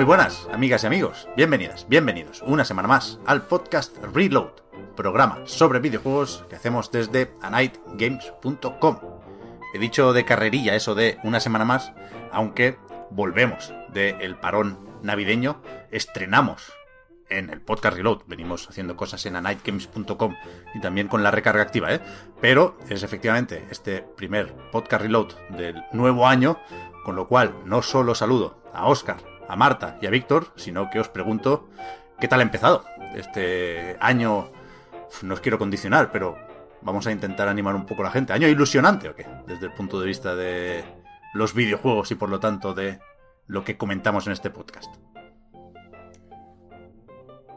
Muy buenas, amigas y amigos. Bienvenidas, bienvenidos una semana más al podcast Reload, programa sobre videojuegos que hacemos desde anightgames.com. He dicho de carrerilla eso de una semana más, aunque volvemos del parón navideño, estrenamos en el podcast Reload. Venimos haciendo cosas en anightgames.com y también con la recarga activa, ¿eh? Pero es efectivamente este primer podcast Reload del nuevo año, con lo cual no solo saludo a Oscar, a Marta y a Víctor, sino que os pregunto qué tal ha empezado este año. No os quiero condicionar, pero vamos a intentar animar un poco a la gente. ¿Año ilusionante o qué? Desde el punto de vista de los videojuegos y por lo tanto de lo que comentamos en este podcast.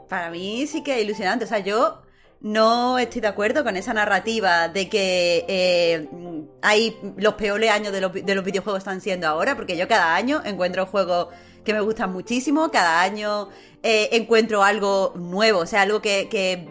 Para mí sí que es ilusionante. O sea, yo no estoy de acuerdo con esa narrativa de que eh, hay los peores años de los, de los videojuegos están siendo ahora, porque yo cada año encuentro juegos que me gustan muchísimo, cada año eh, encuentro algo nuevo, o sea, algo que, que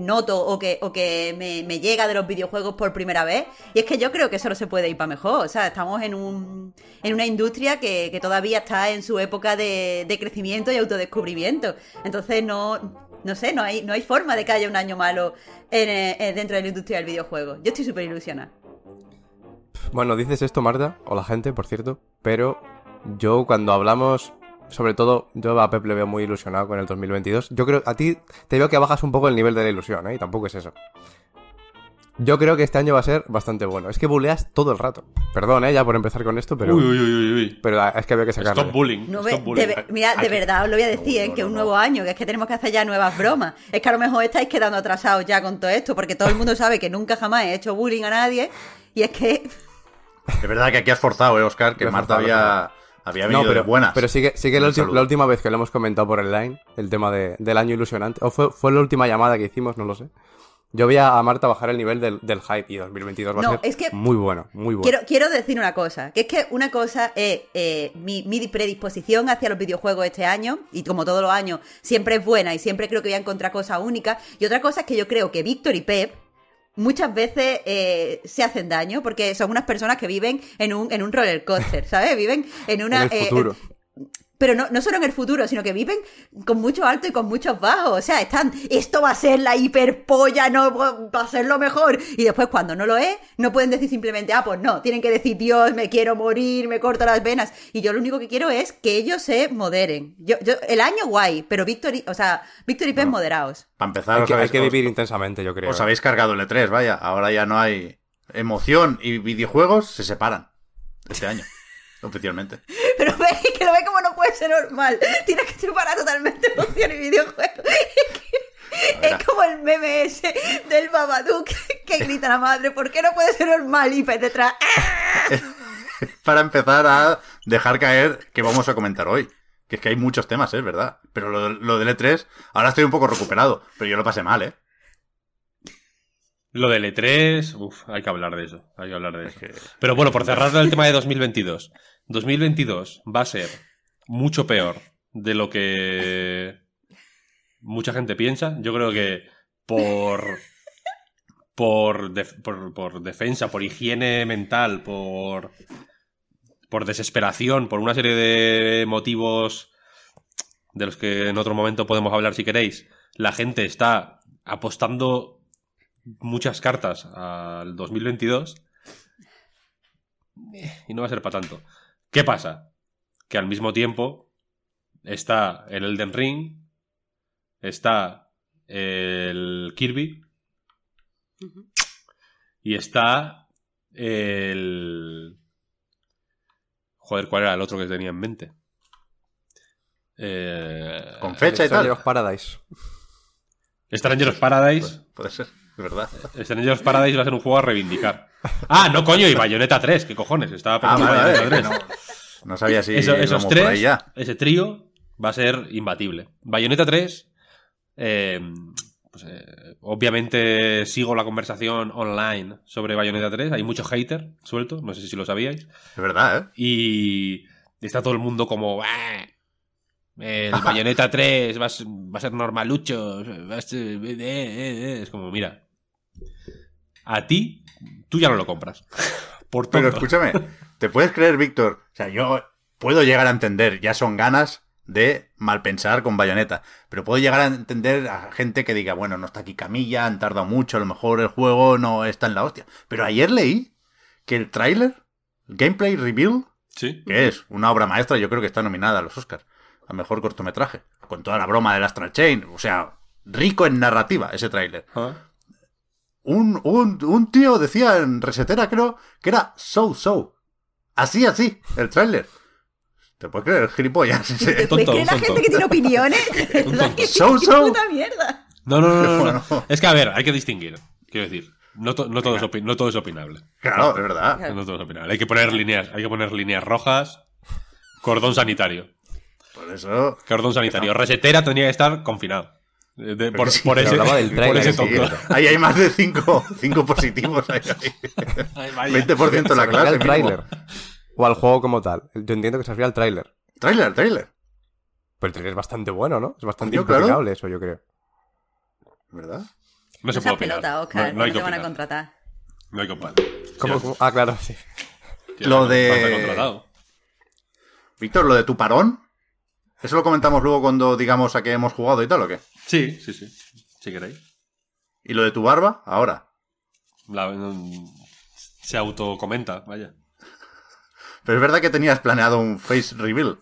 noto o que, o que me, me, llega de los videojuegos por primera vez. Y es que yo creo que eso no se puede ir para mejor. O sea, estamos en, un, en una industria que, que todavía está en su época de, de, crecimiento y autodescubrimiento. Entonces no... No sé, no hay, no hay forma de que haya un año malo en, en, dentro de la industria del videojuego. Yo estoy súper ilusionada. Bueno, dices esto, Marta, o la gente, por cierto, pero yo cuando hablamos sobre todo, yo a Pep le veo muy ilusionado con el 2022. Yo creo, a ti te veo que bajas un poco el nivel de la ilusión, ¿eh? Y tampoco es eso. Yo creo que este año va a ser bastante bueno. Es que buleas todo el rato. Perdón, ¿eh? Ya por empezar con esto, pero... Uy, uy, uy, uy. Pero es que había que sacarlo. Stop bullying. No, Stop bullying. De, mira, de verdad os lo voy a decir, ¿eh? que es un nuevo año, que es que tenemos que hacer ya nuevas bromas. Es que a lo mejor estáis quedando atrasados ya con todo esto, porque todo el mundo sabe que nunca jamás he hecho bullying a nadie. Y es que... Es verdad que aquí has forzado, ¿eh, Oscar? Que Marta había... Había venido no, pero, de buenas. Pero sí que, sí que la, la, última vez que lo hemos comentado por el line, el tema de, del año ilusionante, o fue, fue la última llamada que hicimos, no lo sé. Yo vi a Marta bajar el nivel del, del hype y 2022 va no, a ser es que muy bueno, muy bueno. Quiero, quiero decir una cosa, que es que una cosa es eh, mi, mi, predisposición hacia los videojuegos este año, y como todos los años, siempre es buena y siempre creo que voy a encontrar cosas únicas, y otra cosa es que yo creo que Víctor y Pep muchas veces eh, se hacen daño porque son unas personas que viven en un, en un roller coaster, ¿sabes? Viven en una... En el futuro. Eh, pero no, no solo en el futuro, sino que viven con mucho alto y con muchos bajos. O sea, están, esto va a ser la hiperpolla, no va a ser lo mejor. Y después, cuando no lo es, no pueden decir simplemente, ah, pues no, tienen que decir, Dios, me quiero morir, me corto las venas. Y yo lo único que quiero es que ellos se moderen. Yo, yo el año guay, pero Víctor y, o sea, Víctor y Pep Bueno. moderados. Para empezar, Hay que, hay habéis- que os- vivir intensamente, yo creo. Os habéis cargado el E3, vaya. Ahora ya no hay emoción y videojuegos se separan este año, oficialmente. Pero ve que lo ve como no puede ser normal. Tienes que separar totalmente emoción y videojuego. Es, como el meme ese del Babadook que grita la madre, ¿por qué no puede ser normal? Y detrás. ¡ah! Para empezar a dejar caer que vamos a comentar hoy. Que es que hay muchos temas, es verdad. Pero lo, lo del E3, ahora estoy un poco recuperado. Pero yo lo pasé mal, ¿eh? Lo del E3, uff, hay que hablar de eso. Hay que hablar de eso. Pero bueno, por cerrar el tema de 2022. 2022 va a ser mucho peor de lo que mucha gente piensa. Yo creo que por por, por, por defensa, por higiene mental, por por desesperación, por una serie de motivos de los que en otro momento podemos hablar si queréis, la gente está apostando muchas cartas al 2022 eh, y no va a ser para tanto. ¿Qué pasa? Que al mismo tiempo está el Elden Ring, está el Kirby y está el... Joder, ¿cuál era el otro que tenía en mente? Eh, Con fecha y Stranger tal. of Paradise. Stranger of Paradise. Puede ser, verdad. Stranger of Paradise va a ser un juego a reivindicar. Ah, no, coño, y Bayonetta 3, ¿qué cojones? Estaba Ah, pensando en vale, Bayonetta 3. No, no sabía si Eso- esos íbamos por ahí tres, ya. ese trío, va a ser imbatible. Bayonetta 3, eh, pues, eh, obviamente sigo la conversación online sobre Bayonetta 3. Hay mucho hater suelto, no sé si lo sabíais. Es verdad, ¿eh? Y está todo el mundo como... "Ah, El Bayonetta 3 va a, ser, normalucho. va a ser- eh". Es como, mira. A ti, tú ya no lo compras. Por Pero escúchame, ¿te puedes creer, Víctor? O sea, yo puedo llegar a entender, ya son ganas de malpensar con bayoneta, pero puedo llegar a entender a gente que diga, bueno, no está aquí Camilla, han tardado mucho, a lo mejor el juego no está en la hostia. Pero ayer leí que el tráiler, el gameplay reveal, Sí. que es una obra maestra, yo creo que está nominada a los Oscars, a mejor cortometraje, con toda la broma del Astral Chain, o sea, rico en narrativa ese tráiler. Ah. Un, un, un tío decía en Resetera, creo, que era so so. Así, así, el tráiler. ¿Te puedes creer, gilipollas? ¿Te Ese- puedes tonto, creer la gente que tiene opiniones? ¿De verdad que So, so. puta mierda? No, no, no. Es que, a ver, hay que distinguir. Quiero decir, no, to- no, todo, es no todo es opinable. Claro, es verdad. Claro. No todo es opinable. Hay que poner líneas, hay que poner líneas rojas, cordón sanitario. Por eso. Cordón sanitario. Resetera tendría que estar confinado. Eh, de- por, sí, por ese, hablaba del por ese ahí hay más de 5 cinco positivos. Ahí, ahí. 20% de la clase. al tráiler. O al juego como tal. Yo entiendo que se refiere al tráiler. Tráiler, tráiler. Pero el tráiler es bastante bueno, ¿no? Es bastante impecable eso, yo creo. ¿Verdad? No se puede Oscar, no, no hay que que te van a contratar. No hay que opinar. ¿Cómo? Ah, claro, sí. Lo no, de- no. Víctor, lo de tu parón. ¿Eso lo comentamos luego cuando digamos a qué hemos jugado y tal o qué? Sí, sí, sí. Si queréis. ¿Y lo de tu barba? Ahora. La- se autocomenta, vaya. Pero es verdad que tenías planeado un face reveal.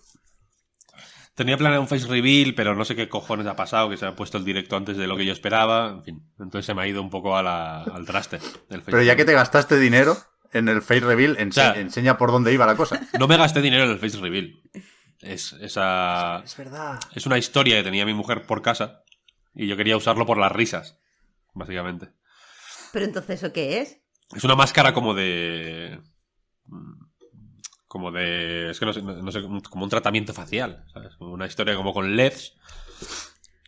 Tenía planeado un face reveal, pero no sé qué cojones ha pasado, que se ha puesto el directo antes de lo que yo esperaba. En fin, entonces se me ha ido un poco a la- al traste. el face Pero ya que te gastaste dinero en el face reveal, ense- O sea- enseña por dónde iba la cosa. No me gasté dinero en el face reveal. Es, esa, Es verdad. es una historia que tenía mi mujer por casa y yo quería usarlo por las risas, básicamente. Pero entonces, ¿eso qué es? Es una máscara como de... Como de... Es que no sé, no sé, como un tratamiento facial, ¿sabes? Una historia como con LEDs.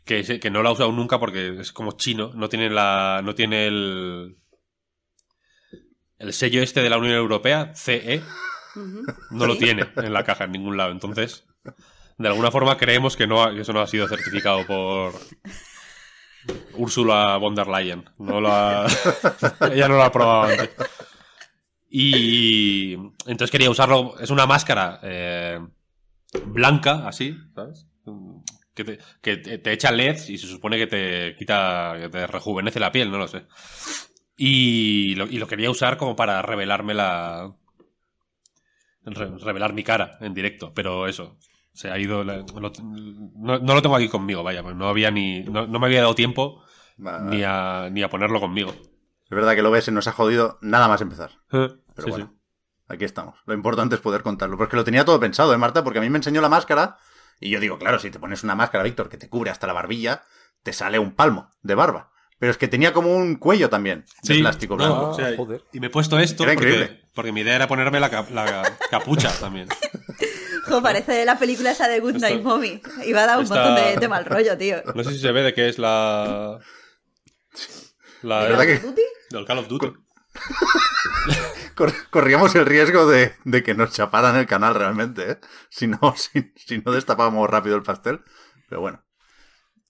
Que, que no la he usado nunca porque es como chino. No tiene la... No tiene el... El sello este de la Unión Europea, CE, No lo tiene en la caja en ningún lado. Entonces, de alguna forma creemos que, no ha- que eso no ha sido certificado por Úrsula von der Leyen. No lo ha- Ella no lo ha probado antes. Y entonces quería usarlo. Es una máscara eh, blanca, así, ¿sabes? Que, te, que te- echa LEDs y se supone que te quita, que te rejuvenece la piel, no lo sé. Y lo, y lo quería usar como para revelarme la, revelar mi cara en directo, pero eso, se ha ido, la- lo- no, no lo tengo aquí conmigo, vaya, pues no había ni, no, no me había dado tiempo ni a, ni a ponerlo conmigo. Es verdad que lo ves y nos ha jodido nada más empezar. Pero Sí, bueno, sí. aquí estamos. Lo importante es poder contarlo. Porque lo tenía todo pensado, ¿eh, Marta? Porque a mí me enseñó la máscara y yo digo, claro, si te pones una máscara, Víctor, que te cubre hasta la barbilla, te sale un palmo de barba. Pero es que tenía como un cuello también de Sí, plástico no, blanco. o sea, joder. y me he puesto esto Era porque, increíble. porque mi idea era ponerme la, cap- la capucha también. Jo, parece la película esa de Good Night Mommy. Iba a dar un Esta- montón de, de mal rollo, tío. No sé si se ve de qué es la... La ¿De verdad que- ¿Duty? del Call of Duty. Cor- corríamos el riesgo de, de que nos chaparan el canal realmente, ¿eh? Si no, si, si no destapábamos rápido el pastel. Pero bueno.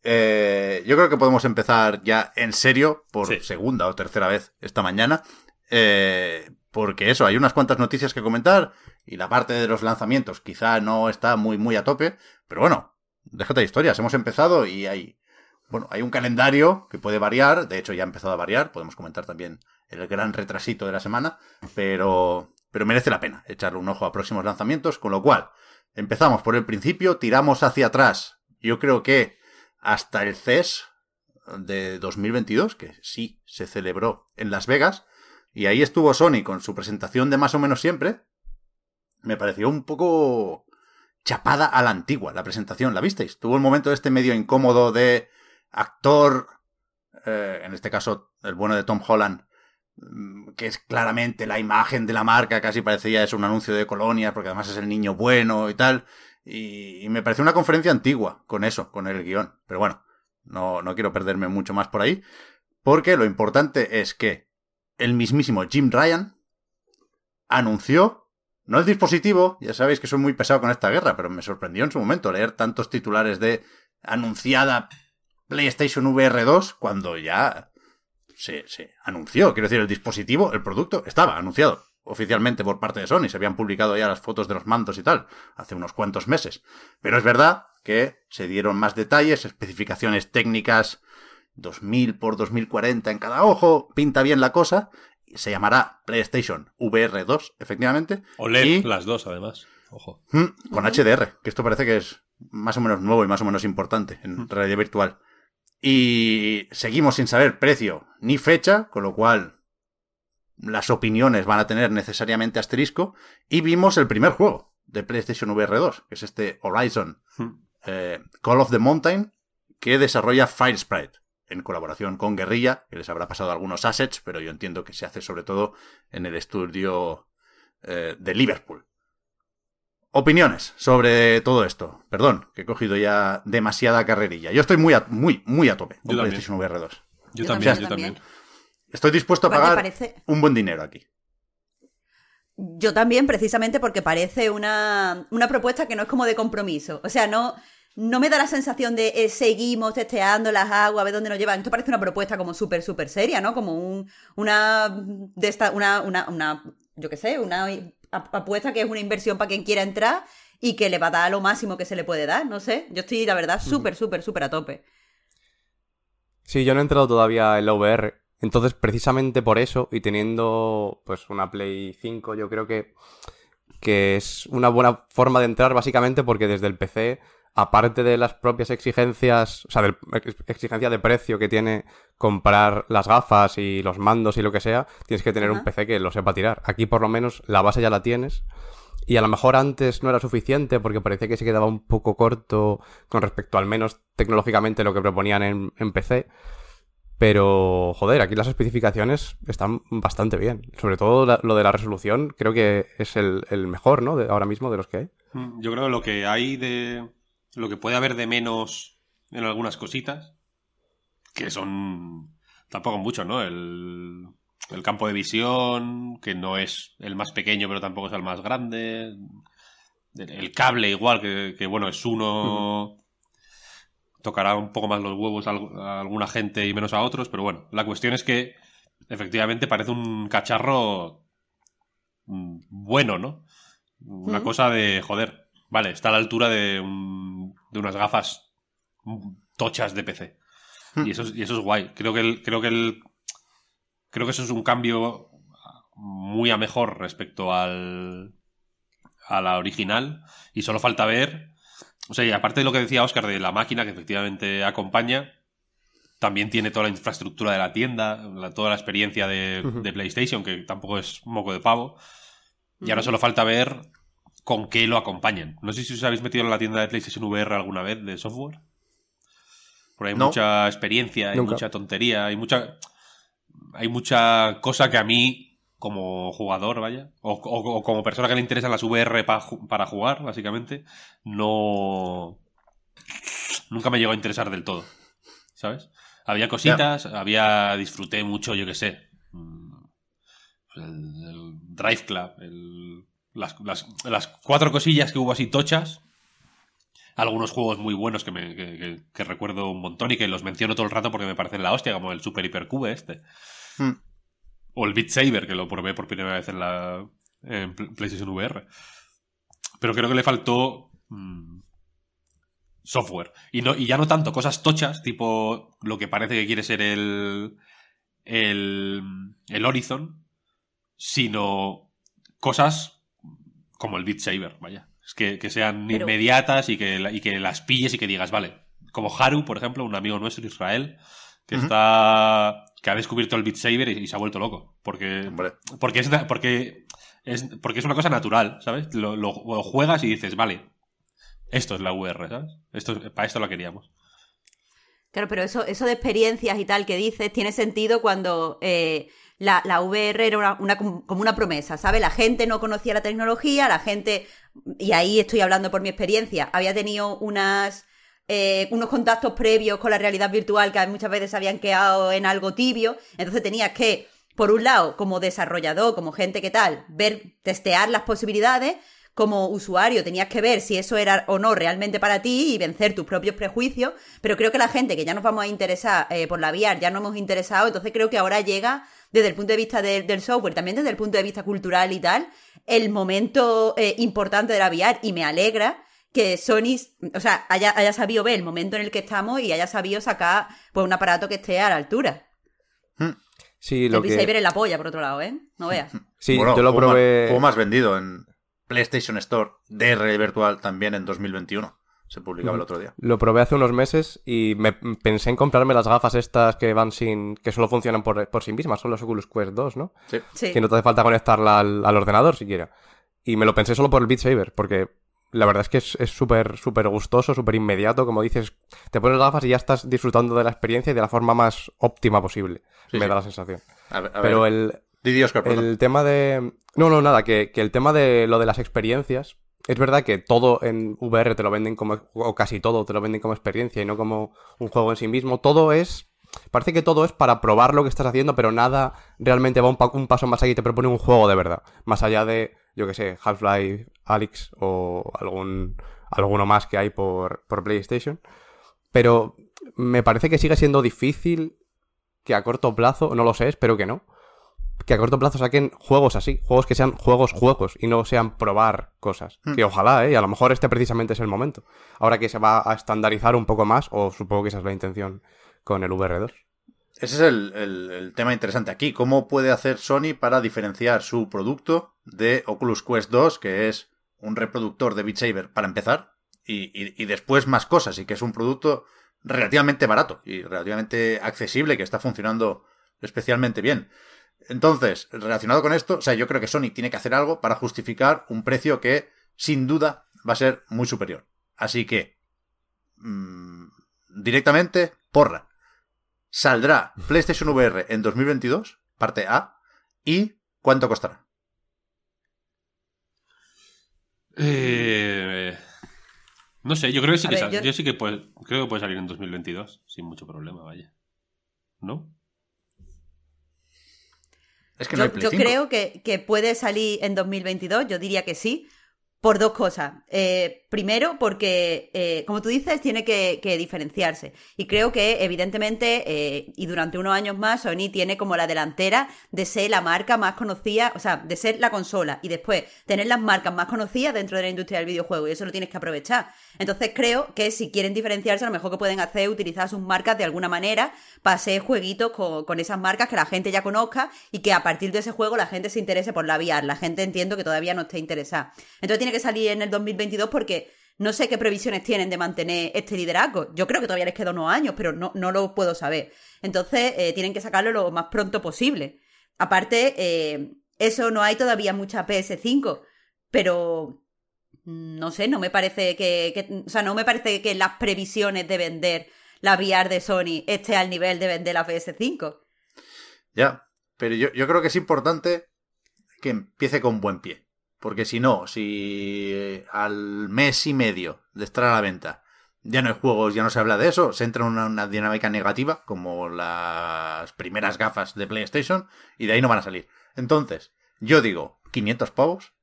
Eh, yo creo que podemos empezar ya en serio por Sí. segunda o tercera vez esta mañana. Eh, porque eso, hay unas cuantas noticias que comentar y la parte de los lanzamientos quizá no está muy, muy a tope. Pero bueno, déjate de historias. Hemos empezado y hay, bueno, hay un calendario que puede variar. De hecho, ya ha empezado a variar. Podemos comentar también el gran retrasito de la semana. Pero, pero merece la pena echarle un ojo a próximos lanzamientos. Con lo cual, empezamos por el principio, tiramos hacia atrás. Yo creo que hasta el CES de 2022, que sí se celebró en Las Vegas. Y ahí estuvo Sony con su presentación de más o menos siempre. Me pareció un poco chapada a la antigua, la presentación, ¿la visteis? Tuvo un momento este medio incómodo de actor, eh, en este caso el bueno de Tom Holland, mm, que es claramente la imagen de la marca, casi parecía es un anuncio de colonias, porque además es el niño bueno y tal. Y, me pareció una conferencia antigua con eso, con el guion. Pero bueno, no, no quiero perderme mucho más por ahí, porque lo importante es que el mismísimo Jim Ryan anunció, no el dispositivo, ya sabéis que soy muy pesado con esta guerra, pero me sorprendió en su momento leer tantos titulares de anunciada PlayStation VR 2 cuando ya se, se anunció. Quiero decir, el dispositivo, el producto, estaba anunciado oficialmente por parte de Sony. Se habían publicado ya las fotos de los mandos y tal, hace unos cuantos meses. Pero es verdad que se dieron más detalles, especificaciones técnicas, 2000 por 2040 en cada ojo, pinta bien la cosa. Se llamará PlayStation VR 2, efectivamente. OLED, y, las dos además. Ojo. mm, con HDR, que esto parece que es más o menos nuevo y más o menos importante en realidad virtual. Y seguimos sin saber precio ni fecha, con lo cual las opiniones van a tener necesariamente asterisco. Y vimos el primer juego de PlayStation VR 2, que es este Horizon eh, Call of the Mountain, que desarrolla Firesprite en colaboración con Guerrilla, que les habrá pasado algunos assets, pero yo entiendo que se hace sobre todo en el estudio eh, de Liverpool. Opiniones sobre todo esto. Perdón, que he cogido ya demasiada carrerilla. Yo estoy muy a, muy, muy a tope con Yo. PlayStation VR 2. Yo, Yo también, también, yo también. Estoy dispuesto a pagar parece- un buen dinero aquí. Yo también, precisamente porque parece una, una propuesta que no es como de compromiso. O sea, no, no me da la sensación de eh, seguimos testeando las aguas, a ver dónde nos llevan. Esto parece una propuesta como súper, súper seria, ¿no? Como un, una de esta, una, una, una, yo qué sé, una ap- apuesta que es una inversión para quien quiera entrar y que le va a dar lo máximo que se le puede dar. No sé. Yo estoy, la verdad, súper, súper, súper a tope. Sí, yo no he entrado todavía en la VR. Entonces, precisamente por eso, y teniendo pues una Play 5, yo creo que, que es una buena forma de entrar, básicamente porque desde el PC, aparte de las propias exigencias, o sea, de exigencia de precio que tiene comprar las gafas y los mandos y lo que sea, tienes que tener un PC que lo sepa tirar. Aquí por lo menos la base ya la tienes. Y a lo mejor antes no era suficiente porque parecía que se quedaba un poco corto con respecto al menos tecnológicamente lo que proponían en, en PC. Pero, joder, aquí las especificaciones están bastante bien. Sobre todo la- lo de la resolución, creo que es el, el mejor, ¿no? De, ahora mismo de los que hay. Mm, Yo creo que lo que hay de. Lo que puede haber de menos en algunas cositas, que son. Tampoco mucho, ¿no? El, el campo de visión, que no es el más pequeño, pero tampoco es el más grande. El, el cable, igual, que, que, bueno, es uno. Tocará un poco más los huevos a, al- a alguna gente y menos a otros, pero bueno, la cuestión es que efectivamente parece un cacharro mm, bueno, ¿no? Una Mm. cosa de, joder, vale, está a la altura de, un- de unas gafas mm, tochas de PC. Y eso, es, y eso es guay. Creo que el, creo que el, creo que eso es un cambio muy a mejor respecto al a la original y solo falta ver o sea y aparte de lo que decía Oscar de la máquina que efectivamente acompaña también tiene toda la infraestructura de la tienda la- toda la experiencia de, PlayStation que tampoco es moco de pavo. Y ahora solo falta ver con qué lo acompañan. No sé si os habéis metido en la tienda de PlayStation VR alguna vez de software. Porque hay No. mucha experiencia hay Nunca. mucha tontería hay mucha hay mucha cosa que a mí, como jugador, vaya, o, o- o como persona que le interesan las VR pa para jugar, básicamente, no. Nunca me llegó a interesar del todo. ¿Sabes? Había cositas, había. Disfruté mucho, yo qué sé. mm, El, el Drive Club, el- las, las- las cuatro cosillas que hubo así tochas. Algunos juegos muy buenos que, me, que, que- que recuerdo un montón y que los menciono todo el rato porque me parecen la hostia, como el Super Hypercube este. Hmm. O el Beat Saber, que lo probé por primera vez en la en Pl- PlayStation VR. Pero creo que le faltó mm, software. Y, no, y ya no tanto cosas tochas, tipo lo que parece que quiere ser el, el, el Horizon, sino cosas como el Beat Saber, vaya. Es que, que sean Pero- inmediatas y que, y que las pilles y que digas, vale. Como Haru, por ejemplo, un amigo nuestro, Israel, que está. Que ha descubierto el Beat Saber y, y se ha vuelto loco. Porque porque es, porque es, porque es una cosa natural, ¿sabes? Lo, lo- lo juegas y dices, vale, Esto es la VR, ¿sabes? Esto, para esto la queríamos. Claro, pero eso, eso de experiencias y tal que dices tiene sentido cuando eh, la, la, VR era una, como una promesa, ¿sabes? La gente no conocía la tecnología, la gente, y ahí estoy hablando por mi experiencia, había tenido unas, eh, unos contactos previos con la realidad virtual que muchas veces habían quedado en algo tibio, entonces tenías que, por un lado, como desarrollador, como gente que tal, ver, testear las posibilidades, como usuario tenías que ver si eso era o no realmente para ti y vencer tus propios prejuicios, pero creo que la gente que ya nos vamos a interesar eh, por la VR, ya no hemos interesado, entonces creo que ahora llega desde el punto de vista del software, también desde el punto de vista cultural y tal, el momento eh, importante de la VR y me alegra que Sony, o sea, haya, haya, sabido ver el momento en el que estamos y haya sabido sacar pues un aparato que esté a la altura. Hmm. Sí, lo el que... Saber en la polla, por otro lado, ¿eh? No veas. Sí, yo lo probé... Fue más vendido en, PlayStation Store de realidad virtual también en 2021. Se publicaba el otro día. Lo probé hace unos meses y me pensé en comprarme las gafas estas que van sin. que solo funcionan por, por sí mismas, son los Oculus Quest 2, ¿no? Sí. Que no te hace falta conectarla al, ordenador siquiera. Y me lo pensé solo por el Beat Saber, porque la verdad es que es súper, súper gustoso, súper inmediato. Como dices, te pones gafas y ya estás disfrutando de la experiencia y de la forma más óptima posible. me da la sensación. Pero el, el tema de... No, no, nada, que, el tema de lo de las experiencias, es verdad que todo en VR te lo venden como, o casi todo te lo venden como experiencia y no como un juego en sí mismo. Todo es, parece que todo es para probar lo que estás haciendo, pero nada realmente va un, paso más allá y te propone un juego de verdad. Más allá de, yo que sé, Half-Life, Alyx o algún, alguno más que hay por, por PlayStation. Pero me parece que sigue siendo difícil que a corto plazo, no lo sé, espero que no, que a corto plazo saquen juegos así, juegos que sean juegos juegos y no sean probar cosas. Hmm. Que ojalá, ¿eh? Y a lo mejor este precisamente es el momento. Ahora que se va a estandarizar un poco más, o supongo que esa es la intención con el VR2. Ese es el, tema interesante aquí. ¿Cómo puede hacer Sony para diferenciar su producto de Oculus Quest 2, que es un reproductor de Beat Saber para empezar, y, y después más cosas, y que es un producto relativamente barato y relativamente accesible, que está funcionando especialmente bien? Entonces, relacionado con esto, o sea, yo creo que Sony tiene que hacer algo para justificar un precio que, sin duda, va a ser muy superior. Así que, mmm, directamente, porra. Saldrá PlayStation VR en 2022, parte A, y ¿cuánto costará? Eh, no sé, yo creo que sí que, yo... sí que puede, creo que puede salir en 2022, sin mucho problema, vaya. ¿No? yo, creo que, que, puede salir en 2022, yo diría que sí, por dos cosas. Eh, primero, porque, eh, como tú dices, tiene que, diferenciarse. Y creo que, evidentemente, eh, y durante unos años más, Sony tiene como la delantera de ser la marca más conocida, o sea, de ser la consola y después tener las marcas más conocidas dentro de la industria del videojuego. Y eso lo tienes que aprovechar. Entonces, creo que si quieren diferenciarse, a lo mejor que pueden hacer es utilizar sus marcas de alguna manera para hacer jueguitos con, con esas marcas que la gente ya conozca y que a partir de ese juego la gente se interese por la VR. La gente entiendo que todavía no esté interesada. Entonces, tiene que salir en el 2022 porque no sé qué previsiones tienen de mantener este liderazgo. Yo creo que todavía les quedan unos años, pero no, no lo puedo saber. Entonces, eh, tienen que sacarlo lo más pronto posible. Aparte, eh, eso no hay todavía mucha PS5, pero mm, no sé, no me parece que, o sea, no me parece que las previsiones de vender la VR de Sony esté al nivel de vender la PS5. Ya, pero yo, yo creo que es importante que empiece con buen pie. Porque si no, si eh, al mes y medio de estar a la venta ya no hay juegos, ya no se habla de eso, se entra en una, dinámica negativa, como las primeras gafas de PlayStation, y de ahí no van a salir. Entonces, yo digo 500 pavos,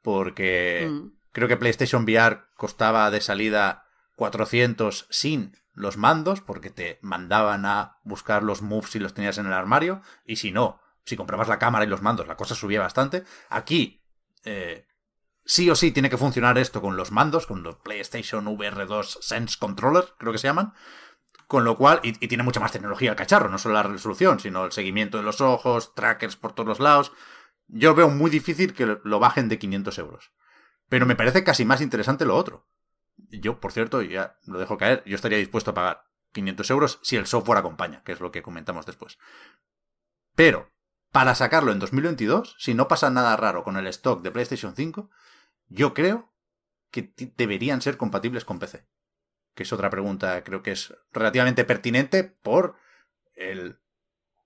porque mm. creo que PlayStation VR costaba de salida 400 sin los mandos, porque te mandaban a buscar los moves si los tenías en el armario, y si no, si comprabas la cámara y los mandos, la cosa subía bastante. Aquí eh, sí o sí tiene que funcionar esto con los mandos, con los PlayStation VR2 Sense Controller, creo que se llaman. Con lo cual, y, tiene mucha más tecnología el cacharro, no solo la resolución, sino el seguimiento de los ojos, trackers por todos los lados. Yo veo muy difícil que lo bajen de 500 euros. Pero me parece casi más interesante lo otro. Yo, por cierto, ya lo dejo caer, yo estaría dispuesto a pagar 500 euros si el software acompaña, que es lo que comentamos después. Pero, para sacarlo en 2022, si no pasa nada raro con el stock de PlayStation 5, yo creo que deberían ser compatibles con PC? Que es otra pregunta, creo que es relativamente pertinente por el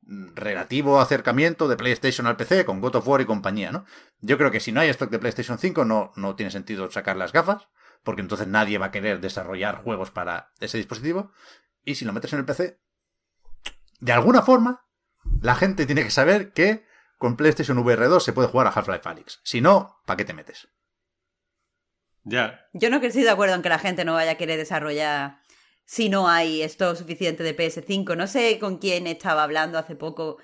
relativo acercamiento de PlayStation al PC con God of War y compañía, ¿no? Yo creo que si no hay stock de PlayStation 5 no, no tiene sentido sacar las gafas, porque entonces nadie va a querer desarrollar juegos para ese dispositivo. Y si lo metes en el PC, de alguna forma, la gente tiene que saber que con PlayStation VR 2 se puede jugar a Half-Life Alyx. Si no, ¿para qué te metes? Ya. Yo no que estoy de acuerdo en que la gente no vaya a querer desarrollar si no hay esto suficiente de PS5. No sé con quién estaba hablando hace poco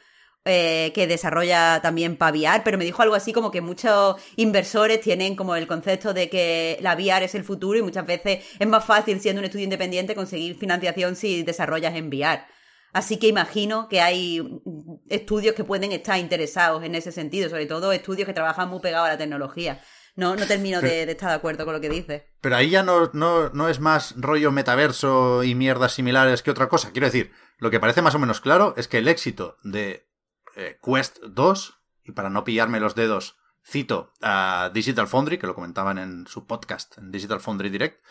eh, que desarrolla también para VR, pero me dijo algo así como que muchos inversores tienen como el concepto de que la VR es el futuro y muchas veces es más fácil siendo un estudio independiente conseguir financiación si desarrollas en VR. Así que imagino que hay mm, estudios que pueden estar interesados en ese sentido, sobre todo estudios que trabajan muy pegados a la tecnología. No, no termino de, de estar de acuerdo con lo que dices. Pero ahí ya no, no, no es más rollo metaverso y mierdas similares que otra cosa. Quiero decir, lo que parece más o menos claro es que el éxito de eh, Quest 2, y para no pillarme los dedos, cito a Digital Foundry, que lo comentaban en su podcast, en Digital Foundry Direct,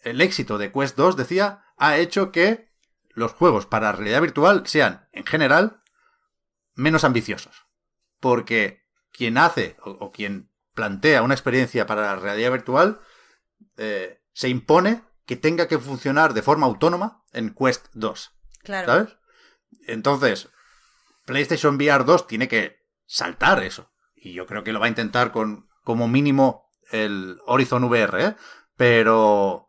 el éxito de Quest 2, decía, ha hecho que los juegos para realidad virtual sean, en general, menos ambiciosos. Porque quien hace o, o quien plantea una experiencia para la realidad virtual eh, se impone que tenga que funcionar de forma autónoma en Quest 2. Claro. ¿Sabes? Entonces, PlayStation VR 2 tiene que saltar eso. Y yo creo que lo va a intentar con como mínimo el Horizon VR, ¿eh? Pero.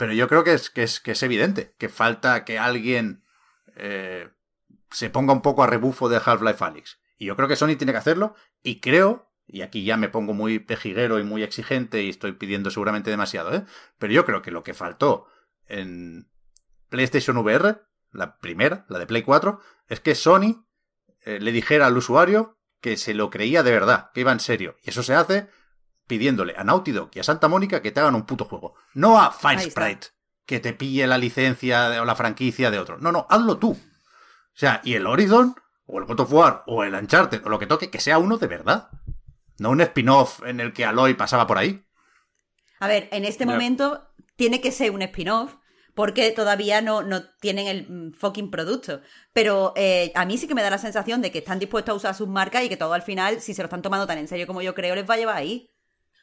Pero yo creo que es, que es, que es evidente que falta que alguien eh, se ponga un poco a rebufo de Half-Life Alyx. Y yo creo que Sony tiene que hacerlo. Y creo, y aquí ya me pongo muy pejiguero y muy exigente y estoy pidiendo seguramente demasiado, ¿eh? Pero yo creo que lo que faltó en PlayStation VR, la primera, la de Play 4, es que Sony eh, le dijera al usuario que se lo creía de verdad, que iba en serio. Y eso se hace pidiéndole a Naughty Dog y a Santa Mónica que te hagan un puto juego. No a Fire Ahí está. Sprite, que te pille la licencia de- o la franquicia de otro. No, no, hazlo tú. O sea, y el Horizon, o el God of War, o el Uncharted, o lo que toque, que sea uno de verdad. No un spin-off en el que Aloy pasaba por ahí. A ver, en este momento tiene que ser un spin-off porque todavía no, no tienen el mm, fucking producto. Pero eh, a mí sí que me da la sensación de que están dispuestos a usar sus marcas y que todo al final, si se lo están tomando tan en serio como yo creo, les va a llevar ahí.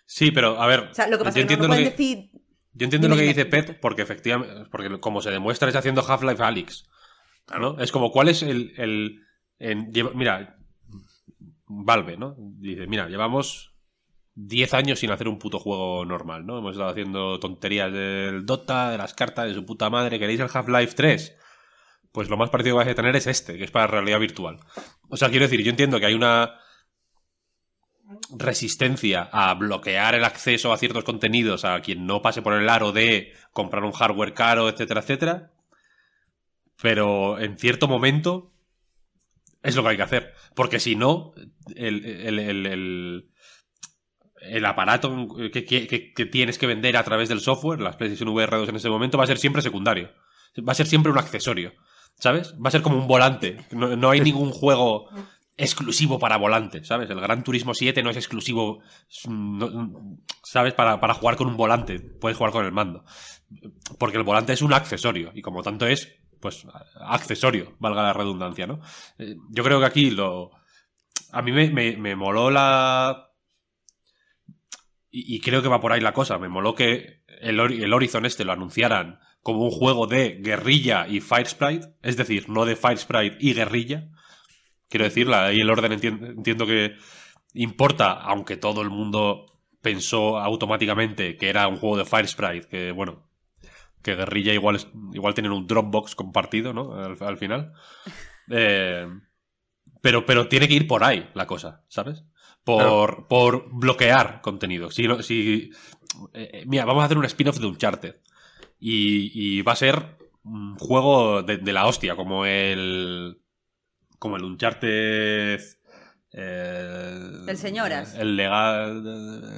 Sí, pero a ver. O sea, lo que pasa yo es que no, entiendo no lo que- decir... Yo entiendo lo que dice. Pet, porque efectivamente, porque como se demuestra es haciendo Half-Life Alyx. ¿no? Es como, ¿cuál es el. el- en- lleva- mira, Valve, ¿no? Dice, mira, llevamos 10 años sin hacer un puto juego normal, ¿no? Hemos estado haciendo tonterías del Dota, de las cartas, de su puta madre. ¿Queréis el Half-Life 3? Pues lo más parecido que vais a tener es este, que es para realidad virtual. O sea, quiero decir, yo entiendo que hay una resistencia a bloquear el acceso a ciertos contenidos a quien no pase por el aro de comprar un hardware caro, etcétera, etcétera. Pero en cierto momento es lo que hay que hacer. Porque si no, el, el- el- el- aparato que, que- que- que tienes que vender a través del software, las PlayStation VR 2 en ese momento, va a ser siempre secundario. Va a ser siempre un accesorio. ¿Sabes? Va a ser como un volante. No, no hay ningún juego exclusivo para volante, ¿sabes? El Gran Turismo 7 no es exclusivo, ¿sabes? Para, jugar con un volante. Puedes jugar con el mando. Porque el volante es un accesorio y como tanto es, pues, accesorio, valga la redundancia, ¿no? Eh, Yo creo que aquí lo... A mí me, me, moló la... Y, creo que va por ahí la cosa. Me moló que el, el Horizon este lo anunciaran como un juego de guerrilla y Fire Sprite, es decir, no de Fire Sprite y guerrilla. Quiero decir, ahí el orden entien- entiendo que importa, aunque todo el mundo pensó automáticamente que era un juego de Fire Sprite, que bueno, que guerrilla igual, es- igual tienen un Dropbox compartido, ¿no? Al, al final. Eh, pero, pero tiene que ir por ahí la cosa, ¿sabes? Por, por bloquear contenido. Si, no- si, eh, eh, mira, vamos a hacer un spin-off de Uncharted. Y, y va a ser un juego de, de la hostia, como el. Como el Uncharted. eh, El Señoras. El legado.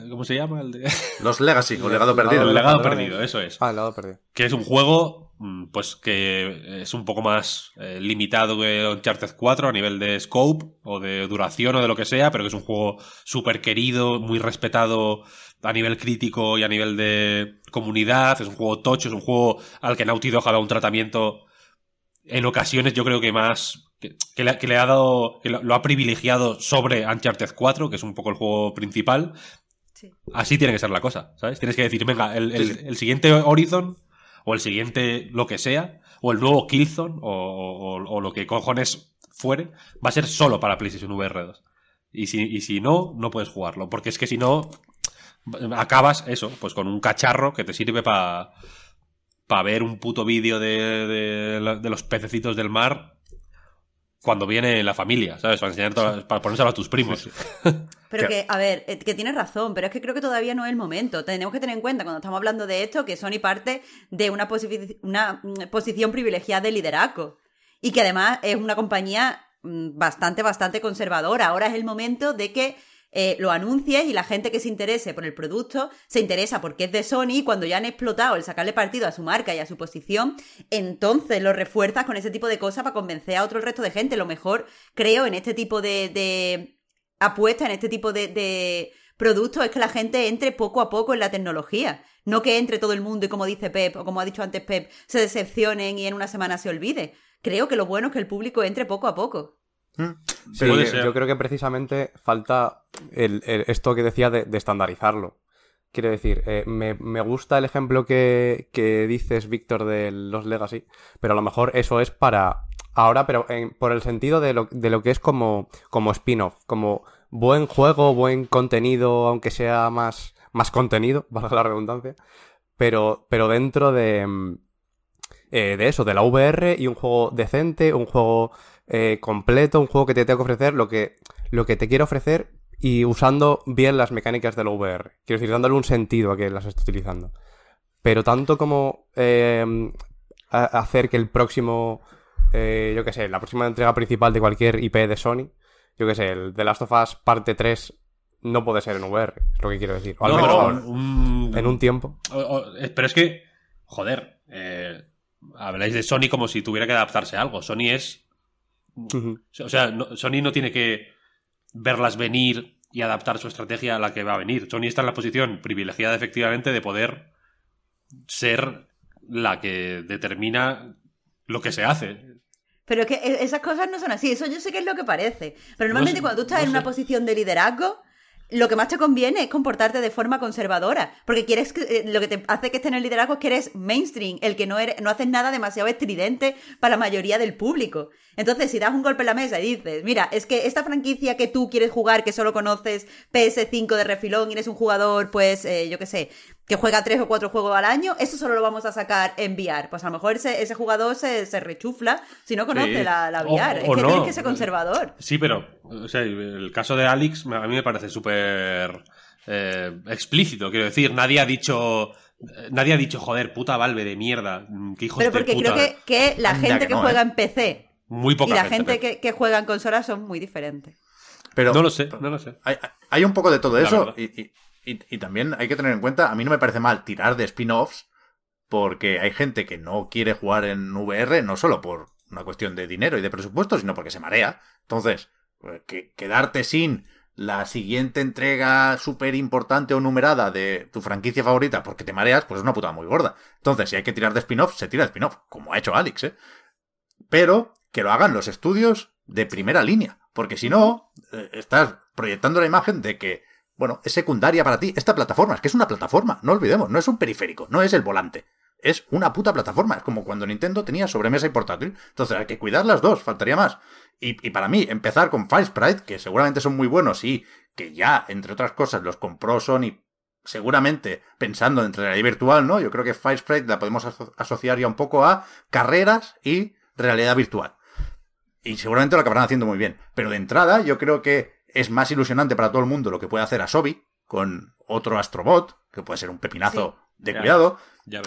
¿Cómo se llama? El de- Los Legacy, o legado Legado- perdido. el legado perdido, eso es. Ah, el lado perdido. Que es un juego mm, pues que es un poco más eh, limitado que Uncharted 4 a nivel de scope o de duración o de lo que sea, pero que es un juego súper querido, muy respetado a nivel crítico y a nivel de comunidad, es un juego tocho, es un juego al que Naughty Dog ha dado un tratamiento en ocasiones yo creo que más que, le, ha dado que lo, ha privilegiado sobre Uncharted 4, que es un poco el juego principal. Así tiene que ser la cosa, ¿sabes? Tienes que decir, venga, el, siguiente Horizon o el siguiente lo que sea, o el nuevo Killzone o, lo que cojones fuere, va a ser solo para PlayStation VR 2. Y si, y si no, no puedes jugarlo, porque es que si no, acabas eso, pues con un cacharro que te sirve para para ver un puto vídeo de, de, los pececitos del mar cuando viene la familia, ¿sabes? Para enseñar para ponérselo a tus primos. Pero que, a ver, eh, que tienes razón, pero es que creo que todavía no es el momento. Tenemos que tener en cuenta cuando estamos hablando de esto que Sony parte de una, una mm, posición privilegiada de liderazgo y que además es una compañía mm, bastante, bastante conservadora. Ahora es el momento de que eh, lo anuncies y la gente que se interese por el producto se interesa porque es de Sony y cuando ya han explotado el sacarle partido a su marca y a su posición, entonces lo refuerzas con ese tipo de cosas para convencer a otro resto de gente. Lo mejor, creo, en este tipo de, de apuesta, en este tipo de, de productos, es que la gente entre poco a poco en la tecnología. No que entre todo el mundo y como dice Pep, o como ha dicho antes Pep, se decepcionen y en una semana se olvide. Creo que lo bueno es que el público entre poco a poco. Mm. Sí, yo creo que precisamente falta el, esto que decía de, estandarizarlo. Quiero decir, eh, me, gusta el ejemplo que, dices, Víctor, de los Legacy, pero a lo mejor eso es para ahora, pero por el sentido de lo, de lo que es como, como spin-off, como buen juego, buen contenido, aunque sea más, más contenido, valga la redundancia, pero, pero dentro de, mm, eh, de eso, de la VR y un juego decente, un juego eh, completo, un juego que te tengo que ofrecer lo que, lo que te quiero ofrecer y usando bien las mecánicas del VR. Quiero decir, dándole un sentido a que las esté utilizando. Pero tanto como em, hacer que el próximo, eh, yo qué sé, la próxima entrega principal de cualquier IP de Sony, yo qué sé, el The Last of Us parte 3 no puede ser en VR, es lo que quiero decir. O al menos en un tiempo. pero es que, joder, eh, habláis de Sony como si tuviera que adaptarse a algo. Sony es o sea, Sony no tiene que verlas venir y adaptar su estrategia a la que va a venir. Sony está en la posición privilegiada efectivamente de poder ser la que determina lo que se hace. Pero que e-, esas cosas no son así, eso yo sé que es lo que parece. Pero normalmente cuando tú estás en una posición de liderazgo, lo que más te conviene es comportarte de forma conservadora, porque quieres que, eh, lo que te hace que estés en el liderazgo es que eres mainstream, el que no, eres, no haces nada demasiado estridente para la mayoría del público. Entonces, si das un golpe en la mesa y dices, mira, es que esta franquicia que tú quieres jugar, que solo conoces PS5 de refilón y eres un jugador, pues, eh, yo qué sé, que juega tres o cuatro juegos al año, eso solo lo vamos a sacar en VR. Pues a lo mejor ese, ese jugador se, se, rechufla si no conoce la, la, VR. es que tienes que ser conservador. Sí, pero o sea, el caso de Alex a mí me parece súper eh, explícito. Quiero decir, nadie ha dicho. Nadie ha dicho, joder, puta Valve de mierda. Qué hijos Pero porque creo que, que la gente que, juega ¿eh? en PC muy poca y la gente, que, que, juega en consolas son muy diferentes. Pero no lo sé, no lo sé. Hay, hay un poco de todo eso y, y, también hay que tener en cuenta, a mí no me parece mal tirar de spin-offs porque hay gente que no quiere jugar en VR no solo por una cuestión de dinero y de presupuesto, sino porque se marea. Entonces, pues, que, quedarte sin la siguiente entrega súper importante o numerada de tu franquicia favorita porque te mareas, pues es una puta muy gorda. Entonces, si hay que tirar de spin-off, se tira de spin-off, como ha hecho Alex, ¿eh? Pero que lo hagan los estudios de primera línea, porque si no, eh, estás proyectando la imagen de que bueno, es secundaria para ti. Esta plataforma, es que es una plataforma, no olvidemos, no es un periférico, no es el volante. Es una puta plataforma. Es como cuando Nintendo tenía sobremesa y portátil. Entonces hay que cuidar las dos, faltaría más. Y, para mí, empezar con Fire Sprite, que seguramente son muy buenos y que ya, entre otras cosas, los compró Sony seguramente pensando en realidad virtual, ¿no? Yo creo que Fire Sprite la podemos asociar ya un poco a carreras y realidad virtual. Y seguramente lo acabarán haciendo muy bien. Pero de entrada, yo creo que es más ilusionante para todo el mundo lo que puede hacer Asobi con otro Astrobot, que puede ser un pepinazo de cuidado.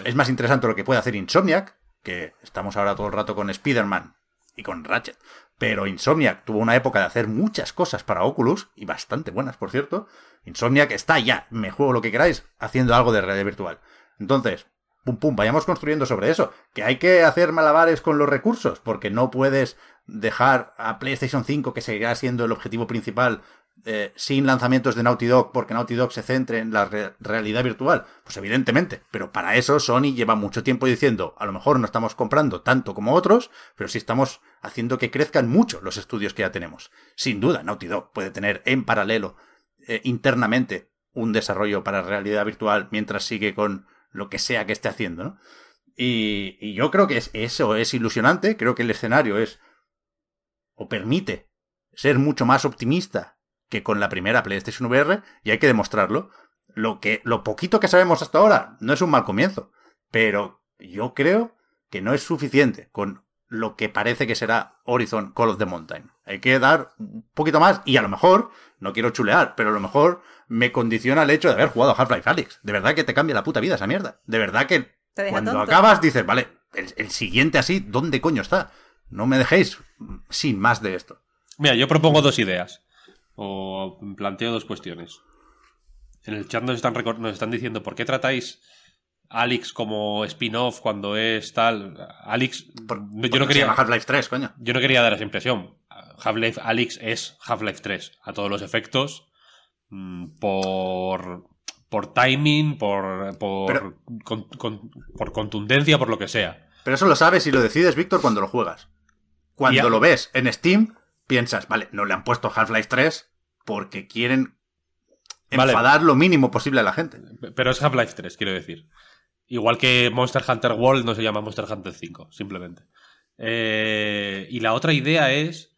es más interesante lo que puede hacer Insomniac, que estamos ahora todo el rato con Spider-Man y con Ratchet. Pero Insomniac tuvo una época de hacer muchas cosas para Oculus, y bastante buenas, por cierto. Insomniac está ya, me juego lo que queráis, haciendo algo de realidad virtual. Entonces, pum pum, vayamos construyendo sobre eso. Que hay que hacer malabares con los recursos, porque no puedes dejar a PlayStation 5, que seguirá siendo el objetivo principal, eh, sin lanzamientos de Naughty Dog, porque Naughty Dog se centre en la re- realidad virtual. Pues evidentemente, pero para eso Sony lleva mucho tiempo diciendo, a lo mejor no estamos comprando tanto como otros, pero sí estamos haciendo que crezcan mucho los estudios que ya tenemos. Sin duda, Naughty Dog puede tener en paralelo eh, internamente un desarrollo para realidad virtual mientras sigue con lo que sea que esté haciendo. Y, yo creo que es- eso es ilusionante, creo que el escenario es o permite ser mucho más optimista que con la primera PlayStation VR y hay que demostrarlo. Lo que lo poquito que sabemos hasta ahora no es un mal comienzo, pero yo creo que no es suficiente con lo que parece que será Horizon Call of the Mountain. Hay que dar un poquito más y a lo mejor, no quiero chulear, pero a lo mejor me condiciona el hecho de haber jugado a Half-Life Alyx. De verdad que te cambia la puta vida esa mierda. De verdad que cuando tonto. acabas dices, vale, el, el siguiente así, ¿dónde coño está? No me dejéis sin más de esto. Mira, yo propongo dos ideas. O planteo dos cuestiones. En el chat nos están, recor- nos están diciendo, ¿por qué tratáis Alex como spin-off cuando es tal? Alex, Por- yo no quería... Half-Life 3, coño. Yo no quería dar esa impresión. Half-Life Alyx es Half-Life 3 a todos los efectos mm, por por timing, por por, Pero- con- con- por contundencia, por lo que sea. Pero eso lo sabes y lo decides, Víctor, cuando lo juegas. Cuando Ya. lo ves en Steam, piensas, vale, no le han puesto Half-Life 3 porque quieren Vale. enfadar lo mínimo posible a la gente. Pero es Half-Life 3, quiero decir. Igual que Monster Hunter World no se llama Monster Hunter 5, simplemente. Eh, y la otra idea es.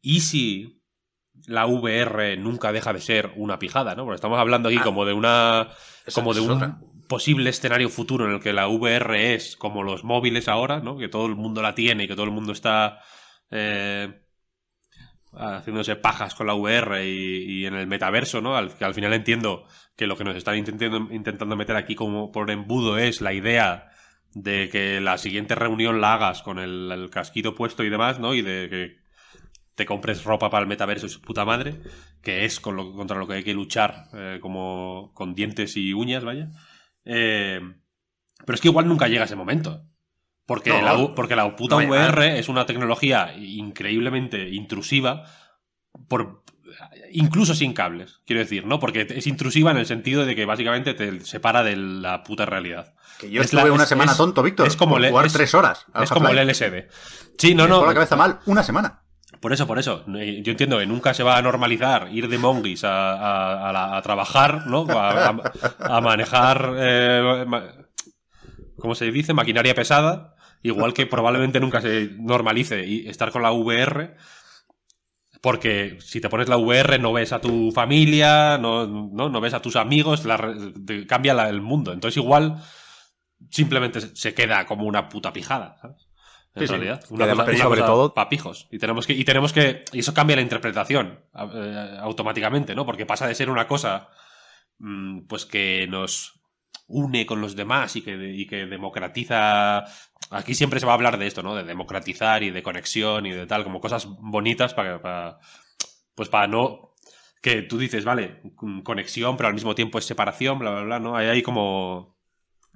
¿Y si la VR nunca deja de ser una pijada, ¿no? Porque estamos hablando aquí Ah. como de una. Como de un otra. Posible escenario futuro en el que la VR es como los móviles ahora, ¿no? Que todo el mundo la tiene y que todo el mundo está. eh, haciéndose pajas con la VR y, en el metaverso, ¿no? Al, que al final entiendo que lo que nos están intentando, intentando meter aquí como por embudo es la idea de que la siguiente reunión la hagas con el, el casquito puesto y demás, ¿no? Y de que te compres ropa para el metaverso y su puta madre, que es con lo, contra lo que hay que luchar eh, como con dientes y uñas, vaya. Eh, pero es que igual nunca llega ese momento. Porque, No, la, porque la puta no. VR es una tecnología increíblemente intrusiva por incluso sin cables, quiero decir, ¿no? Porque es intrusiva en el sentido de que básicamente te separa de la puta realidad. Que yo Es la- estuve una es- semana es- tonto, Víctor. es como por jugar es- tres horas. Es como el. LSD. Sí, no, no. la cabeza mal una semana. Por eso, por eso. Eh, Yo entiendo que nunca se va a normalizar ir de monguis a, trabajar, ¿no? A, manejar, eh, ¿cómo se dice? Maquinaria pesada. Igual que probablemente nunca se normalice y estar con la VR. Porque si te pones la VR no ves a tu familia, no, no, ves a tus amigos, cambia el mundo. Entonces igual simplemente se queda como una puta pijada, ¿sabes? En Sí, sí. realidad. Y además- y sobre cosa todo- pa' pijos. Y tenemos que, y tenemos que, y eso cambia la interpretación eh, automáticamente, ¿no? Porque pasa de ser una cosa, mm, pues que nos une con los demás y que, y que democratiza. Aquí siempre se va a hablar de esto, ¿no? De democratizar y de conexión y de tal, como cosas bonitas para, para pues para no que tú dices, vale, conexión, pero al mismo tiempo es separación, bla, bla, bla, ¿no? Hay ahí como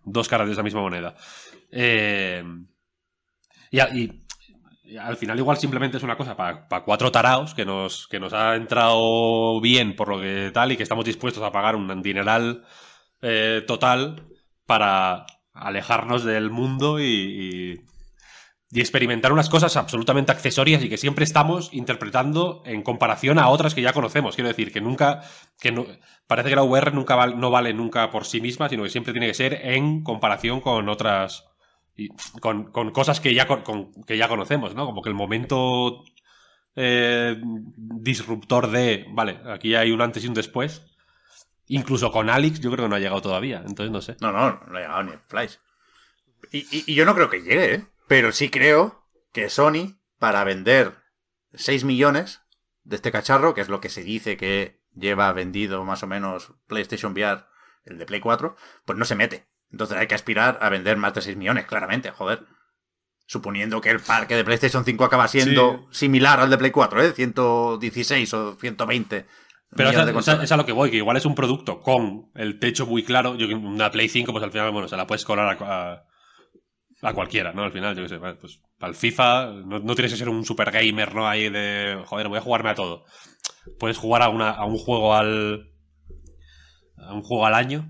dos caras de esa misma moneda. Eh, y, al final igual simplemente es una cosa para cuatro taraos que nos, que nos ha entrado bien por lo que tal y que estamos dispuestos a pagar un dineral eh, total para alejarnos del mundo y, experimentar unas cosas absolutamente accesorias y que siempre estamos interpretando en comparación a otras que ya conocemos. Quiero decir, que nunca, que no, parece que la VR nunca no vale nunca por sí misma, sino que siempre tiene que ser en comparación con otras, con, cosas que ya, con- que ya conocemos, ¿no? Como que el momento eh, disruptor de, vale, aquí hay un antes y un después. Incluso con Alex yo creo que no ha llegado todavía, entonces no sé. No, no, no ha llegado ni Flash. Y, y- y yo no creo que llegue, ¿eh? Pero sí creo que Sony, para vender 6 millones de este cacharro, que es lo que se dice que lleva vendido más o menos PlayStation VR, el de Play 4, pues no se mete. Entonces hay que aspirar a vender más de 6 millones, claramente, joder. Suponiendo que el parque de PlayStation 5 acaba siendo similar al de Play 4, ¿eh? 116 o 120 Pero es, a- consolas. es a lo que voy, que igual es un producto con el techo muy claro. Yo una Play 5, pues al final, bueno, se la puedes colar a, a- a cualquiera, ¿no? Al final, yo qué sé, pues para el FIFA no, no tienes que ser un super gamer, ¿no? Ahí de, joder, voy a jugarme a todo. Puedes jugar a, una, a un juego al. a un juego al año.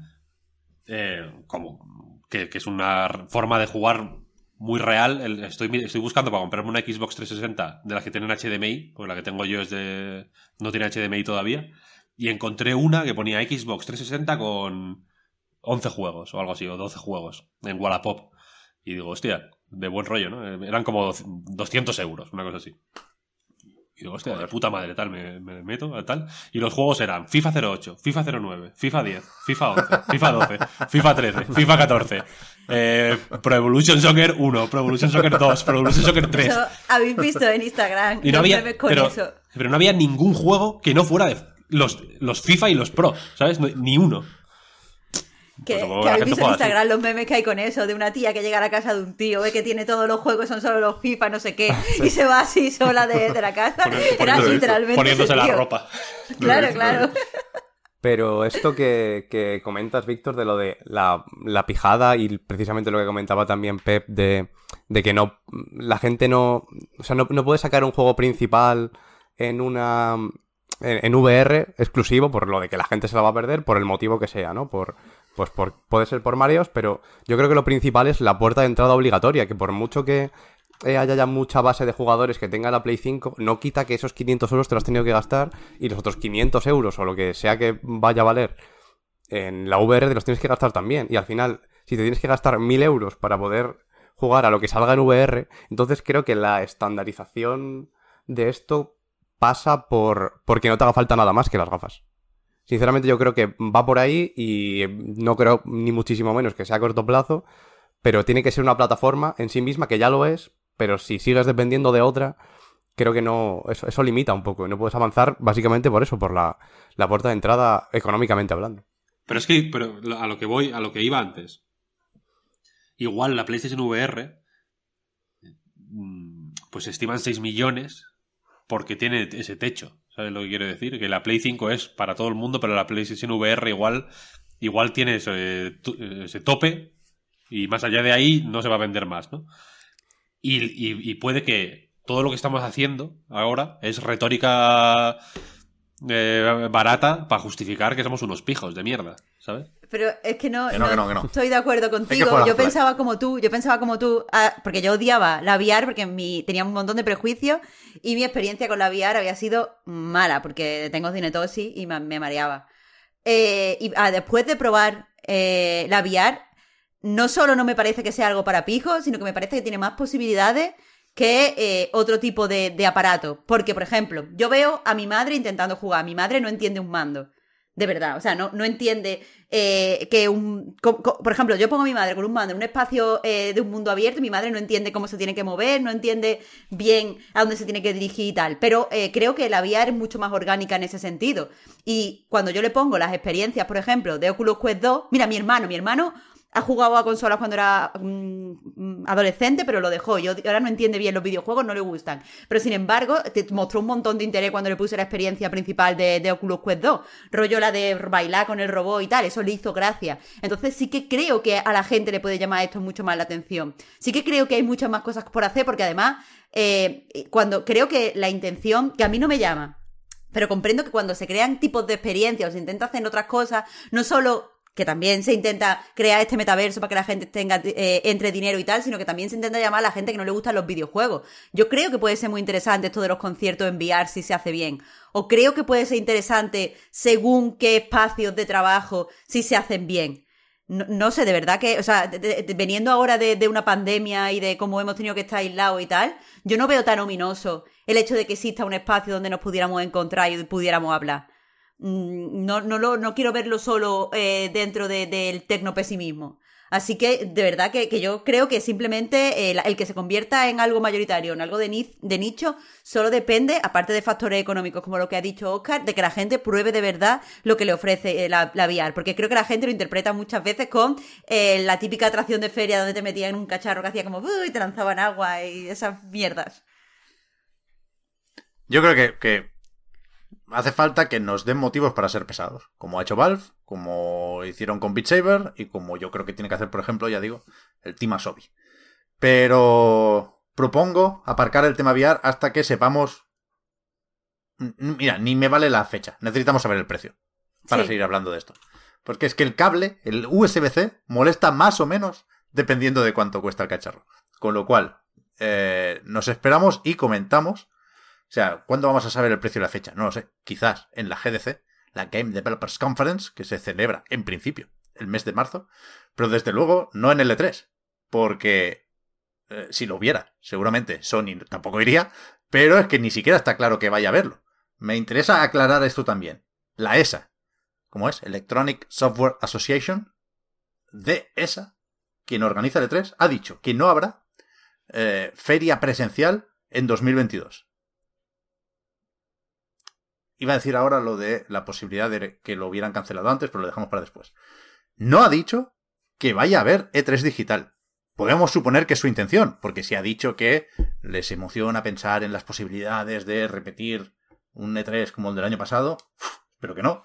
Eh, como. Que, es una forma de jugar muy real. Estoy, estoy buscando para comprarme una Xbox 360 de las que tienen HDMI, porque la que tengo yo es de. no tiene HDMI todavía. Y encontré una que ponía Xbox 360 con 11 juegos o algo así, o 12 juegos en Wallapop. Y digo, hostia, de buen rollo, ¿no? Eran como 200 euros, una cosa así. Y digo, hostia, de puta madre, tal, me, me meto, tal. Y los juegos eran FIFA 08, FIFA 09, FIFA 10, FIFA 11, FIFA 12, FIFA 13, FIFA 14, eh, Pro Evolution Soccer 1, Pro Evolution Soccer 2, Pro Evolution Soccer 3. Eso habéis visto en Instagram. Y no había, con pero, eso. pero no había ningún juego que no fuera de los, los FIFA y los Pro, ¿sabes? No- ni uno. Que, Pues que que habéis visto en así. Instagram los memes que hay con eso, de una tía que llega a la casa de un tío, ve que tiene todos los juegos, son solo los FIFA, no sé qué, y se va así sola de, de la casa. Era poniéndose- literalmente. poniéndose la ropa. Claro, claro. Pero esto que, que comentas, Víctor, de lo de la, la pijada y precisamente lo que comentaba también Pep de, de que no la gente no, o sea, no, no puede sacar un juego principal en una en, en VR exclusivo por lo de que la gente se la va a perder por el motivo que sea, ¿no? Por pues por puede ser por Marios, pero yo creo que lo principal es la puerta de entrada obligatoria, que por mucho que eh, haya ya mucha base de jugadores que tenga la Play 5, no quita que esos 500 euros te los has tenido que gastar y los otros 500 euros o lo que sea que vaya a valer en la VR te los tienes que gastar también. Y al final, si te tienes que gastar 1000 euros para poder jugar a lo que salga en VR, entonces creo que la estandarización de esto pasa por porque no te haga falta nada más que las gafas. Sinceramente yo creo que va por ahí y no creo ni muchísimo menos que sea a corto plazo, pero tiene que ser una plataforma en sí misma que ya lo es, pero si sigues dependiendo de otra, creo que no eso, eso limita un poco no puedes avanzar básicamente por eso, por la, la puerta de entrada económicamente hablando. Pero es que, pero a lo que voy, a lo que iba antes. Igual la PlayStation VR, mm, pues estiman 6 millones porque tiene ese techo. ¿Sabes lo que quiero decir? Que la Play 5 es para todo el mundo, pero la PlayStation VR igual, igual tiene ese, tope y más allá de ahí no se va a vender más, ¿no? Y- y puede que todo lo que estamos haciendo ahora es retórica eh, barata para justificar que somos unos pijos de mierda, ¿sabes? Pero es que no, Que no, que no, que no. estoy de acuerdo contigo. Yo pensaba como tú, yo pensaba como tú, ah, porque yo odiaba la VR porque mi, tenía un montón de prejuicios y mi experiencia con la VR había sido mala porque tengo cinetosis y me, me mareaba. Eh, y ah, después de probar eh, la VR, no solo no me parece que sea algo para pijos, sino que me parece que tiene más posibilidades que eh, otro tipo de, aparato. Porque, por ejemplo, yo veo a mi madre intentando jugar. Mi madre no entiende un mando. De verdad, o sea, no, no entiende eh, que un... por ejemplo, yo pongo a mi madre con un mando en un espacio eh, de un mundo abierto mi madre no entiende cómo se tiene que mover, no entiende bien a dónde se tiene que dirigir y tal. Pero creo que la VR es mucho más orgánica en ese sentido. Y cuando yo le pongo las experiencias, por ejemplo, de Oculus Quest 2, mira, mi hermano, mi hermano ha jugado a consolas cuando era mm, mm, adolescente, pero lo dejó. Yo ahora no entiende bien los videojuegos, no le gustan. Pero sin embargo, te mostró un montón de interés cuando le puse la experiencia principal de, de Oculus Quest 2. Rollo la de bailar con el robot y tal, eso le hizo gracia. Entonces sí que creo que a la gente le puede llamar esto mucho más la atención. Sí que creo que hay muchas más cosas por hacer, porque además, eh, cuando creo que la intención, que a mí no me llama, pero comprendo que cuando se crean tipos de experiencias o se intenta hacer otras cosas, no solo que también se intenta crear este metaverso para que la gente tenga eh, entre dinero y tal, sino que también se intenta llamar a la gente que no le gustan los videojuegos. Yo creo que puede ser muy interesante esto de los conciertos en si se hace bien. O creo que puede ser interesante según qué espacios de trabajo si se hacen bien. No, sé, de verdad que, o sea, veniendo ahora de, de una pandemia y de cómo hemos tenido que estar aislados y tal, yo no veo tan ominoso el hecho de que exista un espacio donde nos pudiéramos encontrar y pudiéramos hablar. Mm, No, no, lo, no quiero verlo solo eh, dentro de- del tecnopesimismo. Así que, de verdad que, que yo creo que simplemente eh, el que se convierta en algo mayoritario, en algo de, ni- de nicho, solo depende, aparte de factores económicos, como lo que ha dicho Oscar, de que la gente pruebe de verdad lo que le ofrece eh, la, la. Porque creo que la gente lo interpreta muchas veces con la típica atracción de feria donde te metían en un cacharro que hacía como y te lanzaban agua y esas mierdas. Yo creo que hace falta que nos den motivos para ser pesados, como ha hecho Valve, como hicieron con Beat Saber y como yo creo que tiene que hacer, por ejemplo, ya digo, el Team Asobi. Pero propongo aparcar el tema VR hasta que sepamos... Mira, ni me vale la fecha, necesitamos saber el precio para Sí. seguir hablando de esto. Porque es que el cable, el USB-C, molesta más o menos dependiendo de cuánto cuesta el cacharro. Con lo cual, eh, nos esperamos y comentamos. O sea, ¿cuándo vamos a saber el precio y la fecha? No lo sé. Quizás en la GDC, la Game Developers Conference, que se celebra en principio el mes de marzo. Pero desde luego no en el E3. Porque eh, si lo hubiera, seguramente Sony tampoco iría. Pero es que ni siquiera está claro que vaya a verlo. Me interesa aclarar esto también. La ESA, ¿cómo es? Electronic Software Association, de ESA, quien organiza el E3, ha dicho que no habrá eh, feria presencial en 2022. Iba a decir ahora lo de la posibilidad de que lo hubieran cancelado antes, pero lo dejamos para después. No ha dicho que vaya a haber E3 digital. Podemos suponer que es su intención, porque si ha dicho que les emociona pensar en las posibilidades de repetir un E3 como el del año pasado, pero que no.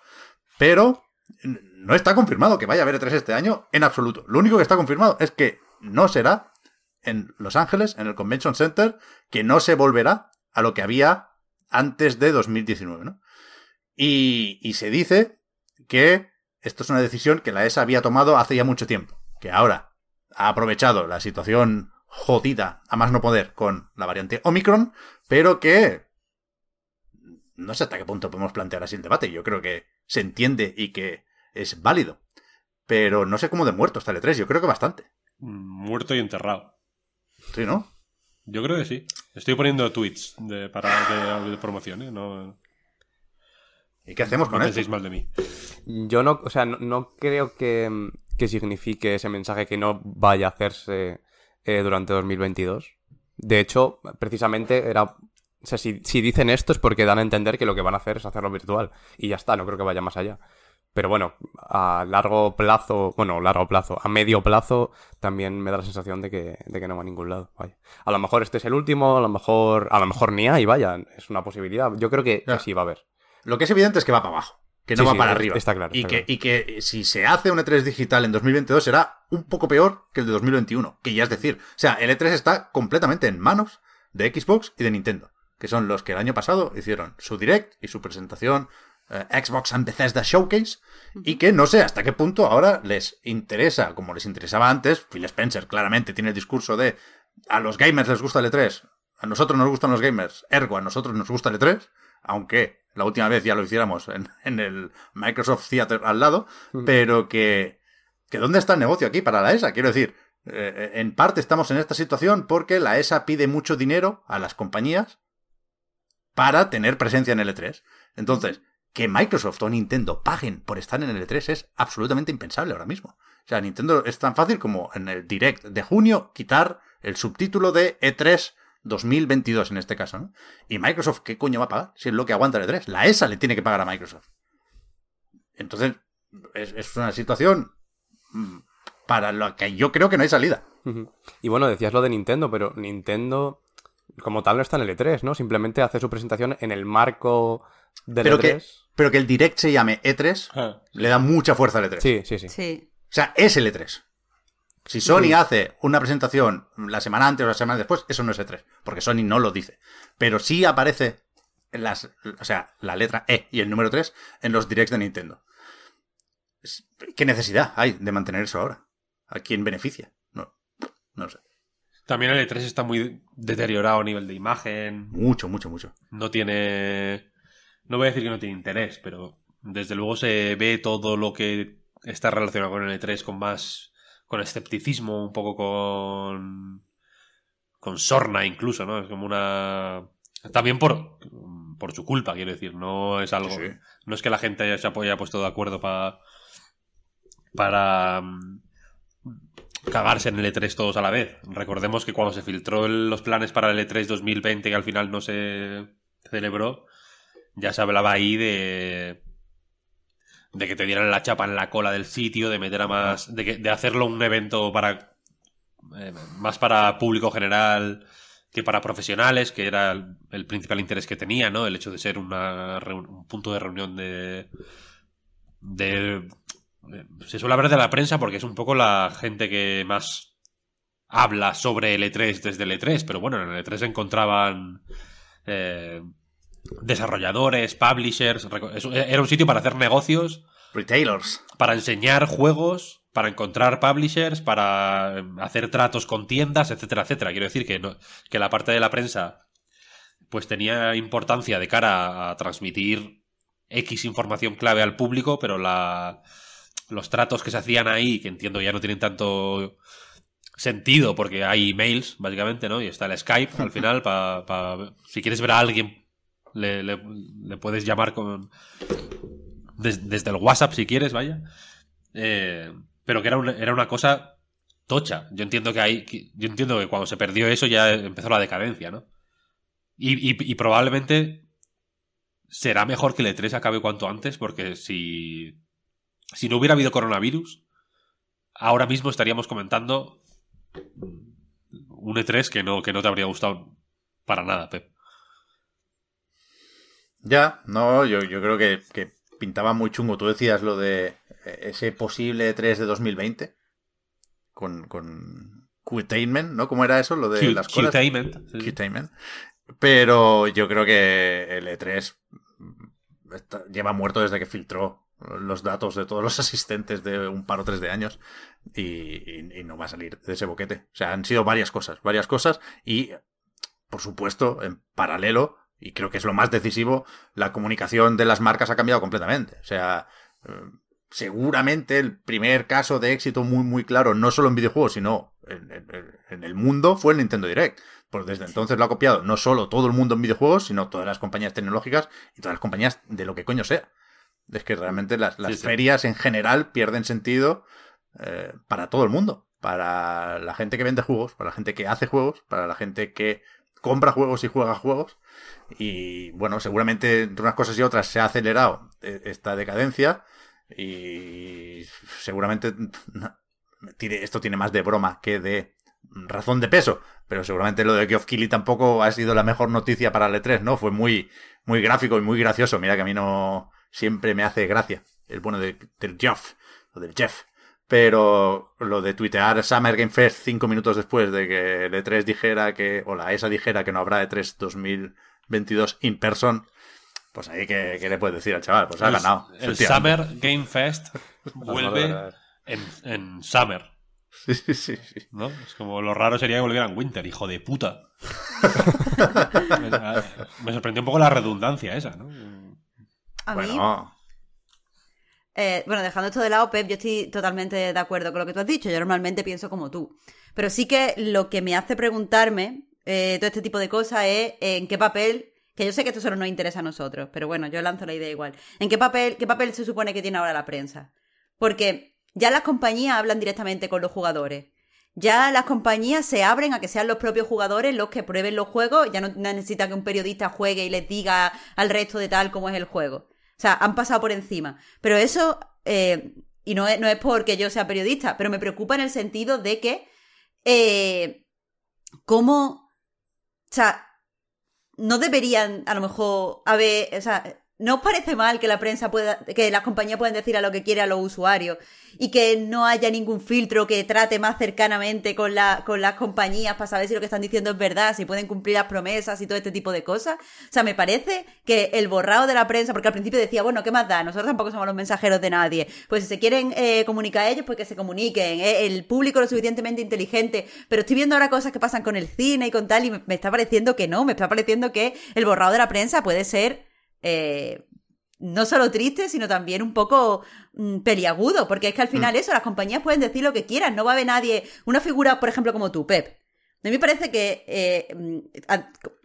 Pero no está confirmado que vaya a haber E3 este año en absoluto. Lo único que está confirmado es que no será en Los Ángeles, en el Convention Center, que no se volverá a lo que había antes de 2019, ¿no? Y, y se dice que esto es una decisión que la ESA había tomado hace ya mucho tiempo, que ahora ha aprovechado la situación jodida a más no poder con la variante Omicron, pero que no sé hasta qué punto podemos plantear así el debate. Yo creo que se entiende y que es válido. Pero no sé cómo de muerto está el E3, yo creo que bastante. Muerto y enterrado. Sí, ¿no? Yo creo que sí. Estoy poniendo tweets de, para, de, de promoción, ¿eh? No, ¿Y qué hacemos con no esto? penséis mal de mí. Yo no, o sea, no, no creo que, que signifique ese mensaje que no vaya a hacerse eh, durante 2022. De hecho, precisamente era... O sea, si, si dicen esto es porque dan a entender que lo que van a hacer es hacerlo virtual. Y ya está, no creo que vaya más allá. Pero bueno, a largo plazo, bueno, largo plazo, a medio plazo, también me da la sensación de que, de que no va a ningún lado. Vaya. A lo mejor este es el último, a lo mejor, a lo mejor ni hay, vaya, es una posibilidad. Yo creo que, que sí va a haber. Lo que es evidente es que va para abajo, que no Sí, va sí, para arriba. está claro, y, está que, claro. y que si se hace un E3 digital en 2022 será un poco peor que el de 2021, que ya es decir. O sea, el E3 está completamente en manos de Xbox y de Nintendo, que son los que el año pasado hicieron su direct y su presentación eh, Xbox and Bethesda Showcase, y que no sé hasta qué punto ahora les interesa, como les interesaba antes, Phil Spencer claramente tiene el discurso de a los gamers les gusta el E3, a nosotros nos gustan los gamers, ergo a nosotros nos gusta el E3, aunque la última vez ya lo hiciéramos en, en el Microsoft Theater al lado, pero que, que ¿dónde está el negocio aquí para la ESA? Quiero decir, eh, en parte estamos en esta situación porque la ESA pide mucho dinero a las compañías para tener presencia en el E3. Entonces, que Microsoft o Nintendo paguen por estar en el E3 es absolutamente impensable ahora mismo. O sea, Nintendo es tan fácil como en el Direct de junio quitar el subtítulo de E E3 2022 en este caso, ¿no? Y Microsoft, ¿qué coño va a pagar? Si es lo que aguanta el E3. La ESA le tiene que pagar a Microsoft. Entonces, es, es una situación mm, para la que yo creo que no hay salida. Y bueno, decías lo de Nintendo, pero Nintendo como tal no está en el E3, ¿no? Simplemente hace su presentación en el marco del Pero E3. que, pero que el Direct se llame E3 Ah, le da mucha fuerza al E3. Sí, sí, sí. Sí. O sea, es el E3. Si Sony hace una presentación la semana antes o la semana después, eso no es E3, porque Sony no lo dice. Pero sí aparece en las, o sea, la letra E y el número 3 en los directs de Nintendo. ¿Qué necesidad hay de mantener eso ahora? ¿A quién beneficia? No, no lo sé. También el E3 está muy deteriorado a nivel de imagen. Mucho, mucho, mucho. No tiene. No voy a decir que no tiene interés, pero desde luego se ve todo lo que está relacionado con el E3 con más. Con escepticismo, un poco con. con sorna incluso, ¿no? Es como una. También por. por su culpa, quiero decir. No es algo. Sí. No es que la gente se haya puesto de acuerdo para. para. mm, cagarse en el E3 todos a la vez. Recordemos que cuando se filtró los planes para el E3 2020, que al final no se celebró, ya se hablaba ahí de de que te dieran la chapa en la cola del sitio, de meter a más, de, que- de hacerlo un evento para eh, más para público general que para profesionales, que era el, principal interés que tenía, ¿no? El hecho de ser un punto de reunión de, de... Se suele hablar de la prensa porque es un poco la gente que más habla sobre el E3 desde el E3, pero bueno, en el E3 se encontraban eh, desarrolladores, publishers, eso- era un sitio para hacer negocios Retailers. para enseñar juegos, para encontrar publishers, para hacer tratos con tiendas, etcétera, etcétera. Quiero decir que, no- que la parte de la prensa pues tenía importancia de cara a transmitir X información clave al público, pero la, los tratos que se hacían ahí, que entiendo ya no tienen tanto sentido porque hay emails, básicamente, ¿no? Y está el Skype al final, para si quieres ver a alguien, le, puedes llamar con, des- desde el WhatsApp si quieres, vaya. Eh, pero que era una, era una cosa tocha. Yo entiendo que que- Yo entiendo que cuando se perdió eso ya empezó la decadencia, ¿no? Y probablemente será mejor que el E3 acabe cuanto antes, porque si. Si no hubiera habido coronavirus, ahora mismo estaríamos comentando un E3 que no, que no te habría gustado para nada, Pep. Ya, no, yo, yo creo que, que pintaba muy chungo. Tú decías lo de eh, ese posible 3 de 2020 con, con Qtainment, ¿no? ¿Cómo era eso? Lo de Q- las colas. Qtainment, sí, sí. Qtainment. Pero yo creo que el E3 está- lleva muerto desde que filtró los datos de todos los asistentes de un par o tres de años y, y- y no va a salir de ese boquete. O sea, han sido varias cosas, varias cosas y, por supuesto, en paralelo, y creo que es lo más decisivo, la comunicación de las marcas ha cambiado completamente. O sea, eh, seguramente el primer caso de éxito muy, muy claro, no solo en videojuegos, sino en, en- en el mundo, fue el Nintendo Direct. Pues desde entonces lo ha copiado no solo todo el mundo en videojuegos, sino todas las compañías tecnológicas y todas las compañías de lo que coño sea. Es que realmente las, las Sí, sí. ferias en general pierden sentido eh, para todo el mundo. Para la gente que vende juegos, para la gente que hace juegos, para la gente que compra juegos y juega juegos. Y bueno, seguramente entre unas cosas y otras se ha acelerado eh, esta decadencia. Y seguramente esto tiene más de broma que de razón de peso. Pero seguramente lo de Geoff Keighley tampoco ha sido la mejor noticia para el E3, ¿no? Fue muy, muy gráfico y muy gracioso. Mira que a mí no siempre me hace gracia el bueno de, del Geoff, o del Jeff. Pero lo de tuitear Summer Game Fest cinco minutos después de que el E3 dijera que, o la ESA dijera que no habrá E3 2022 in person, pues ahí que, le puedes decir al chaval, pues ha El- ganado. El. Summer Game Fest vuelve en, en Summer. Sí, sí, sí, sí. ¿no? Es como lo raro sería que volvieran Winter, hijo de puta. me, me sorprendió un poco la redundancia esa, ¿no? A mí, Bueno, Eh, bueno, dejando esto de lado, Pep, yo estoy totalmente de acuerdo con lo que tú has dicho. Yo normalmente pienso como tú. Pero sí que lo que me hace preguntarme eh, todo este tipo de cosas es en qué papel, que yo sé que esto solo nos interesa a nosotros, pero bueno, yo lanzo la idea igual. ¿En qué papel, qué papel se supone que tiene ahora la prensa? Porque ya las compañías hablan directamente con los jugadores. Ya las compañías se abren a que sean los propios jugadores los que prueben los juegos. Ya no necesita que un periodista juegue y les diga al resto de tal cómo es el juego. O sea, han pasado por encima. Pero eso, eh, y no es, no es porque yo sea periodista, pero me preocupa en el sentido de que, eh, cómo, sea, no deberían a lo mejor haber, o sea, ¿no os parece mal que la prensa pueda, que las compañías puedan decir a lo que quiere a los usuarios y que no haya ningún filtro que trate más cercanamente con, la, las compañías para saber si lo que están diciendo es verdad, si pueden cumplir las promesas y todo este tipo de cosas? O sea, me parece que el borrado de la prensa, porque al principio decía, bueno, ¿qué más da? Nosotros tampoco somos los mensajeros de nadie. Pues si se quieren eh, comunicar ellos, pues que se comuniquen. eh, El público lo suficientemente inteligente. Pero estoy viendo ahora cosas que pasan con el cine y con tal, y me, me está pareciendo que no, me está pareciendo que el borrado de la prensa puede ser eh, no solo triste, sino también un poco mm, peliagudo, porque es que al final eso, las compañías pueden decir lo que quieran, no va a haber nadie, una figura, por ejemplo, como tú, Pep. A mí me parece que eh, mm,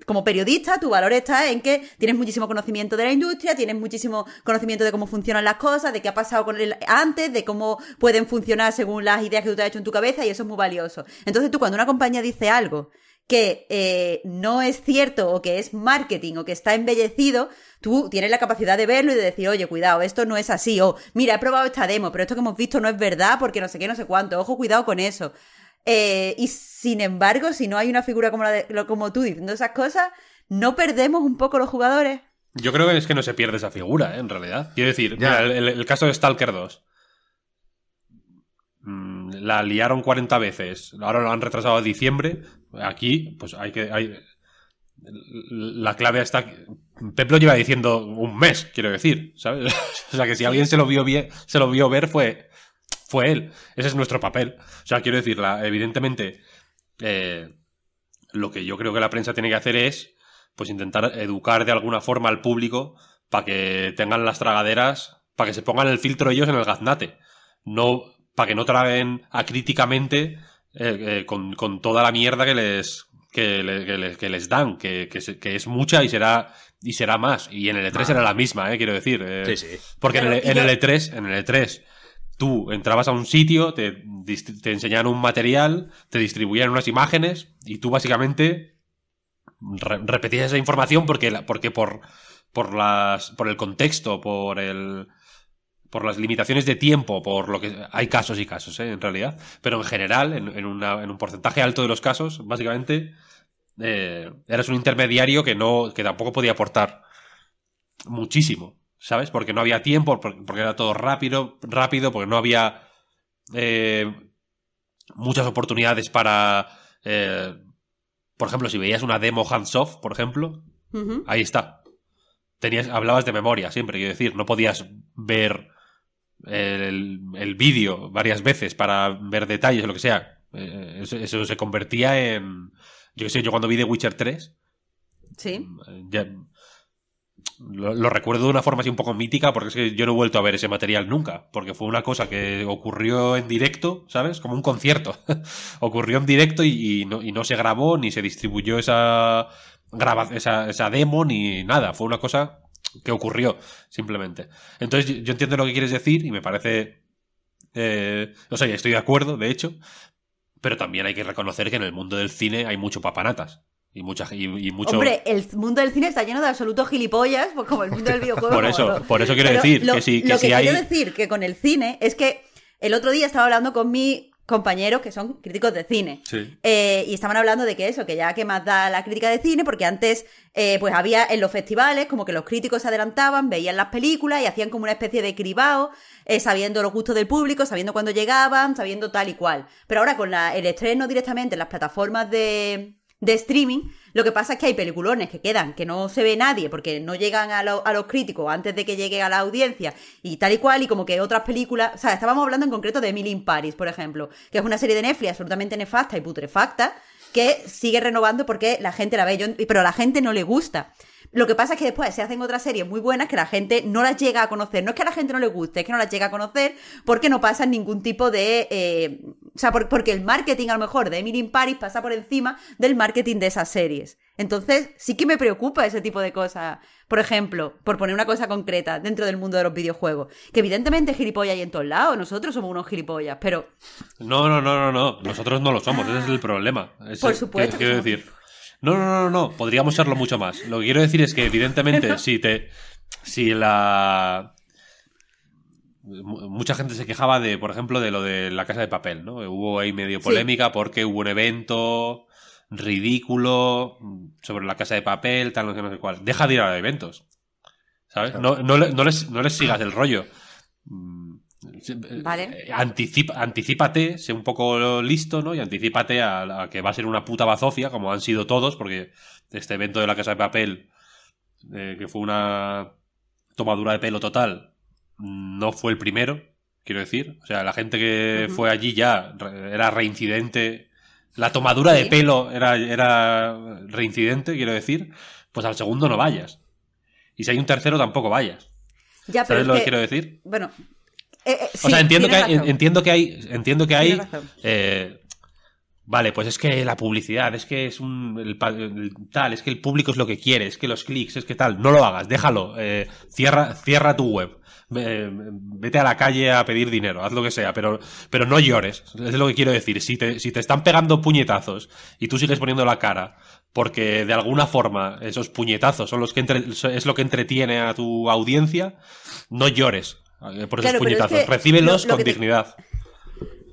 como periodista tu valor está en que tienes muchísimo conocimiento de la industria, tienes muchísimo conocimiento de cómo funcionan las cosas, de qué ha pasado con el antes, de cómo pueden funcionar según las ideas que tú te has hecho en tu cabeza y eso es muy valioso. Entonces tú cuando una compañía dice algo que eh, no es cierto o que es marketing o que está embellecido, tú tienes la capacidad de verlo y de decir, oye, cuidado, esto no es así, o mira, he probado esta demo, pero esto que hemos visto no es verdad porque no sé qué, no sé cuánto, ojo, cuidado con eso. Eh, y sin embargo, si no hay una figura como, la de, como tú diciendo esas cosas, ¿no perdemos un poco los jugadores? Yo creo que es que no se pierde esa figura, ¿eh? en realidad. Quiero decir, Ya. mira, el, el- el caso de Stalker 2. Mm, La liaron 40 veces. Ahora lo han retrasado a diciembre. Aquí, pues hay que. Hay... La clave está. Pep lo lleva diciendo un mes, quiero decir. ¿Sabes? o sea que si alguien se lo vio bien, se lo vio ver, fue. Fue él. Ese es nuestro papel. O sea, quiero decir, la- evidentemente. eh, lo que yo creo que la prensa tiene que hacer es pues intentar educar de alguna forma al público para que tengan las tragaderas, para que se pongan el filtro ellos en el gaznate. No, para que no traguen acríticamente eh, eh, con, con toda la mierda que les, que, le- que les, que les dan, que, que, se- que es mucha y será, y será más. Y en el E3 era la misma, eh, quiero decir. eh, Sí, sí. Porque en, el, y en yo- el E3, en el E3, tú entrabas a un sitio, te, te enseñaban un material, te distribuían unas imágenes y tú básicamente re- repetías esa información porque, la- porque por, por, las, por el contexto, por el por las limitaciones de tiempo, por lo que hay casos y casos, ¿eh? en realidad, pero en general, en, en una- en un porcentaje alto de los casos, básicamente eh, eras un intermediario que no que tampoco podía aportar muchísimo, ¿sabes? Porque no había tiempo, por- porque era todo rápido, rápido, porque no había eh, muchas oportunidades para, eh, por ejemplo, si veías una demo hands-off, por ejemplo, ahí está. Tenías, hablabas de memoria siempre, quiero decir, no podías ver el, el vídeo varias veces para ver detalles o lo que sea. Eh, Eso, eso se convertía en. Yo qué sé, yo cuando vi The Witcher 3, Sí. ya- lo, lo recuerdo de una forma así un poco mítica porque es que yo no he vuelto a ver ese material nunca, porque fue una cosa que ocurrió en directo, ¿sabes? Como un concierto. ocurrió en directo y, y no, y no se grabó ni se distribuyó esa, graba, esa, esa demo ni nada, fue una cosa que ocurrió simplemente. Entonces yo, yo entiendo lo que quieres decir y me parece... eh, o sea, estoy de acuerdo, de hecho, pero también hay que reconocer que en el mundo del cine hay mucho papanatas. Y, mucha, y, y mucho... Hombre, el mundo del cine está lleno de absolutos gilipollas, pues como el mundo del videojuego. Por eso- por eso quiero Pero decir lo, que si- que lo si que hay- quiero decir que con el cine es que el otro día estaba hablando con mis compañeros que son críticos de cine. Sí. Eh, y estaban hablando de que eso, que ya que más da la crítica de cine, porque antes eh, pues había en los festivales como que los críticos se adelantaban, veían las películas y hacían como una especie de cribado, eh, sabiendo los gustos del público, sabiendo cuándo llegaban, sabiendo tal y cual. Pero ahora con la- el estreno directamente en las plataformas de, de streaming, lo que pasa es que hay peliculones que quedan, que no se ve nadie porque no llegan a, lo- a los críticos antes de que llegue a la audiencia y tal y cual, y como que otras películas, o sea, estábamos hablando en concreto de Emily in Paris, por ejemplo, que es una serie de Netflix absolutamente nefasta y putrefacta, que sigue renovando porque la gente la ve, pero a la gente no le gusta. Lo que pasa es que después se hacen otras series muy buenas que la gente no las llega a conocer. No es que a la gente no le guste, es que no las llega a conocer porque no pasan ningún tipo de... eh, o sea, por- porque el marketing a lo mejor de Emily in Paris pasa por encima del marketing de esas series. Entonces, sí que me preocupa ese tipo de cosas. Por ejemplo, por poner una cosa concreta dentro del mundo de los videojuegos. Que evidentemente gilipollas hay en todos lados, nosotros somos unos gilipollas, pero No, no, no, no, no. Nosotros no lo somos, ese es el problema. Ese- Por supuesto que Quiero somos. decir. No, no, no, no, no. Podríamos serlo mucho más. Lo que quiero decir es que, evidentemente, si te. Si la. Mu- Mucha gente se quejaba de, por ejemplo, de lo de la casa de papel, ¿no? Hubo ahí medio Sí. polémica porque hubo un evento ridículo sobre la casa de papel, tal, no sé, no sé cuál. Deja de ir a eventos. ¿Sabes? No, no, le- no les, no les sigas el rollo. Mm, Vale. eh, Anticipa, anticípate, sé un poco listo, ¿no? Y anticípate a, a que va a ser una puta bazofia, como han sido todos, porque este evento de la Casa de Papel, eh, que fue una tomadura de pelo total, no fue el primero, quiero decir. O sea, la gente que fue allí ya era reincidente. La tomadura de pelo era, era reincidente, quiero decir. Pues al segundo no vayas. Y si hay un tercero, tampoco vayas. ya, ¿Sabes es lo que que- quiero decir? Bueno. eh, eh, O sí, sea, entiendo que, hay, entiendo que hay. Entiendo que hay. Eh, vale, pues es que la publicidad, es que es un. el tal, es que el público es lo que quiere, es que los clics, es que tal. No lo hagas, déjalo. eh, cierra, cierra tu web. Ve- Vete a la calle a pedir dinero, haz lo que sea, pero, pero no llores. Es lo que quiero decir. Si te, si te están pegando puñetazos y tú sigues poniendo la cara porque de alguna forma esos puñetazos son los que entre- es lo que entretiene a tu audiencia, no llores eh, por esos Claro, pero es puñetazos. que Recíbelos lo- lo con te- dignidad.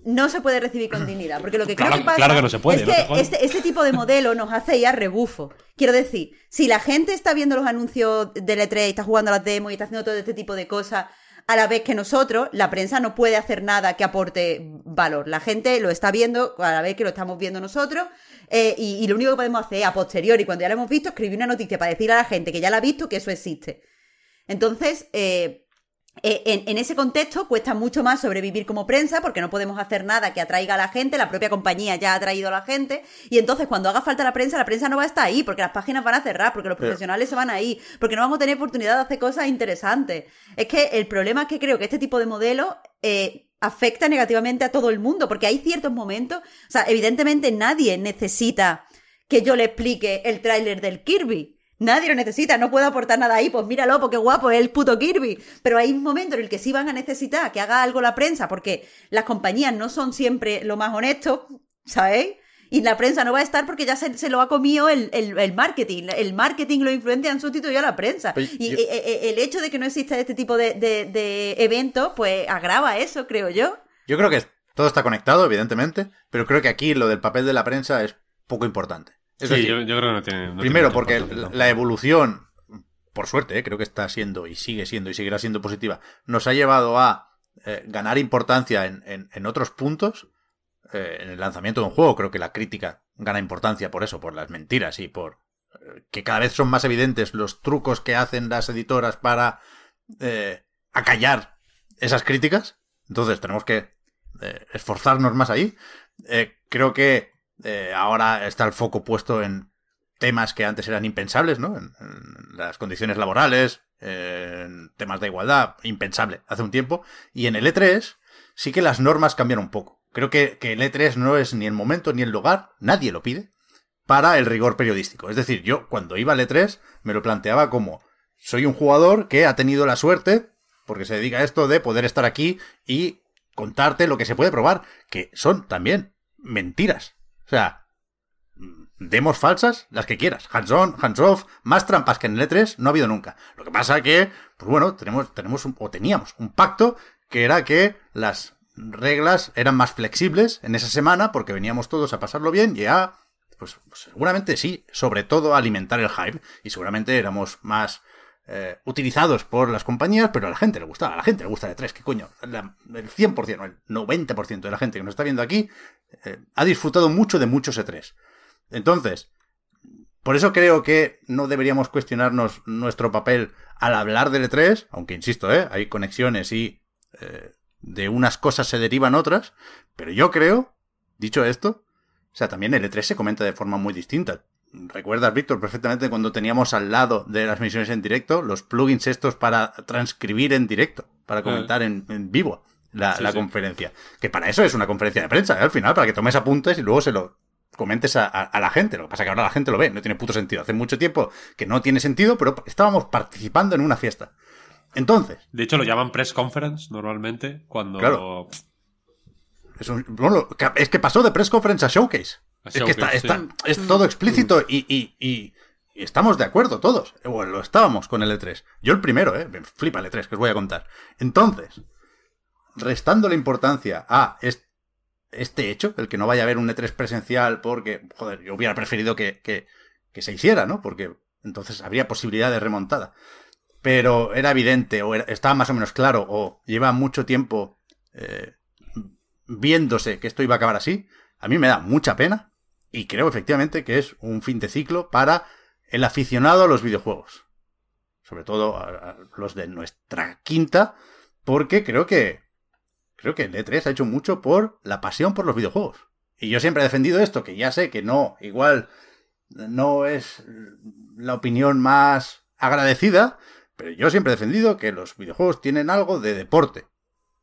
No se puede recibir con dignidad. Porque lo que Claro- creo que pasa claro que no se puede, es que este, este tipo de modelo nos hace ir a rebufo. Quiero decir, si la gente está viendo los anuncios del E3 y está jugando a las demos y está haciendo todo este tipo de cosas a la vez que nosotros, la prensa no puede hacer nada que aporte valor. La gente lo está viendo a la vez que lo estamos viendo nosotros eh, y, y lo único que podemos hacer a posteriori, cuando ya lo hemos visto, escribir una noticia para decir a la gente que ya la ha visto que eso existe. Entonces, eh, eh, en, en ese contexto cuesta mucho más sobrevivir como prensa porque no podemos hacer nada que atraiga a la gente, la propia compañía ya ha atraído a la gente y entonces cuando haga falta la prensa, la prensa no va a estar ahí porque las páginas van a cerrar, porque los profesionales se van a ir, porque no vamos a tener oportunidad de hacer cosas interesantes. Es que el problema es que creo que este tipo de modelo eh, afecta negativamente a todo el mundo porque hay ciertos momentos, o sea, evidentemente nadie necesita que yo le explique el tráiler del Kirby. Nadie lo necesita, no puedo aportar nada ahí, pues míralo, porque guapo es el puto Kirby. Pero hay un momento en el que sí van a necesitar que haga algo la prensa, porque las compañías no son siempre lo más honestos, ¿sabéis? Y la prensa no va a estar porque ya se, se lo ha comido el, el- el marketing. El marketing, los influencers han sustituido a la prensa. Pero y yo- eh, eh, el hecho de que no exista este tipo de, de- de eventos, pues agrava eso, creo yo. Yo creo que todo está conectado, evidentemente, pero creo que aquí lo del papel de la prensa es poco importante. Es Sí, decir, yo, yo creo que no tiene. no primero tiene porque la, evolución, por suerte, eh, creo que está siendo y sigue siendo y seguirá siendo positiva, nos ha llevado a eh, ganar importancia en, en- en otros puntos. Eh, en el lanzamiento de un juego creo que la crítica gana importancia por eso, por las mentiras y por que cada vez son más evidentes los trucos que hacen las editoras para acallar esas críticas. Entonces tenemos que esforzarnos más ahí. Creo que eh, ahora está el foco puesto en temas que antes eran impensables, ¿no? En, las condiciones laborales, en temas de igualdad, impensable hace un tiempo. Y en el E3 sí que las normas cambian un poco. Creo que, que el E3 no es ni el momento ni el lugar, nadie lo pide, para el rigor periodístico. Es decir, yo cuando iba al E3 me lo planteaba como soy un jugador que ha tenido la suerte, porque se dedica a esto de poder estar aquí y contarte lo que se puede probar, que son también mentiras. O sea, demos falsas, las que quieras. Hands on, hands off, más trampas que en el E3 no ha habido nunca. Lo que pasa que, pues bueno, tenemos, tenemos un- o teníamos un pacto que era que las reglas eran más flexibles en esa semana porque veníamos todos a pasarlo bien y a, pues, pues seguramente sí, sobre todo a alimentar el hype y seguramente éramos más eh, utilizados por las compañías, pero a la gente le gustaba, a la gente le gusta el E3, ¿qué coño? El 100%, el 90% de la gente que nos está viendo aquí eh, ha disfrutado mucho de muchos E3. Entonces, por eso creo que no deberíamos cuestionarnos nuestro papel al hablar del E3, aunque insisto, ¿eh? hay conexiones y de unas cosas se derivan otras, pero yo creo, dicho esto, o sea, también el E3 se comenta de forma muy distinta. ¿Recuerdas, Víctor, perfectamente cuando teníamos al lado de las misiones en directo los plugins estos para transcribir en directo, para comentar en, en vivo la, Sí, la sí. conferencia? Que para eso es una conferencia de prensa, ¿eh? al final, para que tomes apuntes y luego se lo comentes a, a- a la gente. Lo que pasa es que ahora la gente lo ve, no tiene puto sentido. Hace mucho tiempo que no tiene sentido, pero estábamos participando en una fiesta. Entonces, De hecho, lo llaman press conference normalmente cuando. Claro. es, un- bueno, es que pasó de press conference a showcase. Es que está, está- sí. es todo explícito y, y- y- y estamos de acuerdo todos. Bueno, lo estábamos con el E3. Yo el primero, ¿eh? Me flipa el E3, que os voy a contar. Entonces, restando la importancia a est- este hecho, el que no vaya a haber un E3 presencial porque, joder, yo hubiera preferido que, que- que se hiciera, ¿no? Porque entonces habría posibilidad de remontada. Pero era evidente, o era- estaba más o menos claro, o lleva mucho tiempo eh, viéndose que esto iba a acabar así. A mí me da mucha pena y creo efectivamente que es un fin de ciclo para el aficionado a los videojuegos. Sobre todo a, los de nuestra quinta, porque creo que creo que el E3 ha hecho mucho por la pasión por los videojuegos. Y yo siempre he defendido esto, que ya sé que no, igual no es la opinión más agradecida, pero yo siempre he defendido que los videojuegos tienen algo de deporte.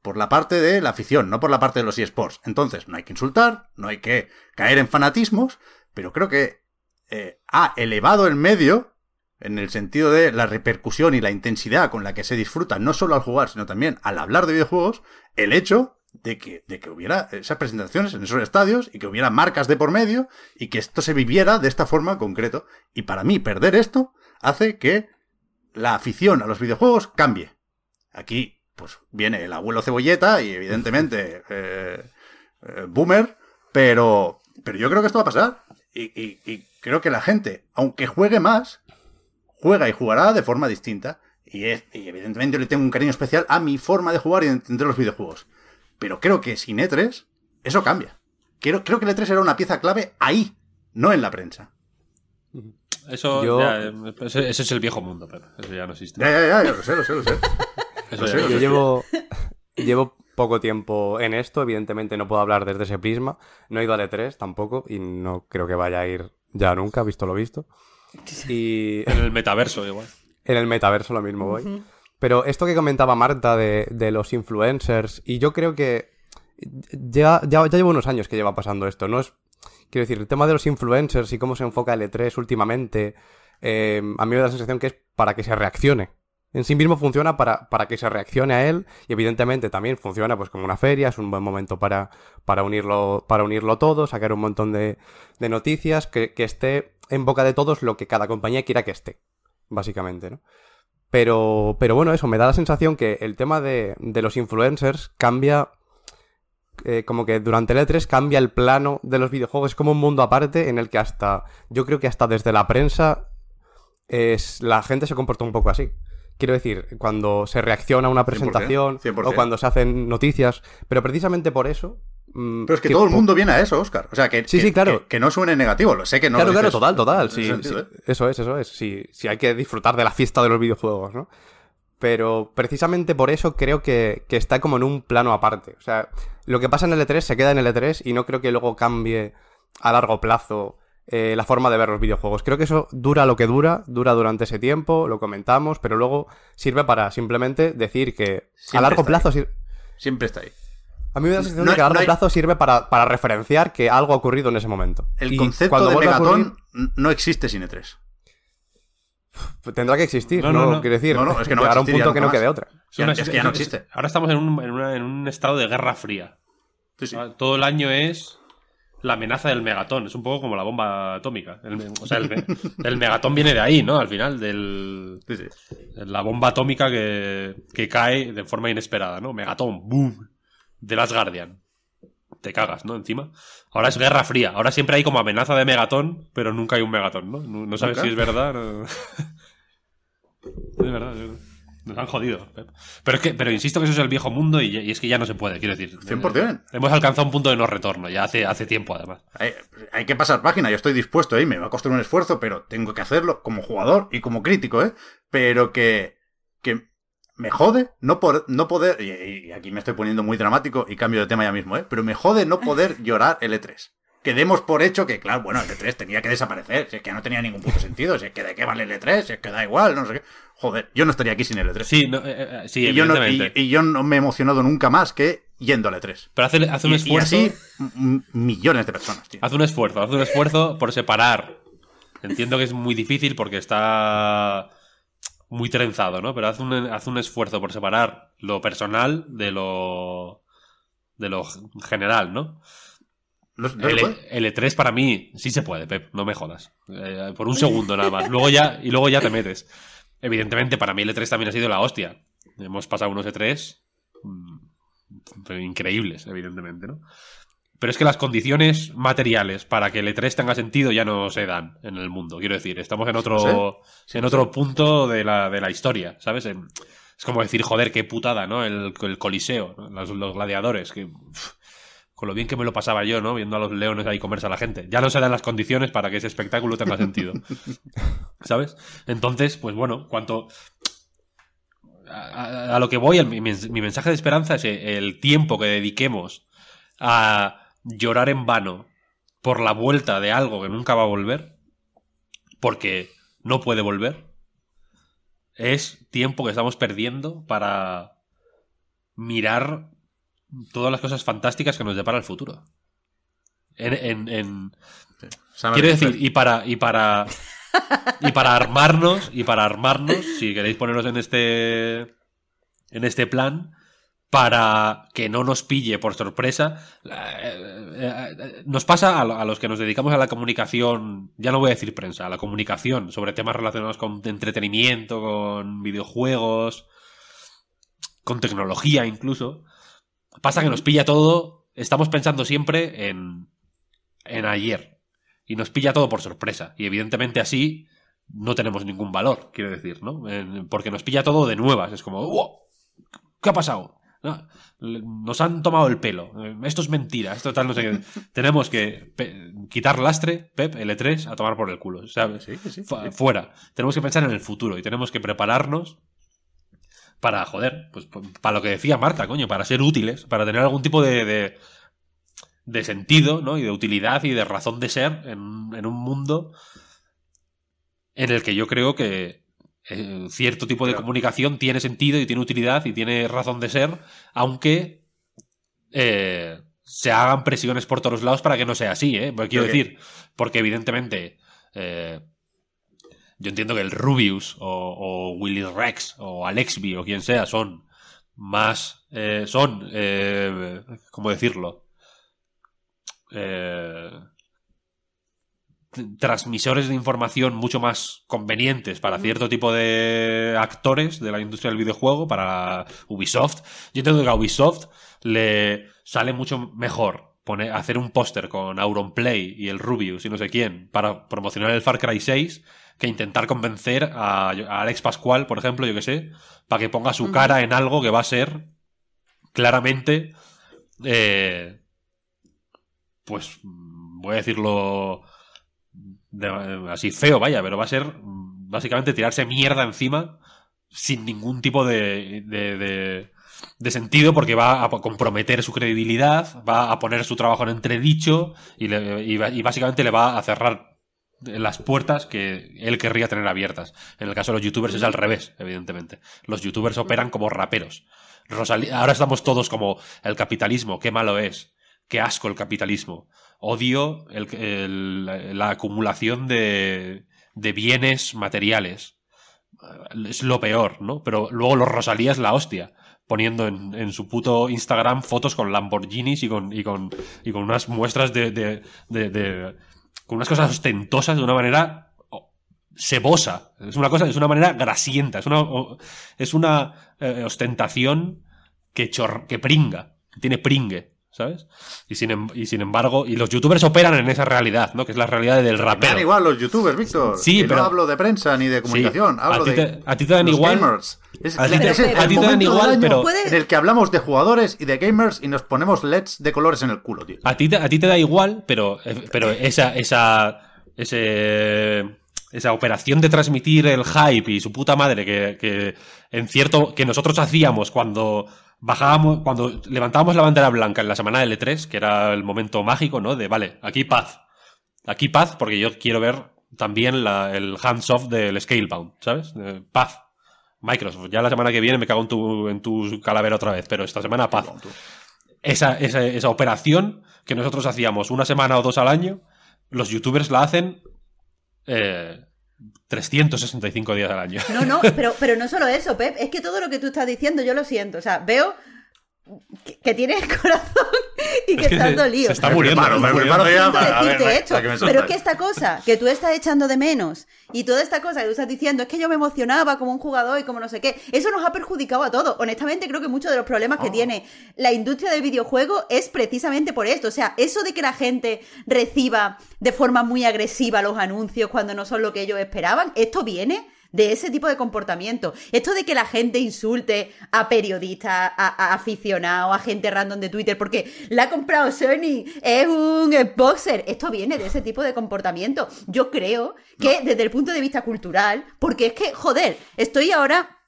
Por la parte de la afición, no por la parte de los eSports. Entonces, no hay que insultar, no hay que caer en fanatismos, pero creo que eh, ha elevado el medio en el sentido de la repercusión y la intensidad con la que se disfruta, no solo al jugar, sino también al hablar de videojuegos, el hecho de que, de que hubiera esas presentaciones en esos estadios y que hubiera marcas de por medio y que esto se viviera de esta forma en concreto. Y para mí, perder esto hace que la afición a los videojuegos cambie. Aquí, pues, viene el abuelo cebolleta y evidentemente eh, eh, boomer, pero, pero yo creo que esto va a pasar. Y, y- y creo que la gente, aunque juegue más, juega y jugará de forma distinta. Y, es- y evidentemente yo le tengo un cariño especial a mi forma de jugar y de entender los videojuegos. Pero creo que sin E3, eso cambia. Creo, creo que el E3 era una pieza clave ahí, no en la prensa. Eso, Yo- ya, eh, ese, ese es el viejo mundo, pero eso ya no existe. Ya, ya, ya, ya, lo sé, lo sé, lo sé. Eso Yo llevo, llevo poco tiempo en esto, evidentemente no puedo hablar desde ese prisma. No he ido al E3 tampoco y no creo que vaya a ir ya nunca, visto lo visto. Y En el metaverso igual. en el metaverso lo mismo voy. Pero esto que comentaba Marta de, de los influencers, y yo creo que ya, ya, ya llevo unos años que lleva pasando esto, ¿no? Es, quiero decir, el tema de los influencers y cómo se enfoca el E3 últimamente, eh, a mí me da la sensación que es para que se reaccione. En sí mismo funciona para, para que se reaccione a él y evidentemente también funciona pues como una feria, es un buen momento para, para, unirlo, para unirlo todo, sacar un montón de, noticias, que, que esté en boca de todos lo que cada compañía quiera que esté, básicamente, ¿no? Pero, pero bueno, eso, me da la sensación que el tema de, de los influencers cambia. eh, como que durante el E3 cambia el plano de los videojuegos. Es como un mundo aparte en el que hasta. Yo creo que hasta desde la prensa. Es, la gente se comporta un poco así. Quiero decir, cuando se reacciona a una presentación 100%. o cuando se hacen noticias. Pero precisamente por eso. mm, Pero es que todo el mundo viene a eso, Oscar. O sea, que, Sí, que- sí, claro. que, que no suene negativo. Lo sé que no claro, lo claro, total, total. sentido, sí. ¿eh? Eso es, eso es. Sí, sí, hay que disfrutar de la fiesta de los videojuegos, ¿no? Pero precisamente por eso creo que, que está como en un plano aparte. O sea, lo que pasa en el E3 se queda en el E3 y no creo que luego cambie a largo plazo eh, la forma de ver los videojuegos. Creo que eso dura lo que dura, dura durante ese tiempo, lo comentamos, pero luego sirve para simplemente decir que a largo plazo... sir- Siempre está ahí. A mí me da la sensación No de que a largo no hay- plazo sirve para, para referenciar que algo ha ocurrido en ese momento. El Y concepto cuando de Megatón ocurrir- no existe sin E E3. Pues Tendrá que existir, No, no, no, no. quiero decir. No, no, es que no va a llegará un ya punto que no quede otra. Es, una- es que ya no existe. Ahora estamos en un, en una- en un estado de guerra fría. Sí, sí. Todo el año es la amenaza del megatón. Es un poco como la bomba atómica. El o sea, el, el megatón viene de ahí, ¿no? Al final, del, Sí, sí. la bomba atómica que, que cae de forma inesperada, ¿no? Megatón, boom. De Last Guardian. Te cagas, ¿no? Encima. Ahora es guerra fría. Ahora siempre hay como amenaza de megatón, pero nunca hay un megatón, ¿no? No, no sabes ¿Nunca? si es verdad. no- es verdad. es verdad. Nos han jodido. Pero, es que, pero insisto que eso es el viejo mundo y, y es que ya no se puede, quiero decir. 100%. Hemos alcanzado un punto de no retorno, ya hace, hace tiempo además. Hay, hay que pasar página, yo estoy dispuesto, ¿eh? me va a costar un esfuerzo, pero tengo que hacerlo como jugador y como crítico, ¿eh? Pero que, que me jode no, por, no poder, y, y aquí me estoy poniendo muy dramático y cambio de tema ya mismo, ¿eh? Pero me jode no poder llorar el E3. Que demos por hecho que, claro, bueno, el E3 tenía que desaparecer, si es que no tenía ningún puto sentido, si es que de qué vale el E3, si es que da igual, no sé qué. Joder, yo no estaría aquí sin el E3. Sí, no, eh, eh, sí y, yo no, evidentemente. y, y yo no me he emocionado nunca más que yendo al E3. Pero hace, hace un Y- y esfuerzo. así, m- millones de personas, tío. Hace un esfuerzo, hace un esfuerzo por separar. Entiendo que es muy difícil porque está muy trenzado, ¿no? Pero hace un, hace un esfuerzo por separar lo personal de lo. de lo general, ¿no? No- no El, puede. el E3 para mí sí se puede, Pep, no me jodas. Eh, por un segundo nada más. Luego ya, y luego ya te metes. Evidentemente, para mí el E3 también ha sido la hostia. Hemos pasado unos E3 mm, increíbles, evidentemente, ¿no? Pero es que las condiciones materiales para que el E3 tenga sentido ya no se dan en el mundo. Quiero decir, estamos en otro, en otro punto de la, de la historia, ¿sabes? En- es como decir, joder, qué putada, ¿no? El, el coliseo, ¿no? los, los gladiadores, que... con lo bien que me lo pasaba yo, ¿no? Viendo a los leones ahí comerse a la gente. Ya no se dan las condiciones para que ese espectáculo tenga sentido. ¿Sabes? Entonces, pues bueno, cuanto... A, a- a lo que voy, el- mi, mi mensaje de esperanza es el tiempo que dediquemos a llorar en vano por la vuelta de algo que nunca va a volver, porque no puede volver, es tiempo que estamos perdiendo para mirar todas las cosas fantásticas que nos depara el futuro. En, en- en- quiero decir, y para, y para, y para armarnos, y para armarnos, si queréis poneros en este, en este plan, para que no nos pille por sorpresa. eh, eh, eh, Nos pasa a los que nos dedicamos a la comunicación, ya no voy a decir prensa, a la comunicación sobre temas relacionados con entretenimiento, con videojuegos, con tecnología incluso. Pasa que nos pilla todo estamos pensando siempre en, en ayer. Y nos pilla todo por sorpresa. Y evidentemente así no tenemos ningún valor, quiero decir, ¿no? En- porque nos pilla todo de nuevas. Es como, "Wow, ¿qué ha pasado? No, Nos han tomado el pelo. Eh, Esto es mentira. Esto tal, no sé qué. Tenemos que quitar lastre, Pep, L3, a tomar por el culo. ¿sabes? Sí, sí, sí. Fu- Fuera. Tenemos que pensar en el futuro y tenemos que prepararnos para, joder, pues p- para lo que decía Marta, coño, para ser útiles, para tener algún tipo de, de, de sentido, ¿no? Y de utilidad y de razón de ser en, en un mundo en el que yo creo que eh, cierto tipo de comunicación tiene sentido y tiene utilidad y tiene razón de ser, aunque eh, se hagan presiones por todos lados para que no sea así, ¿eh? Porque quiero decir, porque evidentemente eh, yo entiendo que el Rubius o, o Willy Rex o Alexby o quien sea son más eh, son eh, cómo decirlo eh, transmisores de información mucho más convenientes para cierto tipo de actores de la industria del videojuego, para Ubisoft. Yo entiendo que a Ubisoft le sale mucho mejor poner, hacer un póster con Auronplay y el Rubius y no sé quién para promocionar el Far Cry 6 que intentar convencer a, a Alex Pascual, por ejemplo, yo que sé, para que ponga su cara en algo que va a ser claramente eh, pues voy a decirlo de- así feo, vaya, pero va a ser básicamente tirarse mierda encima sin ningún tipo de, de, de- de sentido porque va a comprometer su credibilidad, va a poner su trabajo en entredicho y, le- y va- y básicamente le va a cerrar las puertas que él querría tener abiertas. En el caso de los youtubers es al revés, evidentemente. Los youtubers operan como raperos. Ahora estamos todos como el capitalismo, qué malo es, qué asco el capitalismo. Odio el- la acumulación de, de bienes materiales. Es lo peor, ¿no? Pero luego los Rosalía es la hostia. Poniendo en, en su puto Instagram fotos con Lamborghinis y con, y con, y con unas muestras de- con unas cosas ostentosas de una manera oh, sebosa. Es una cosa, es una manera grasienta. Es una, es una eh, ostentación que, chor- que pringa, tiene pringue, ¿sabes? Y sin, em- y sin embargo, y los youtubers operan en esa realidad, ¿no? Que es la realidad del Me dan rapero. igual los youtubers, Víctor. Sí, Que pero- No hablo de prensa ni de comunicación. Sí, hablo a ti de. te- a ti te dan los igual- Gamers. Es, a ti te- es el a ti te dan momento igual, del año pero- Puede- En el que hablamos de jugadores y de gamers y nos ponemos LEDs de colores en el culo, tío. A ti, te- a ti te da igual, pero, eh, pero esa, esa, ese, esa operación de transmitir el hype y su puta madre que, que en cierto, que nosotros hacíamos cuando bajábamos, cuando levantábamos la bandera blanca en la semana de L3, que era el momento mágico, ¿no? De, vale, aquí paz. Aquí paz, porque yo quiero ver también la- el hands-off del Scalebound, ¿sabes? Eh, paz. Microsoft, ya la semana que viene me cago en tu, en tu calavera otra vez, pero esta semana paz esa, esa, esa operación que nosotros hacíamos una semana o dos al año, los youtubers la hacen eh, 365 días al año. No, no, pero, pero no solo eso, Pep. Es que todo lo que tú estás diciendo yo lo siento. O sea, veo que, que tienes corazón y que Es que estás dolido. se está Me muriendo. preparo, se está me muriendo. preparo ya Siento para- a ver, decirte venga, esto, que me pero es que esta cosa que tú estás echando de menos y toda esta cosa que tú estás diciendo es que yo me emocionaba como un jugador y como no sé qué, eso nos ha perjudicado a todos. Honestamente, creo que muchos de los problemas Oh. que tiene la industria del videojuego es precisamente por esto. O sea, eso de que la gente reciba de forma muy agresiva los anuncios cuando no son lo que ellos esperaban, esto viene de ese tipo de comportamiento. Esto de que la gente insulte a periodistas, a, a aficionados, a gente random de Twitter, porque la ha comprado Sony, es un Xboxer. Esto viene de ese tipo de comportamiento. Yo creo que desde el punto de vista cultural, porque es que, joder, estoy ahora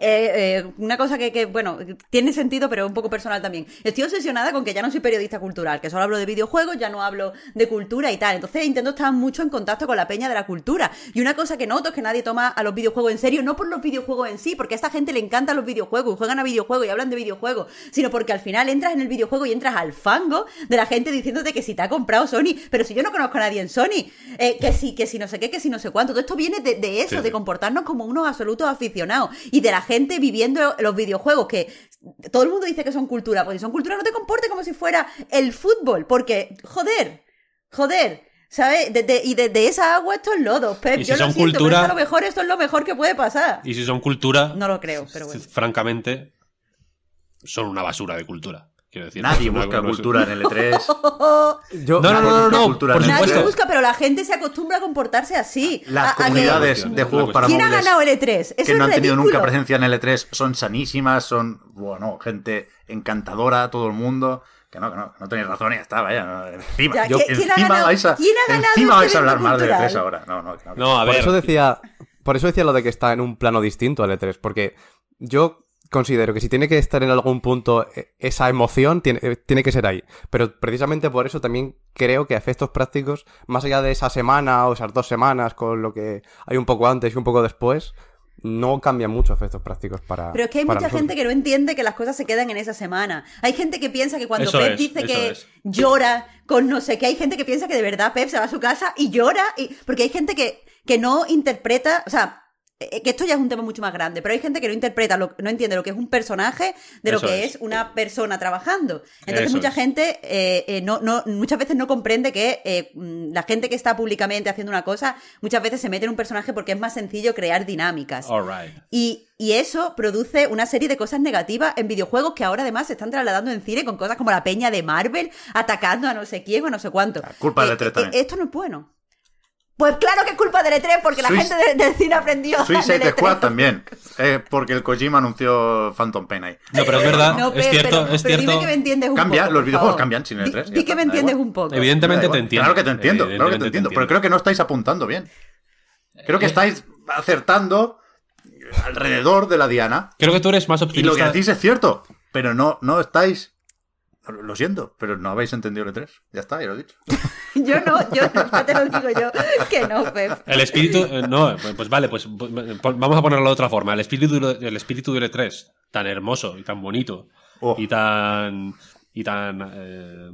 eh, eh, una cosa que, que, bueno, tiene sentido, pero es un poco personal también. Estoy obsesionada con que ya no soy periodista cultural, que solo hablo de videojuegos, ya no hablo de cultura y tal. Entonces intento estar mucho en contacto con la peña de la cultura. Y una cosa que noto es que nadie toma a los videojuegos en serio, no por los videojuegos en sí, porque a esta gente le encantan los videojuegos y juegan a videojuegos y hablan de videojuegos, sino porque al final entras en el videojuego y entras al fango de la gente diciéndote que si te ha comprado Sony, pero si yo no conozco a nadie en Sony, eh, que si, que si no sé qué, que si no sé cuánto. Todo esto viene de, de eso, Sí, de comportarnos como unos absolutos aficionados y de la gente viviendo los videojuegos que todo el mundo dice que son cultura, pues si son cultura no te comportes como si fuera el fútbol, porque joder, joder, ¿sabes? De- de- y desde esa agua esto es lodo, Pep, Y si yo lo son siento, pero cultura- es que a lo mejor esto es lo mejor que puede pasar. Y si son cultura, No lo creo, pero bueno. francamente, son una basura de cultura. Quiero decir. Nadie no busca cultura en el E3. Yo, No, no, no, no, no, Cultura por el Nadie supuesto. busca, pero la gente se acostumbra a comportarse así. A- Las a que- comunidades cuestión, de juegos para ¿Quién ha móviles ganado el E3? Eso que no han tenido nunca ridículo. presencia en el E3 son sanísimas, son, bueno, gente encantadora, todo el mundo. Que no, que no, no tenéis razón y ya está, vaya. encima, Ya, yo- ¿quién- quién ha encima ganado- vais a, quién ha ganado encima este vais a hablar más del cultural? E3 ahora. No, no, no. No, a por ver. eso decía, por eso decía lo de que está en un plano distinto al E3, porque yo considero que si tiene que estar en algún punto eh, esa emoción, tiene, eh, tiene que ser ahí. Pero precisamente por eso también creo que a efectos prácticos, más allá de esa semana o esas dos semanas con lo que hay un poco antes y un poco después, no cambian mucho efectos prácticos para. Pero es que hay mucha nosotros. gente que no entiende que las cosas se quedan en esa semana. Hay gente que piensa que cuando Eso Pep es, dice que es. llora con no sé qué, hay gente que piensa que de verdad Pep se va a su casa y llora. Y... Porque hay gente que, que no interpreta, o sea, que esto ya es un tema mucho más grande, pero hay gente que no interpreta, lo- no entiende lo que es un personaje de lo Eso que es. es. una persona trabajando. Entonces Eso mucha es. gente eh, eh, no, no, muchas veces no comprende que eh, mm, la gente que está públicamente haciendo una cosa, muchas veces se mete en un personaje porque es más sencillo crear dinámicas. Right. Y, y eso produce una serie de cosas negativas en videojuegos que ahora además se están trasladando en cine con cosas como la peña de Marvel atacando a no sé quién o no sé cuánto. Culpa del Eh, E3 eh, también. esto no es bueno. Pues claro que es culpa del E3 porque la gente de- del cine aprendió. Suicide E3. Squad también. eh, porque el Kojima anunció Phantom Pain ahí. No, pero es verdad, No, es cierto, pero, es pero dime cierto. que me entiendes un Cambia, poco. los videojuegos favor. cambian sin el Di- 3, ya Di, que me entiendes un poco. Evidentemente te entiendo. Claro que te entiendo, claro que te entiendo. Pero creo que no estáis apuntando bien. Creo que estáis acertando alrededor de la diana. Creo que tú eres más Y lo que optimista. decís es cierto, pero no, no estáis. Lo siento, pero no habéis entendido el E3. Ya está, ya lo he dicho. Yo no, yo ya te lo digo yo, que no, Pep. El espíritu, eh, no, pues, pues vale, pues, pues, pues vamos a ponerlo de otra forma. El espíritu, el espíritu del E3, tan hermoso y tan bonito Oh. y tan y tan eh,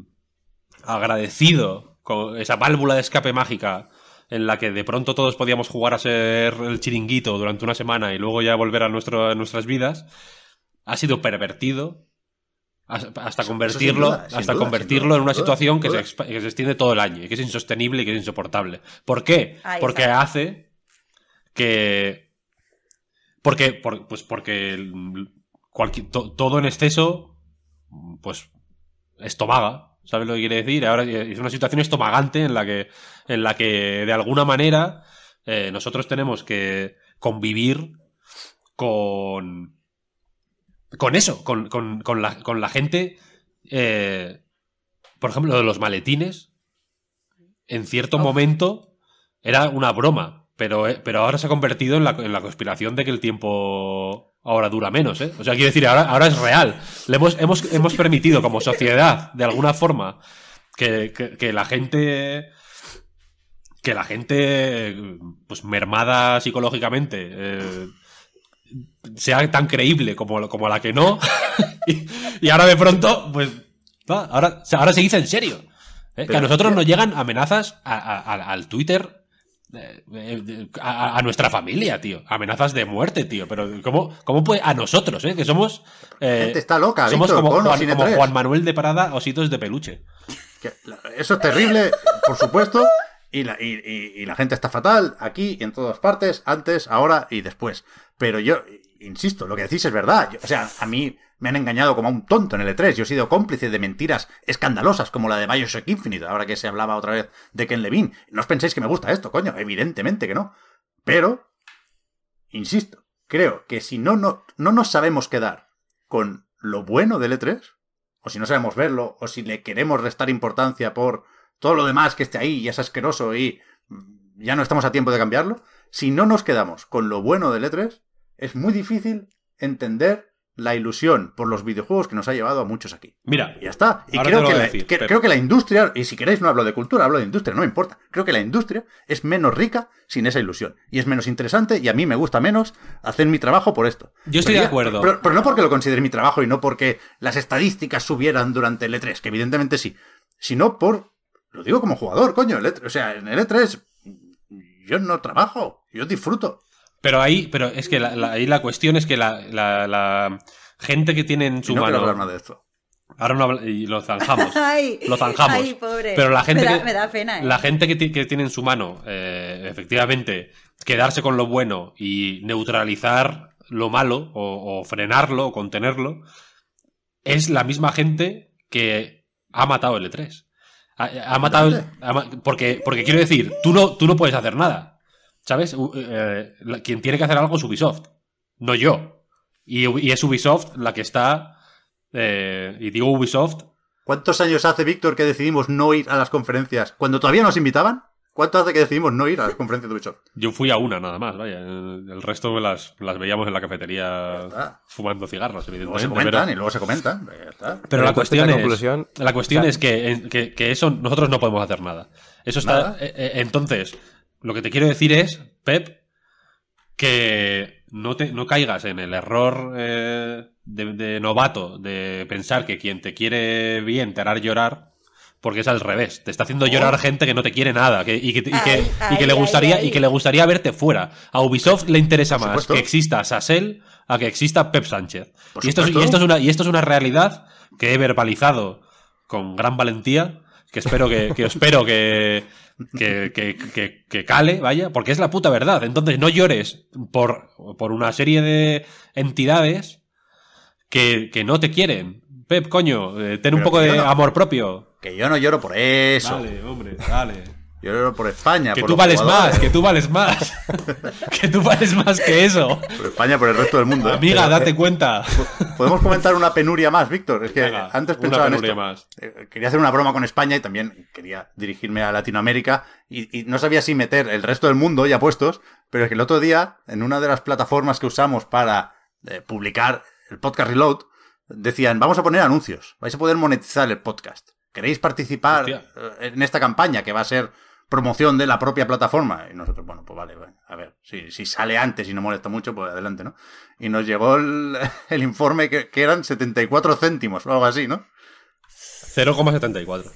agradecido con esa válvula de escape mágica en la que de pronto todos podíamos jugar a ser el chiringuito durante una semana y luego ya volver a, nuestro, a nuestras vidas, ha sido pervertido hasta convertirlo, eso sin duda, sin hasta duda, convertirlo duda, en una situación que se, que se extiende todo el año y que es insostenible y que es insoportable. ¿Por qué? Ahí Porque está. hace que porque por- pues porque el- cualquier- to- todo en exceso pues estomaga ¿sabes lo que quiere decir? ahora es una situación estomagante en la que en la que de alguna manera eh, nosotros tenemos que convivir con con eso con, con- con la, con la gente eh, por ejemplo lo de los maletines en cierto momento era una broma, pero, eh, pero ahora se ha convertido en la, en la conspiración de que el tiempo ahora dura menos, ¿eh? O sea, quiero decir, ahora, ahora es real. Le hemos, hemos, hemos permitido como sociedad, de alguna forma, que, que- que la gente... Que la gente, pues mermada psicológicamente, eh, sea tan creíble como, como la que no. y, y ahora de pronto, pues, ahora, ahora se dice en serio. ¿eh? que a nosotros nos llegan amenazas a- a- a- al Twitter eh, eh, a, nuestra familia, tío. Amenazas de muerte, tío. Pero ¿cómo, cómo puede? A nosotros, ¿eh? Que somos... gente está loca, Somos Víctor, como, Juan, como E3. Juan Manuel de Parada, ositos de peluche. Eso es terrible, por supuesto. Y la, y, y- y la gente está fatal aquí y en todas partes, antes, ahora y después. Pero yo, insisto, lo que decís es verdad. O sea, a mí me han engañado como a un tonto en el E3. Yo he sido cómplice de mentiras escandalosas como la de Bioshock Infinite, ahora que se hablaba otra vez de Ken Levine. No os penséis que me gusta esto, coño. Evidentemente que no. Pero, insisto, creo que si no, no, no nos sabemos quedar con lo bueno del E3, o si no sabemos verlo, o si le queremos restar importancia por todo lo demás que esté ahí y es asqueroso y ya no estamos a tiempo de cambiarlo, si no nos quedamos con lo bueno del E3, es muy difícil entender la ilusión por los videojuegos que nos ha llevado a muchos aquí. Mira, Y ya está. Y creo que, la, decir, que- Pep. creo que la industria, y si queréis no hablo de cultura, hablo de industria, no me importa. Creo que la industria es menos rica sin esa ilusión. Y es menos interesante y a mí me gusta menos hacer mi trabajo por esto. Yo estoy Pero de ya- acuerdo. Pero, pero no porque lo considere mi trabajo y no porque las estadísticas subieran durante el E3, que evidentemente sí, sino por... Lo digo como jugador, coño. el E3 o sea, en el E3 yo no trabajo, yo disfruto. pero ahí, pero es que la- la- ahí la cuestión es que la, la- la gente que tiene en su Y no quiero mano. hablar más de esto. Ahora no y lo zanjamos. Ay, Lo zanjamos. Ay, pobre. Pero la gente me da, que, me da pena, ¿eh? la gente que tiene en su mano, eh, efectivamente, quedarse con lo bueno y neutralizar lo malo o, o frenarlo o contenerlo, es la misma gente que ha matado el E3. Ha, ha matado ha porque, porque quiero decir, tú no, tú no puedes hacer nada. ¿Sabes? Eh, la- quien tiene que hacer algo es Ubisoft, no yo. Y, y es Ubisoft la que está. eh, y digo Ubisoft ¿Cuántos años hace, Víctor, que decidimos no ir a las conferencias cuando todavía nos invitaban? ¿Cuánto hace que decidimos no ir a las conferencias de Ubisoft? Yo fui a una nada más, vaya. El resto las, las veíamos en la cafetería fumando cigarros, Luego se evidentemente. comentan pero- y luego se comentan. Pero la cuestión, es, conclusión- la cuestión es que, que, que eso nosotros no podemos hacer nada. Eso está. Nada. eh, eh, entonces, lo que te quiero decir es, Pep, que no, te, no caigas en el error eh, de, de novato de pensar que quien te quiere bien te hará llorar. Porque es al revés. Te está haciendo llorar gente que no te quiere nada. que- y, que, y, que, Ay, y que ay, le gustaría, ay. y que le gustaría verte fuera. A Ubisoft le interesa más supuesto. que exista Sassel a que exista Pep Sánchez. Y esto, es, y, esto es una, y esto es una realidad que he verbalizado con gran valentía, que espero que, que espero que, que, que, que- que cale, vaya, porque es la puta verdad. Entonces no llores por, por una serie de entidades que, que no te quieren. Pep, coño, eh, ten un poco de no- amor propio. Que yo no lloro por eso. Dale, hombre, dale. Yo lloro por España. Que por tú vales jugadores, más, que tú vales más. que tú vales más que eso. Por España, por el resto del mundo. ¿eh? Amiga, date cuenta. Podemos comentar una penuria más, Víctor. Es que Venga, antes una pensaba en penuria esto. más. Eh, Quería hacer una broma con España y también quería dirigirme a Latinoamérica y, y no sabía si meter el resto del mundo ya puestos, pero es que el otro día, en una de las plataformas que usamos para eh, publicar el podcast Reload, decían, vamos a poner anuncios, vais a poder monetizar el podcast. ¿Queréis participar Hostia. eh, en esta campaña que va a ser promoción de la propia plataforma? Y nosotros, bueno, pues vale, a ver, si, si sale antes y no molesta mucho, pues adelante, ¿no? Y nos llegó el, el informe que, que eran 74 céntimos o algo así, ¿no? 0,74.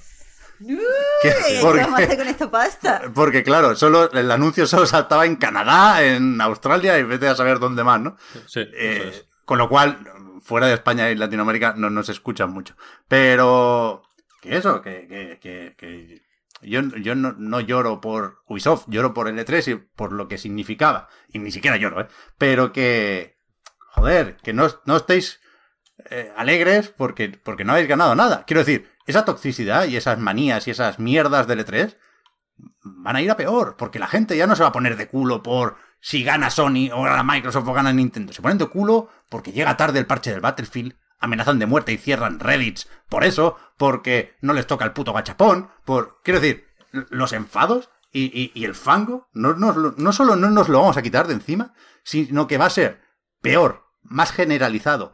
Que- ¿Qué porque- vamos a hacer con esta pasta? Porque claro, solo el anuncio solo saltaba en Canadá, en Australia y vete a saber dónde más, ¿no? Sí, Eh, es. con lo cual, fuera de España y Latinoamérica no nos escuchan mucho. Pero que eso, que, que, que, que yo, yo no, no lloro por Ubisoft, lloro por L3 y por lo que significaba. Y ni siquiera lloro, ¿eh? Pero que, joder, que no, no estéis eh, alegres porque, porque no habéis ganado nada. Quiero decir, esa toxicidad y esas manías y esas mierdas del E3 van a ir a peor, porque la gente ya no se va a poner de culo por si gana Sony o gana Microsoft o gana Nintendo. Se ponen de culo porque llega tarde el parche del Battlefield, amenazan de muerte y cierran Reddits por eso, porque no les toca el puto gachapón, por... Quiero decir, los enfados y, y- el fango no, lo- no solo no nos lo vamos a quitar de encima, sino que va a ser peor, más generalizado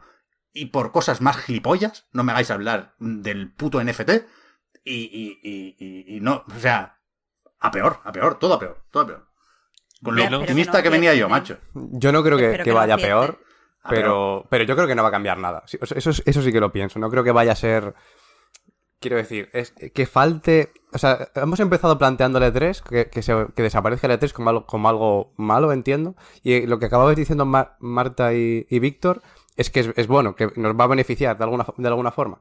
y por cosas más gilipollas. No me hagáis hablar del puto NFT. Y, y, y- y no, o sea, a peor, a peor, todo a peor, todo a peor. Con lo optimista Pero que venía yo, macho. Yo no creo que, Espero que que no vaya peor, Ah, pero, pero yo creo que no va a cambiar nada. Eso, es- eso sí que lo pienso. No creo que vaya a ser. Quiero decir, es que falte. O sea, hemos empezado planteando el E3, que, que, se- que desaparezca el E3 como algo, como algo malo, entiendo. Y lo que acababais diciendo Mar- Marta y, y Víctor es que es, es bueno, que nos va a beneficiar de alguna, de alguna forma.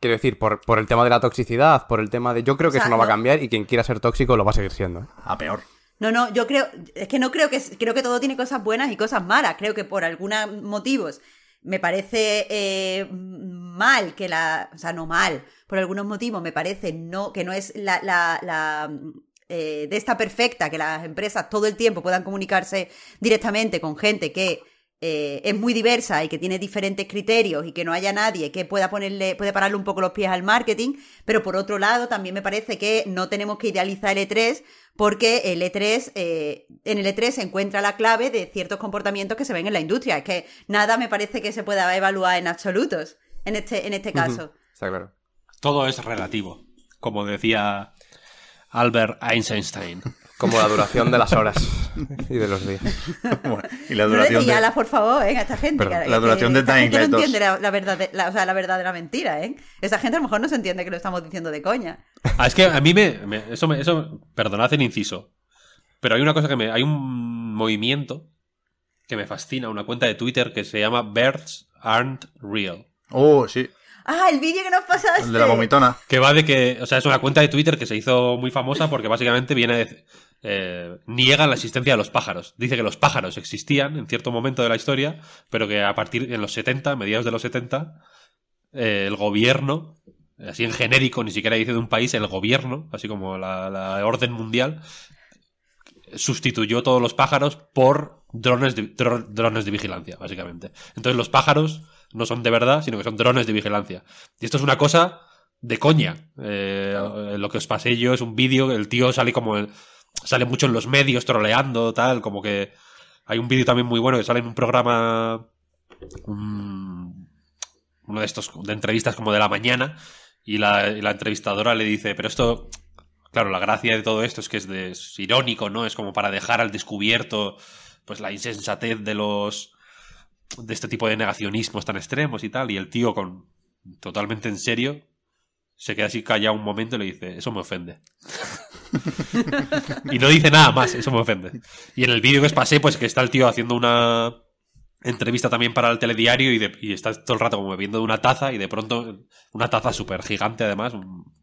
Quiero decir, por, por el tema de la toxicidad, por el tema de. Yo creo que O sea, eso no va a cambiar y quien quiera ser tóxico lo va a seguir siendo. ¿eh? A peor. No, no, yo creo, es que no creo que, creo que todo tiene cosas buenas y cosas malas. Creo que por algunos motivos me parece eh, mal que la, o sea, no mal, por algunos motivos me parece no, que no es la, la, la eh, de esta perfecta que las empresas todo el tiempo puedan comunicarse directamente con gente que eh, es muy diversa y que tiene diferentes criterios y que no haya nadie que pueda ponerle, puede pararle un poco los pies al marketing, pero por otro lado también me parece que no tenemos que idealizar el E3 porque el E3, eh, en el E3 se encuentra la clave de ciertos comportamientos que se ven en la industria. Es que nada me parece que se pueda evaluar en absolutos en este, en este caso. Está claro. Todo es relativo, como decía Albert Einstein. Como la duración de las horas y de los días. Bueno, y la No le duración de... por favor, ¿eh? a esta gente. Perdón, que- la que duración de esta Dying gente Light no 2. entiende la, la verdad, de- la- o sea, la verdadera mentira, ¿eh? Esa gente a lo mejor no se entiende que lo estamos diciendo de coña. Ah, es que a mí me. me- eso, me, eso. Perdonad el inciso. Pero hay una cosa que me. Hay un movimiento que me fascina, una cuenta de Twitter que se llama Birds Aren't Real. Oh, sí, Ah, el vídeo que nos pasaste. el de la vomitona. Que va de que. O sea, es una cuenta de Twitter que se hizo muy famosa porque básicamente viene de. Eh, niega la existencia de los pájaros. Dice que los pájaros existían en cierto momento de la historia, pero que a partir de los 70, mediados de los 70, eh, el gobierno así en genérico, ni siquiera dice de un país, el gobierno, así como la, orden mundial, sustituyó todos los pájaros por drones de, dro- drones de vigilancia, básicamente. Entonces los pájaros no son de verdad, sino que son drones de vigilancia. Y esto es una cosa de coña. Eh, lo que os pasé yo es un vídeo, el tío sale como... el- sale mucho en los medios troleando, tal, como que... Hay un vídeo también muy bueno que sale en un programa... un- uno de estos de entrevistas como de la mañana y la, y la entrevistadora le dice, pero esto, claro, la gracia de todo esto es que es, de- es irónico, ¿no? Es como para dejar al descubierto pues la insensatez de los de este tipo de negacionismos tan extremos y tal y el tío con totalmente en serio se queda así callado un momento y le dice, eso me ofende. y no dice nada más, eso me ofende. Y en el vídeo que os pasé, pues que está el tío haciendo una entrevista también para el telediario y, está todo el rato como bebiendo de una taza y de pronto una taza súper gigante además,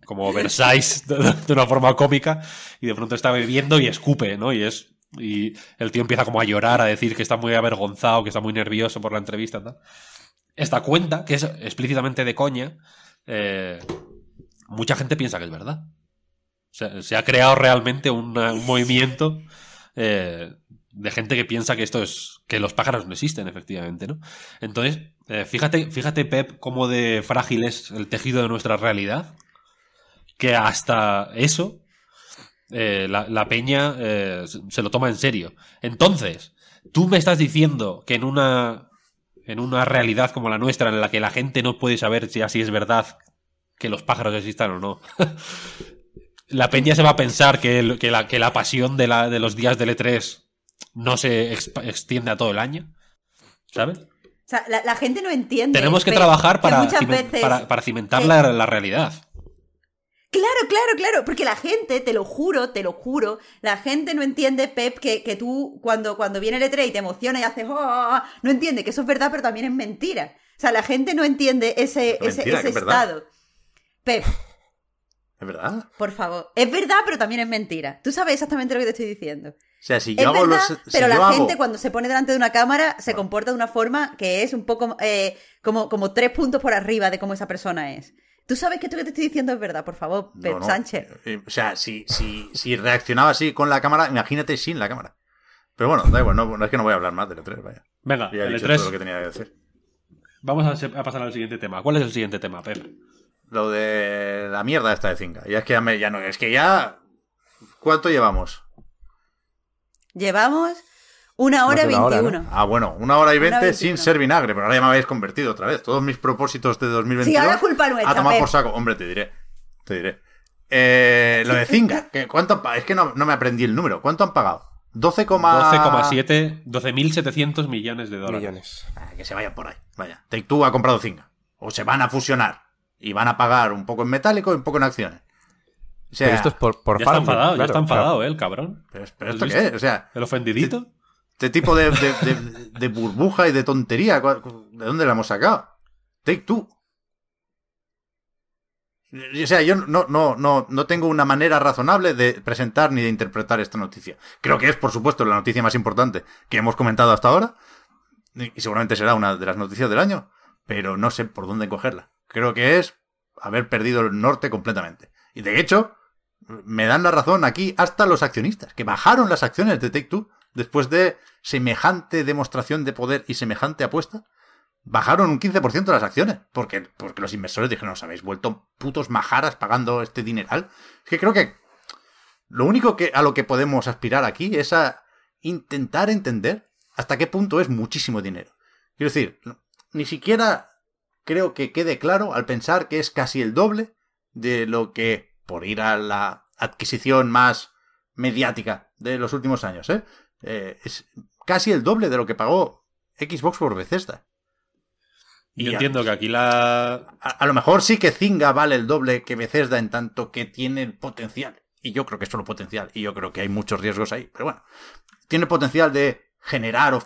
como oversize de, una forma cómica y de pronto está bebiendo y escupe, ¿no? Y es y el tío empieza como a llorar, a decir que está muy avergonzado, que está muy nervioso por la entrevista. Esta cuenta, que es explícitamente de coña, eh, mucha gente piensa que es verdad. Se ha creado realmente un movimiento eh, de gente que piensa que esto es. que los pájaros no existen, efectivamente, ¿no? Entonces, eh, fíjate, fíjate, Pep, cómo de frágil es el tejido de nuestra realidad. Que hasta eso. eh, la, la peña se lo toma en serio. Entonces, tú me estás diciendo que en una. en una realidad como la nuestra, en la que la gente no puede saber si así es verdad que los pájaros existan o no. la peña se va a pensar que, el- que la, que la pasión de, la, de los días del E3 no se extiende a todo el año. ¿Sabes? O sea, la, la gente no entiende. Tenemos que trabajar para, muchas cimen- veces- para, para cimentar la, la realidad. Claro, claro, claro, porque la gente, te lo juro, te lo juro, la gente no entiende, Pep, que, que tú cuando, cuando viene el E3 y te emociona y haces, "Oh, oh, oh", no entiende que eso es verdad, pero también es mentira. O sea, la gente no entiende ese, Es ese, ese que es verdad. estado. Pep, ¿Es verdad? por favor, es verdad, pero también es mentira. Tú sabes exactamente lo que te estoy diciendo. O sea, si Es yo hago verdad, los. si pero yo la hago- gente cuando se pone delante de una cámara se comporta de una forma que es un poco eh, como, como tres puntos por arriba de cómo esa persona es. Tú sabes que esto que te estoy diciendo es verdad, por favor, No, no. Sánchez. Eh, O sea, si, si, si reaccionaba así con la cámara, imagínate sin la cámara. Pero bueno, da igual, no, no es que no voy a hablar más del E3, vaya. Venga, Ya he dicho E3. todo lo que tenía que decir. Vamos a, a pasar al siguiente tema. ¿Cuál es el siguiente tema, Pep? Lo de la mierda esta de Zinga. Ya es que ya, me- ya no, es que ya. ¿Cuánto llevamos? Llevamos una hora hora, veintiuno. Ah, bueno, una hora y veinte sin ser vinagre, pero ahora ya me habéis convertido otra vez. Todos mis propósitos de 2022. Sí, ahora culpa nuestra, A tomar por saco. Hombre, te diré. Te diré. Eh, lo de Zinga. que ¿cuánto, es que no, no me aprendí el número. ¿Cuánto han pagado? 12, 12,7, 12.700 millones de dólares. Millones. Ah, que se vayan por ahí. Vaya. Take Two ha comprado Zinga. O se van a fusionar. Y van a pagar un poco en metálico y un poco en acciones. O sea, Pero esto es por, por Ya está enfadado, ya está enfadado, claro. ¿eh? El cabrón. pero, pero ¿Has ¿esto qué es? O sea, ¿El ofendidito? este tipo de, de- de- de burbuja y de tontería, ¿cuál- ¿de dónde la hemos sacado? Take Two. O sea, yo no, no, no, no tengo una manera razonable de presentar ni de interpretar esta noticia. Creo que es, por supuesto, la noticia más importante que hemos comentado hasta ahora. Y y seguramente será una de las noticias del año. Pero no sé por dónde cogerla. Creo que es haber perdido el norte completamente. Y de hecho, me dan la razón aquí hasta los accionistas, que bajaron las acciones de Take Two después de semejante demostración de poder y semejante apuesta. Bajaron un 15% las acciones, porque, porque los inversores dijeron, os habéis vuelto putos majaras pagando este dineral. Es que creo que lo único que a lo que podemos aspirar aquí es a intentar entender hasta qué punto es muchísimo dinero. Quiero decir, ni siquiera creo que quede claro al pensar que es casi el doble de lo que, por ir a la adquisición más mediática de los últimos años, ¿eh? Eh, es casi el doble de lo que pagó Xbox por Bethesda. Y yo a- entiendo que aquí la... A, a lo mejor sí que Zynga vale el doble que Bethesda en tanto que tiene el potencial. Y yo creo que es solo potencial. Y yo creo que hay muchos riesgos ahí. Pero bueno, tiene potencial de generar o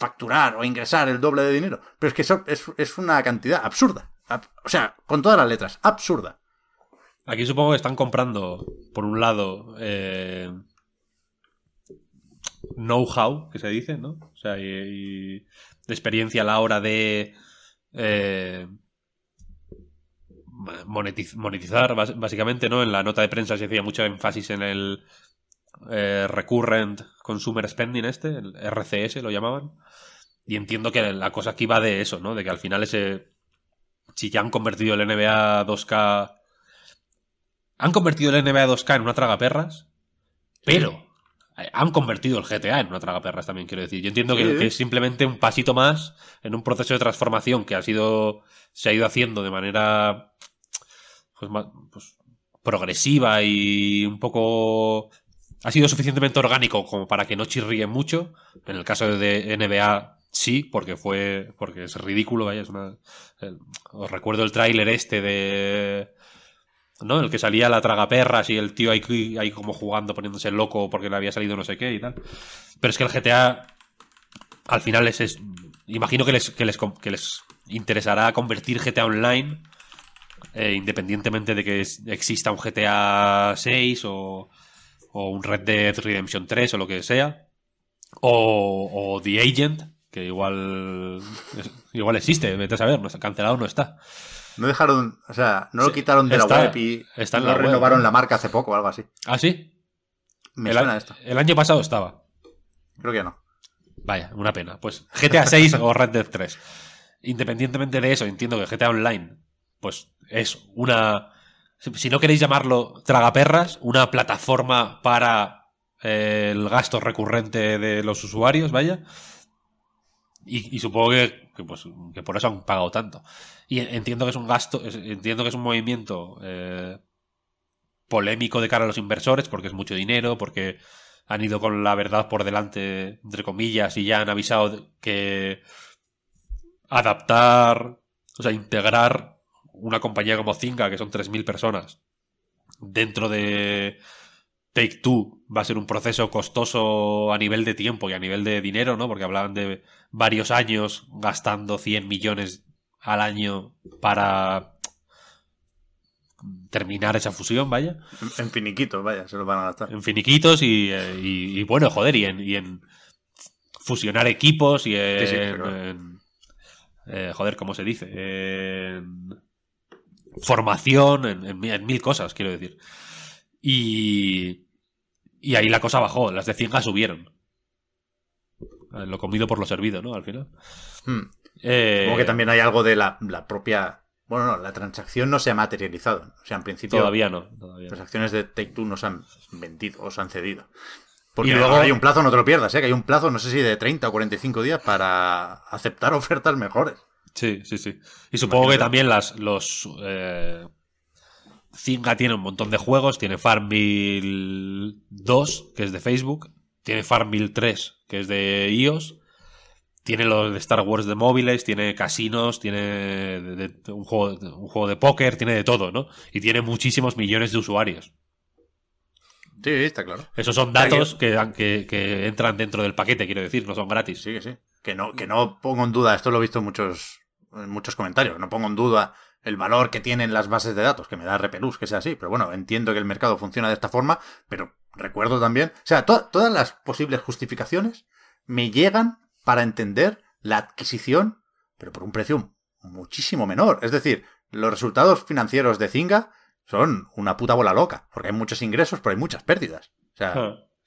facturar o ingresar el doble de dinero. Pero es que es, una cantidad absurda. Ab- O sea, con todas las letras, absurda. Aquí supongo que están comprando, por un lado, eh, know-how, que se dice, ¿no? O sea, y, de experiencia a la hora de eh, monetiz- monetizar, básicamente, ¿no? En la nota de prensa se hacía mucho énfasis en el eh, Recurrent Consumer Spending este, el RCS lo llamaban. Y entiendo que la cosa aquí va de eso, ¿no? De que al final ese... Si ya han convertido el NBA 2K... Han convertido el NBA 2K en una traga perras, pero han convertido el GTA en una traga perras también, quiero decir. Yo entiendo que, que es simplemente un pasito más en un proceso de transformación que ha sido se ha ido haciendo de manera pues, más, pues, progresiva y un poco ha sido suficientemente orgánico como para que no chirríe mucho. En el caso de NBA sí, porque fue porque es ridículo, vaya, es una os recuerdo el tráiler este de ¿no? El que salía la tragaperras y el tío ahí, ahí como jugando, poniéndose loco porque le había salido no sé qué y tal. Pero es que el GTA al final es, es- imagino que les, que les, que les interesará convertir GTA Online eh, independientemente de que exista un GTA 6 o, o un Red Dead Redemption 3 o lo que sea o, o The Agent que igual igual existe, vete a saber, no está cancelado no está. No dejaron, o sea, no lo quitaron de está- la web y está en no la renovaron ¿no? la marca hace poco o algo así. ¿Ah, sí? Me el, suena esto. el año pasado estaba. Creo que no. Vaya, una pena. Pues GTA 6 o Red Dead 3. Independientemente de eso, entiendo que GTA Online, pues es una. Si no queréis llamarlo tragaperras, una plataforma para eh, el gasto recurrente de los usuarios, vaya. Y, supongo que, pues, que por eso han pagado tanto. Y entiendo que es un gasto, entiendo que es un movimiento eh, polémico de cara a los inversores, porque es mucho dinero, porque han ido con la verdad por delante, entre comillas, y ya han avisado que adaptar, o sea, integrar una compañía como Zynga, que son 3.000 personas, dentro de Take Two va a ser un proceso costoso a nivel de tiempo y a nivel de dinero, ¿no? Porque hablaban de varios años gastando 100 millones al año para terminar esa fusión, vaya En, en finiquito, vaya, se lo van a gastar. en finiquitos y, y- y, bueno, joder, y en, y en fusionar equipos y en, Sí, sí, pero- en- eh, joder, ¿cómo se dice? En formación, en, en mi- en mil cosas, quiero decir. Y, y ahí la cosa bajó, las de Cienga subieron. Eh, Lo comido por lo servido, ¿no? Al final. Hmm. Eh, Supongo que también hay algo de la, la propia. Bueno, no, la transacción no se ha materializado. O sea, en principio. Todavía no. Todavía. Las acciones de Take Two no se han vendido o se han cedido. Porque Y luego- hay un plazo, no te lo pierdas, ¿eh? que hay un plazo, no sé si de 30 o 45 días para aceptar ofertas mejores. Sí, sí, sí. Y supongo que también las, los. Eh, Zynga tiene un montón de juegos. Tiene Farmville 2, que es de Facebook. Tiene Farmville 3, que es de iOS. Tiene los de Star Wars de móviles. Tiene casinos. Tiene de- de- un, juego, un juego de póker. Tiene de todo, ¿no? Y tiene muchísimos millones de usuarios. Sí, está claro. Esos son datos que, que, que entran dentro del paquete, quiero decir. No son gratis. Sí, que sí. Que no, que no pongo en duda, esto lo he visto en muchos, en muchos comentarios, no pongo en duda el valor que tienen las bases de datos, que me da repelús que sea así, pero bueno, entiendo que el mercado funciona de esta forma, pero recuerdo también, o sea, to- todas las posibles justificaciones me llegan para entender la adquisición, pero por un precio muchísimo menor. Es decir, los resultados financieros de Zynga son una puta bola loca, porque hay muchos ingresos, pero hay muchas pérdidas. O sea,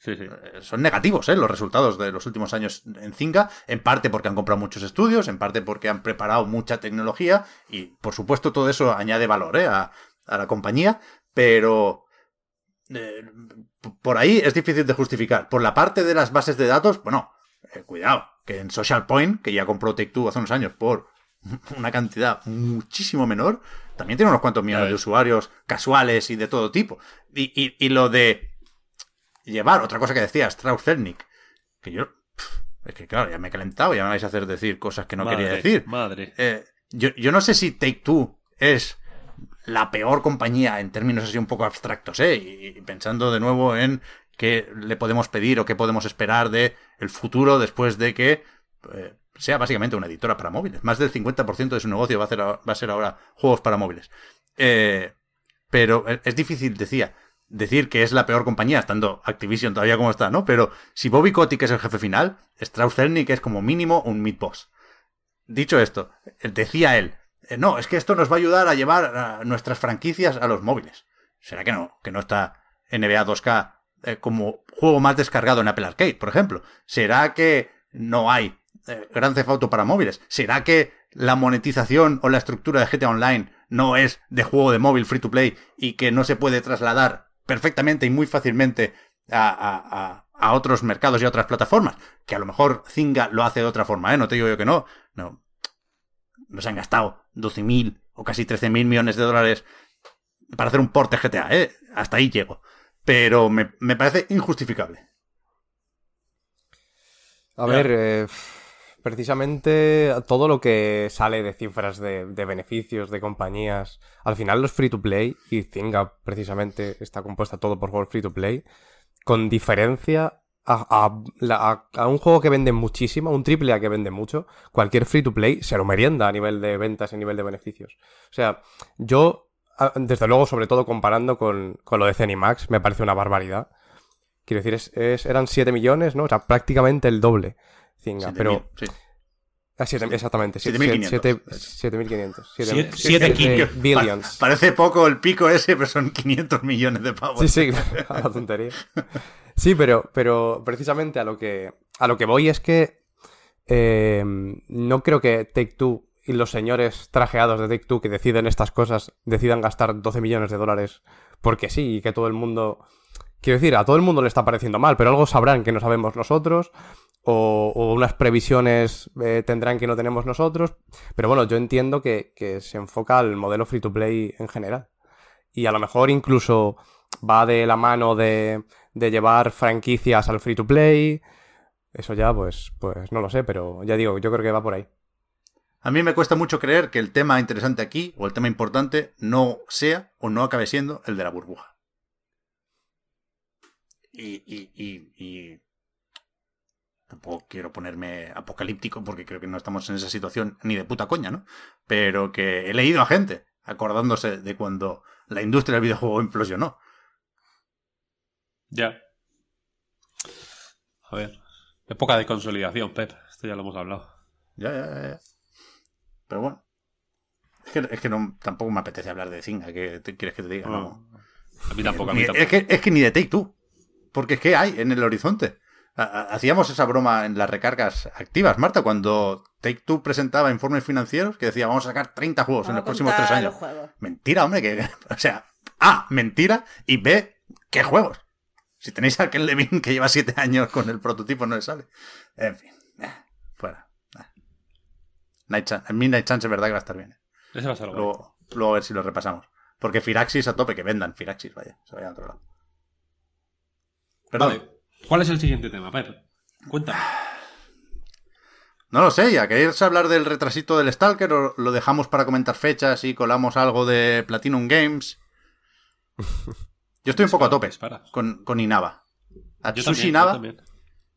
Sí, sí. eh, son negativos ¿eh? los resultados de los últimos años en Zynga, en parte porque han comprado muchos estudios, en parte porque han preparado mucha tecnología y por supuesto todo eso añade valor ¿eh? a, a la compañía, pero eh, por ahí es difícil de justificar. Por la parte de las bases de datos, bueno, cuidado, que en Social Point, que ya compró Take-Two hace unos años por una cantidad muchísimo menor, también tiene unos cuantos millones de usuarios casuales y de todo tipo. Y, y- y lo de llevar, otra cosa que decía Strauss Zelnick, que yo, es que claro, ya me he calentado, ya me vais a hacer decir cosas que no Madre, quería decir. Madre. Eh, yo, yo no sé si Take Two es la peor compañía en términos así un poco abstractos, ¿eh? Y, pensando de nuevo en qué le podemos pedir o qué podemos esperar de el futuro después de que eh, sea básicamente una editora para móviles. Más del 50% de su negocio va a, ser, va a ser ahora juegos para móviles. Eh, pero es difícil, decía, decir que es la peor compañía, estando Activision todavía como está, ¿no? Pero si Bobby Kotick es el jefe final, Strauss Zelnick es como mínimo un mid-boss. Dicho esto, decía él, eh, no, es que esto nos va a ayudar a llevar nuestras franquicias a los móviles. ¿Será que no? Que no está NBA 2K eh, como juego más descargado en Apple Arcade, por ejemplo. ¿Será que no hay eh, Gran Theft Auto para móviles? ¿Será que la monetización o la estructura de GTA Online no es de juego de móvil free to play y que no se puede trasladar perfectamente y muy fácilmente a, a, a, a otros mercados y a otras plataformas? Que a lo mejor Zynga lo hace de otra forma, ¿eh? No te digo yo que no. No. Nos han gastado 12.000 o casi 13.000 millones de dólares para hacer un porte GTA, ¿eh? Hasta ahí llego. Pero me, me parece injustificable. A ver, eh, precisamente todo lo que sale de cifras de, beneficios de compañías, al final los free to play, y Zynga precisamente está compuesta todo por juegos free to play, con diferencia a, un juego que vende muchísimo, un triple A que vende mucho, cualquier free to play se lo merienda a nivel de ventas y a nivel de beneficios. O sea, yo, desde luego, sobre todo comparando con, con lo de Zenimax, me parece una barbaridad. Quiero decir, es, es, eran 7 millones, ¿no? O sea, prácticamente el doble. Zinga, 7, pero... Sí. Ah, siete, exactamente. 7.500. 7.500. 7 billions. Parece poco el pico ese, pero son 500 millones de pavos. Sí, sí, a la tontería. Sí, pero, pero precisamente a lo que, a lo que voy es que eh, no creo que Take Two y los señores trajeados de Take Two que deciden estas cosas decidan gastar 12 millones de dólares porque sí y que todo el mundo... Quiero decir, a todo el mundo le está pareciendo mal, pero algo sabrán que no sabemos nosotros o, unas previsiones eh, tendrán que no tenemos nosotros. Pero bueno, yo entiendo que, que se enfoca al modelo free to play en general. Y a lo mejor incluso va de la mano de, de llevar franquicias al free to play. Eso ya, pues, pues no lo sé, pero ya digo, yo creo que va por ahí. A mí me cuesta mucho creer que el tema interesante aquí, o el tema importante, no sea o no acabe siendo el de la burbuja. Y, y, y, y, tampoco quiero ponerme apocalíptico porque creo que no estamos en esa situación ni de puta coña, ¿no? Pero que he leído a gente acordándose de cuando la industria del videojuego implosionó. Ya. A ver. Época de consolidación, Pep. Esto ya lo hemos hablado. Ya, ya, ya. Pero bueno. Es que, es que no, tampoco me apetece hablar de Zynga. ¿Qué te, quieres que te diga? No. A mí tampoco, a mí tampoco. Es que, es que ni de Take Two. Porque es que hay en el horizonte. Hacíamos esa broma en las recargas activas, Marta, cuando Take Two presentaba informes financieros que decía vamos a sacar 30 juegos Vamos en los próximos tres años. Mentira, hombre, que. O sea, A, mentira, y B, ¿qué juegos? Si tenéis a aquel Levin que lleva siete años con el prototipo, no le sale. En fin, eh, fuera. Eh. Night Chance, Midnight Chance es verdad que va a estar bien. eh. Ese va a ser guay. Luego, luego a ver si lo repasamos. Porque Firaxis a tope, que vendan Firaxis, vaya, se vayan a otro lado. Perdón. Vale. ¿Cuál es el siguiente tema, Pep? Cuéntame. No lo sé, ya queréis hablar del retrasito del Stalker o lo dejamos para comentar fechas y colamos algo de Platinum Games. Yo estoy un poco a tope con, con Inaba. Atsushi Inaba,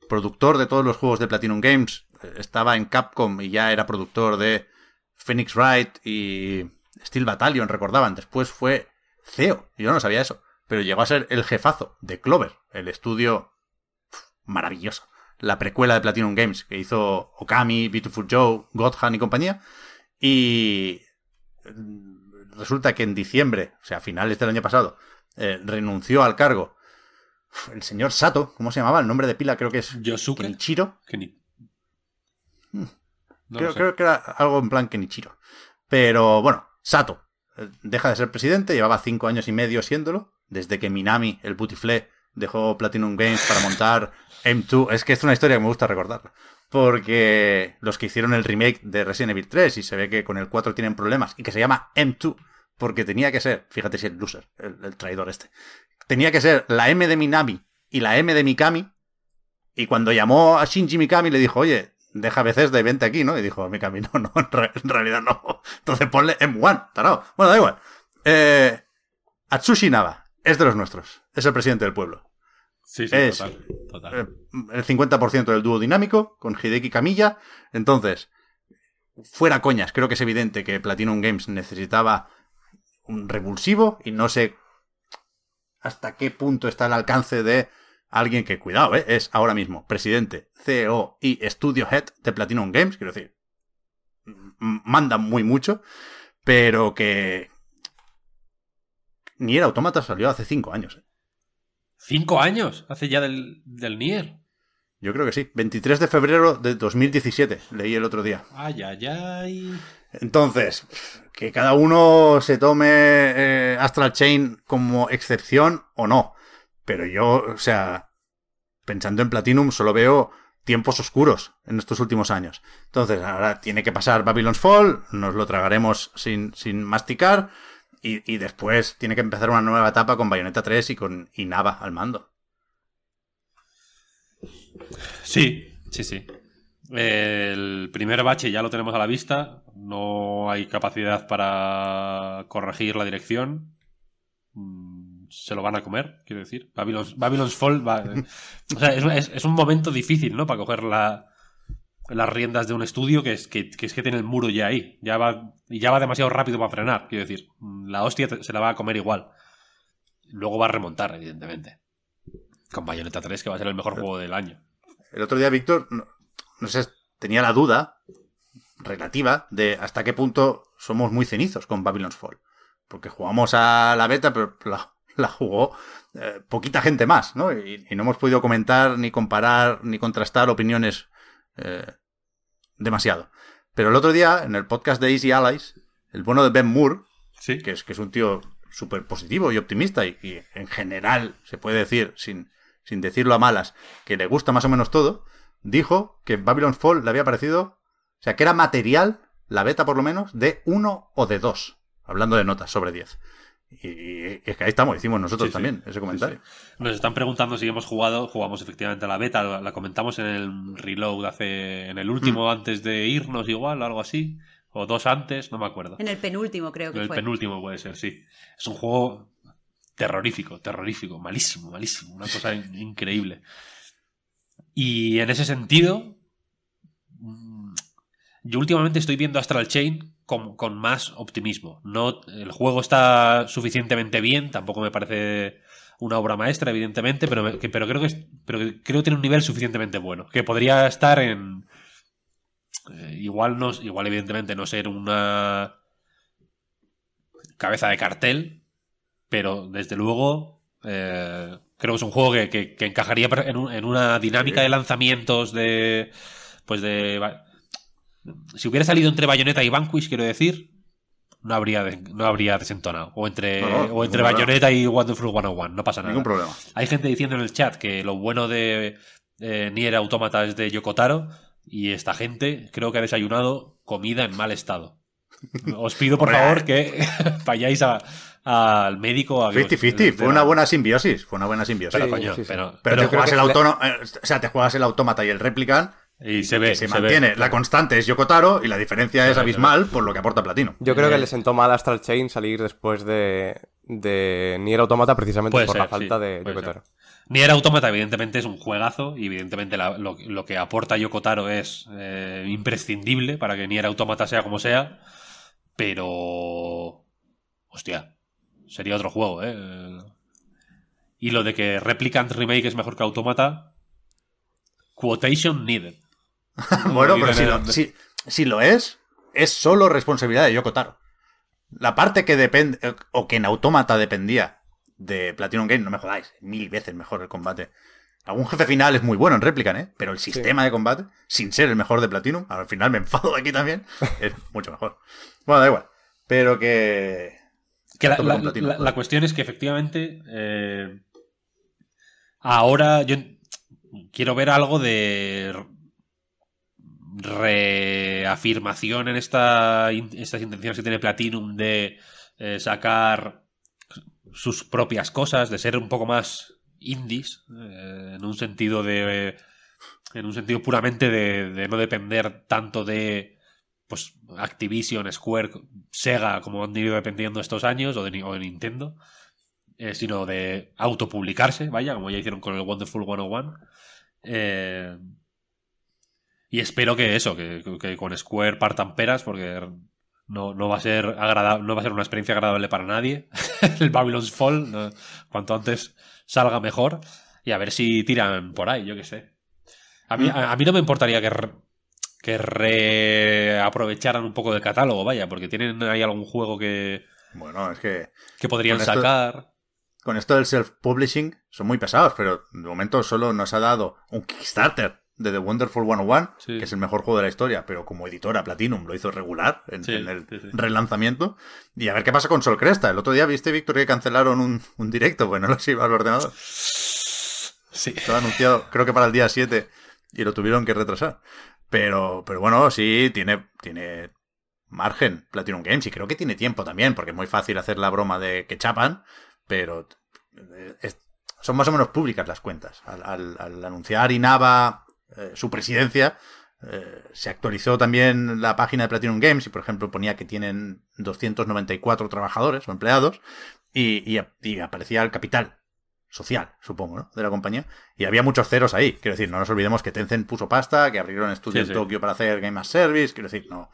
productor de todos los juegos de Platinum Games, eh, estaba en Capcom y ya era productor de Phoenix Wright y Steel Battalion, recordaban. Después fue CEO, yo no sabía eso, pero llegó a ser el jefazo de Clover, el estudio pf, maravilloso. La precuela de Platinum Games que hizo Okami, Beautiful Joe, Godhan y compañía. Y mm, resulta que en diciembre, o sea, a finales del año pasado, eh, renunció al cargo el señor Sato, ¿cómo se llamaba? El nombre de pila creo que es Yosuke. Kenichiro. Que ni- Hmm. No creo, creo que era algo en plan Kenichiro. Pero bueno, Sato eh, deja de ser presidente, llevaba cinco años y medio siéndolo, desde que Minami, el putiflé, dejó Platinum Games para montar M2. Es que es una historia que me gusta recordarla. Porque los que hicieron el remake de Resident Evil 3 y se ve que con el 4 tienen problemas y que se llama M2 porque tenía que ser, fíjate si el loser, el, traidor este, tenía que ser la M de Minami y la M de Mikami y cuando llamó a Shinji Mikami le dijo, oye, deja veces de vente aquí, ¿no? Y dijo, Mikami, no, no, en, re- en realidad no. Entonces ponle M1, tarao. Bueno, da igual. Eh, Atsushi Naba es de los nuestros. Es el presidente del pueblo. Sí, sí, es- total. total. Eh, el 50% del dúo dinámico con Hideki Kamiya. Entonces, fuera coñas, creo que es evidente que Platinum Games necesitaba un revulsivo y no sé hasta qué punto está el alcance de alguien que, cuidado, ¿eh? es ahora mismo presidente, CEO y Studio Head de Platinum Games. Quiero decir, mandan muy mucho, pero que... Nier Automata salió hace cinco años. ¿eh? ¿Cinco años? Hace ya del, del Nier. Yo creo que sí. 23 de febrero de 2017, leí el otro día. Ay, ay, ay. Entonces, que cada uno se tome eh, Astral Chain como excepción o no. Pero yo, o sea, pensando en Platinum, solo veo tiempos oscuros en estos últimos años. Entonces, ahora tiene que pasar Babylon's Fall, nos lo tragaremos sin, sin masticar, y, y después tiene que empezar una nueva etapa con Bayonetta 3 y con Inaba al mando. Sí, sí, sí. El primer bache ya lo tenemos a la vista. No hay capacidad para corregir la dirección. Mm, Se lo van a comer, quiero decir. Babylon's, Fall va- o sea, es- es un momento difícil, ¿no? Para coger la- las riendas de un estudio que es que, que es que tiene el muro ya ahí. Ya va, y ya va demasiado rápido para frenar, quiero decir. Mm, La hostia se la va a comer igual. Luego va a remontar, evidentemente. Con Bayonetta 3, que va a ser el mejor juego del año. El otro día, Víctor, no, no sé, tenía la duda relativa de hasta qué punto somos muy cenizos con Babylon's Fall. Porque jugamos a la beta, pero la, la jugó eh, poquita gente más, ¿no? Y, y no hemos podido comentar, ni comparar, ni contrastar opiniones eh, demasiado. Pero el otro día, en el podcast de Easy Allies, el bueno de Ben Moore, Sí. que es, que es un tío súper positivo y optimista y, y en general se puede decir, sin, sin decirlo a malas, que le gusta más o menos todo, dijo que Babylon's Fall le había parecido, o sea, que era material, la beta por lo menos, de uno o de dos, hablando de notas sobre 10. Y, y es que ahí estamos, hicimos nosotros Sí, sí. también ese comentario. Sí, sí. Nos están preguntando si hemos jugado, jugamos efectivamente a la beta, la, la comentamos en el reload hace, en el último antes de irnos igual, algo así, o dos antes, no me acuerdo. En el penúltimo creo que En el fue. penúltimo puede ser, sí. Es un juego terrorífico, terrorífico, malísimo, malísimo, una cosa in- increíble. Y en ese sentido, mm, yo últimamente estoy viendo Astral Chain con, con más optimismo. No, el juego está suficientemente bien, tampoco me parece una obra maestra, evidentemente, pero, me- que- pero creo que pero que creo que tiene un nivel suficientemente bueno. Que podría estar en. eh, igual no, igual, evidentemente, no ser una cabeza de cartel, pero desde luego eh, creo que es un juego que, que- encajaría en, un- en una dinámica de lanzamientos de pues de si hubiera salido entre Bayonetta y Vanquish quiero decir no habría no habría desentonado o entre No, no, o ningún entre problema. Bayonetta y Wonderful 101 no pasa nada Ningún problema. hay gente diciendo en el chat que lo bueno de eh, Nier Automata es de Yokotaro y esta gente creo que ha desayunado comida en mal estado. Os pido por favor que vayáis a- al médico a que os- 50-50, fue una buena simbiosis, fue una buena simbiosis. Pero Sí, coño, sí, sí. pero, te juegas el autónomo, eh, o sea, te juegas el autómata y el replicant, y se ve, que se, se ve. mantiene. La constante es Yokotaro y la diferencia es Se abismal por lo que aporta Platino. Yo creo que Eh, le sentó mal a Astral Chain salir después de, de Nier Automata precisamente Puede por ser, la falta sí, de Yokotaro. Nier Automata evidentemente es un juegazo y evidentemente la- lo, lo que aporta Yokotaro es eh, imprescindible para que Nier Automata sea como sea, pero... Hostia, sería otro juego, ¿eh? Y lo de que Replicant Remake es mejor que Automata... Quotation needed. bueno, pero si lo, si, si lo es, es solo responsabilidad de Yokotaro. La parte que depende, eh, o que en Autómata dependía de Platinum Game, no me jodáis, mil veces mejor el combate. Algún jefe final es muy bueno en Replicant, ¿eh? Pero el sistema de combate, sin ser el mejor de Platinum, al final me enfado aquí también, es mucho mejor. Bueno, da igual. Pero que... Que la, la- la cuestión es que efectivamente eh, ahora yo quiero ver algo de reafirmación en esta, estas intenciones que tiene Platinum de eh, sacar sus propias cosas, de ser un poco más indies, eh, en un sentido de en un sentido puramente de, no depender tanto de pues Activision, Square, Sega, como han ido dependiendo estos años, o de, o de Nintendo, eh, sino de autopublicarse, vaya, como ya hicieron con el Wonderful 101. Eh, y espero que eso, que, que con Square partan peras, porque no, no va a ser agradable, no va a ser una experiencia agradable para nadie. el Babylon's Fall, no, cuanto antes salga mejor, y a ver si tiran por ahí, yo qué sé. A mí, a, a mí no me importaría que, re- que reaprovecharan un poco del catálogo, vaya, porque tienen ahí algún juego que, Bueno, es que que podrían esto- sacar. con esto del self-publishing son muy pesados, pero de momento solo nos ha dado un Kickstarter de The Wonderful 101, Sí. que es el mejor juego de la historia, pero como editora Platinum lo hizo regular en, Sí, en el sí, relanzamiento. Y a ver qué pasa con Sol Cresta. El otro día viste, Víctor, que cancelaron un, un directo, pues no los iba al ordenador. Sí. Estaba anunciado, creo que para el día 7, y lo tuvieron que retrasar. Pero, pero bueno, sí, tiene, tiene margen Platinum Games, y creo que tiene tiempo también, porque es muy fácil hacer la broma de que chapan, pero eh, es- son más o menos públicas las cuentas. Al, al- al anunciar Inaba eh, su presidencia, eh, se actualizó también la página de Platinum Games y, por ejemplo, ponía que tienen 294 trabajadores o empleados y, y- y aparecía el capital social, supongo, ¿no? de la compañía. Y había muchos ceros ahí. Quiero decir, no nos olvidemos que Tencent puso pasta, que abrieron estudio Sí, en. Tokio para hacer Game as Service. Quiero decir, no,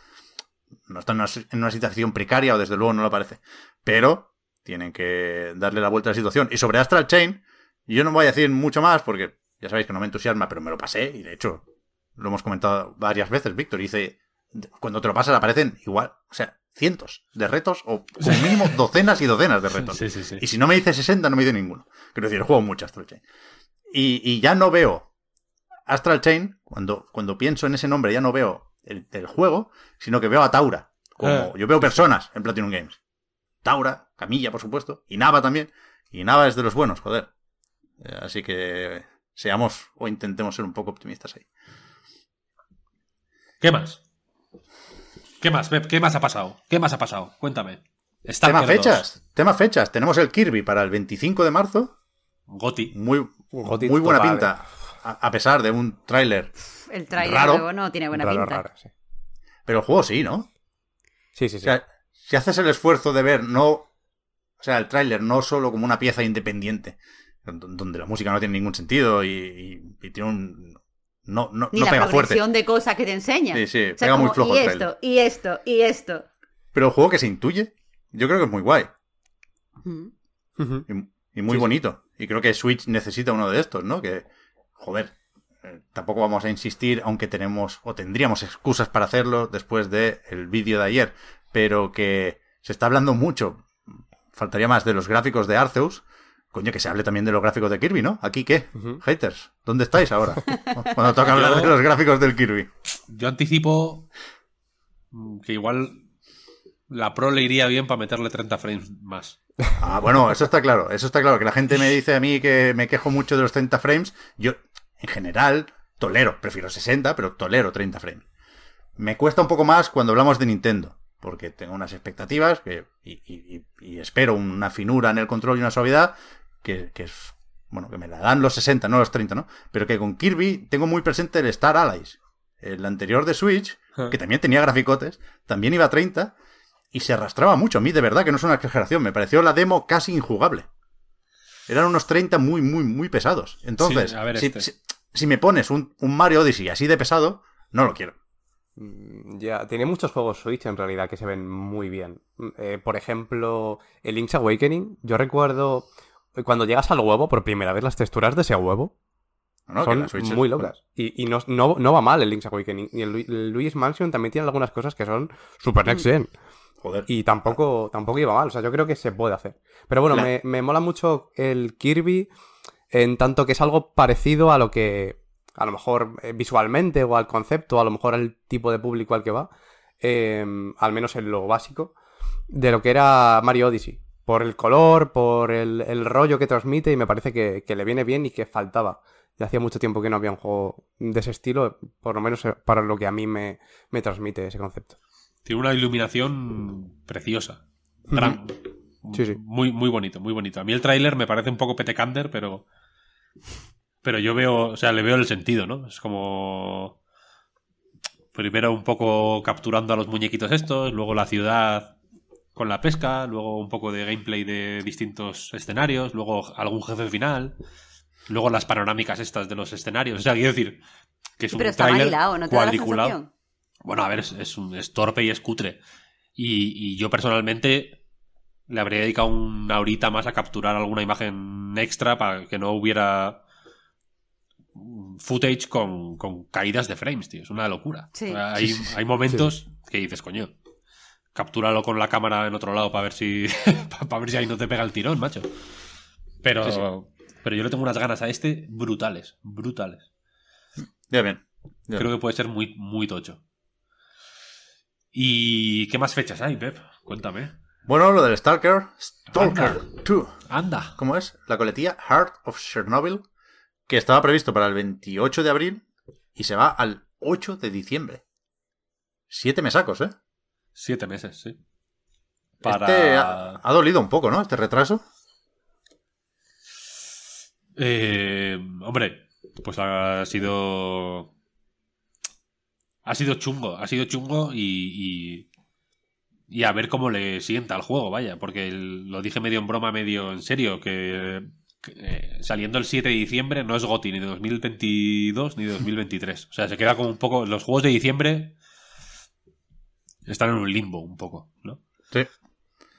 no están en una, en una situación precaria o desde luego no lo parece. Pero tienen que darle la vuelta a la situación. Y sobre Astral Chain, yo no voy a decir mucho más porque ya sabéis que no me entusiasma, pero me lo pasé y de hecho lo hemos comentado varias veces, Víctor. Dice, cuando te lo pasas aparecen igual, o sea, cientos de retos o como mínimo docenas y docenas de retos. Sí, sí, sí. Y si no me dice 60, no me dice ninguno. Quiero decir, juego mucho Astral Chain. Y, y ya no veo Astral Chain, cuando, cuando pienso en ese nombre, ya no veo el, el juego, sino que veo a Taura. Como, Ah. Yo veo personas en Platinum Games. Taura, Camilla, por supuesto, y Nava también. Y Nava es de los buenos, joder. Eh, Así que seamos o intentemos ser un poco optimistas ahí. ¿Qué más? ¿Qué más? ¿Qué más ha pasado? ¿Qué más ha pasado? Cuéntame. Tema Stalker 2, fechas, tema fechas. Tenemos el Kirby para el 25 de marzo. Goti. Muy, Goti muy buena pinta. A, a pesar de un tráiler. El luego no tiene buena Raro, pinta. raro, sí. Pero el juego sí, ¿no? Sí, sí, O sí. sea, si haces el esfuerzo de ver, no. O sea, el tráiler no solo como una pieza independiente, donde la música no tiene ningún sentido y, y- y tiene un. No, no, Ni no la pega fuerte. de cosas que te enseñan. Sí, sí, O sea, pega muy flojo y el esto, y esto, y esto. Pero el juego que se intuye, yo creo que es muy guay Mm. Y, y muy Sí, sí. bonito. Y creo que Switch necesita uno de estos, ¿no? Que, joder, eh, tampoco vamos a insistir, aunque tenemos o tendríamos excusas para hacerlo después del vídeo de ayer, pero que se está hablando mucho, faltaría más, de los gráficos de Arceus. Coño, que se hable también de los gráficos de Kirby, ¿no? ¿Aquí qué? Haters, ¿dónde estáis ahora? Cuando toca hablar Yo- de los gráficos del Kirby. Yo anticipo que igual la Pro le iría bien para meterle 30 frames más. Ah, bueno, eso está claro, eso está claro. Que la gente me dice a mí que me quejo mucho de los 30 frames. Yo, en general, tolero, prefiero 60, pero tolero 30 frames. Me cuesta un poco más cuando hablamos de Nintendo, porque tengo unas expectativas que, y, y- y- y espero una finura en el control y una suavidad que, que es, bueno, que me la dan los 60, no los 30, ¿no? Pero que con Kirby tengo muy presente el Star Allies. El anterior de Switch, que también tenía graficotes, también iba a 30 y se arrastraba mucho. A mí, de verdad, que no es una exageración. Me pareció la demo casi injugable. Eran unos 30 muy, muy, muy pesados. Entonces, Sí, a ver si, este. si- si me pones un, un Mario Odyssey así de pesado, no lo quiero. Mm, Ya, tiene muchos juegos Switch en realidad que se ven muy bien. Mm, eh, por ejemplo, el Link's Awakening. Yo recuerdo cuando llegas al huevo por primera vez las texturas de ese huevo son muy locas. Y, y no, no, no va mal el Link's Awakening. Y el, el Luigi's Mansion también tiene algunas cosas que son super next gen. Joder. Y tampoco, tampoco iba mal. O sea, yo creo que se puede hacer. Pero bueno, me mola mucho el Kirby en tanto que es algo parecido a lo que, a lo mejor eh, visualmente o al concepto, a lo mejor al tipo de público al que va, eh, al menos en lo básico, de lo que era Mario Odyssey. Por el color, por el, el rollo que transmite y me parece que, que le viene bien y que faltaba. Ya hacía mucho tiempo que no había un juego de ese estilo, por lo menos eh, para lo que a mí me, me transmite ese concepto. Tiene una iluminación preciosa. Gran- Sí, sí. Muy, muy bonito, muy bonito. A mí el tráiler me parece un poco petecander, pero. Pero yo veo, o sea, le veo el sentido, ¿no? Es como. Primero un poco capturando a los muñequitos estos, luego la ciudad con la pesca, luego un poco de gameplay de distintos escenarios, luego algún jefe final, luego las panorámicas estas de los escenarios. O sea, quiero decir que es Sí, un pero está mal tráiler hilado, ¿no te da la cuadriculado. Bueno, a ver, es, es un, es torpe y es cutre. Y, y yo personalmente le habría dedicado una horita más a capturar alguna imagen extra para que no hubiera footage con, con caídas de frames, tío. Es una locura. Sí. Hay, hay momentos que dices, coño, captúralo con la cámara en otro lado para ver si para ver si ahí no te pega el tirón, macho. Pero, Sí, sí. pero yo le tengo unas ganas a este brutales, brutales. Ya bien. Ya Creo que puede ser muy, muy tocho. ¿Y qué más fechas hay, Pep? Cuéntame. Bueno, lo del Stalker. Stalker Anda. 2. Anda. ¿Cómo es? La coletilla Heart of Chernobyl. Que estaba previsto para el 28 de abril y se va al 8 de diciembre. Siete mesacos, ¿eh? Siete meses, sí. Este ha, ha dolido un poco, ¿no? Este retraso. Eh, hombre, pues ha sido. Ha sido chungo, ha sido chungo y, y. y a ver cómo le sienta al juego, vaya, porque el- lo dije medio en broma, medio en serio, que, que, eh, saliendo el 7 de diciembre no es GOTI ni de 2022 ni de 2023. O sea, se queda como un poco. Los juegos de diciembre están en un limbo, un poco, ¿no? Sí.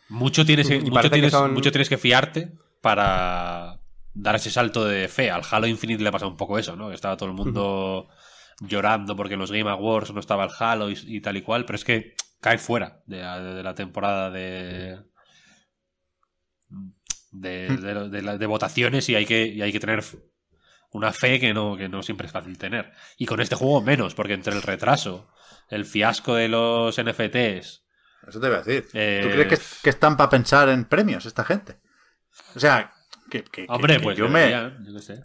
Mucho tienes que, mucho que tienes, son- mucho tienes que fiarte para dar ese salto de fe. Al Halo Infinite le pasa un poco eso, ¿no? Que estaba todo el mundo llorando porque en los Game Awards no estaba el Halo y, y tal y cual, pero es que cae fuera de, la- de la temporada de de, de- de la- de votaciones y hay que, y hay que tener una fe que no, que no siempre es fácil tener. Y con este juego menos, porque entre el retraso, el fiasco de los NFTs, Eso te voy a decir. Eh, ¿Tú crees que, que están para pensar en premios esta gente? O sea, que, que- Hombre, que pues yo me, yo qué sé.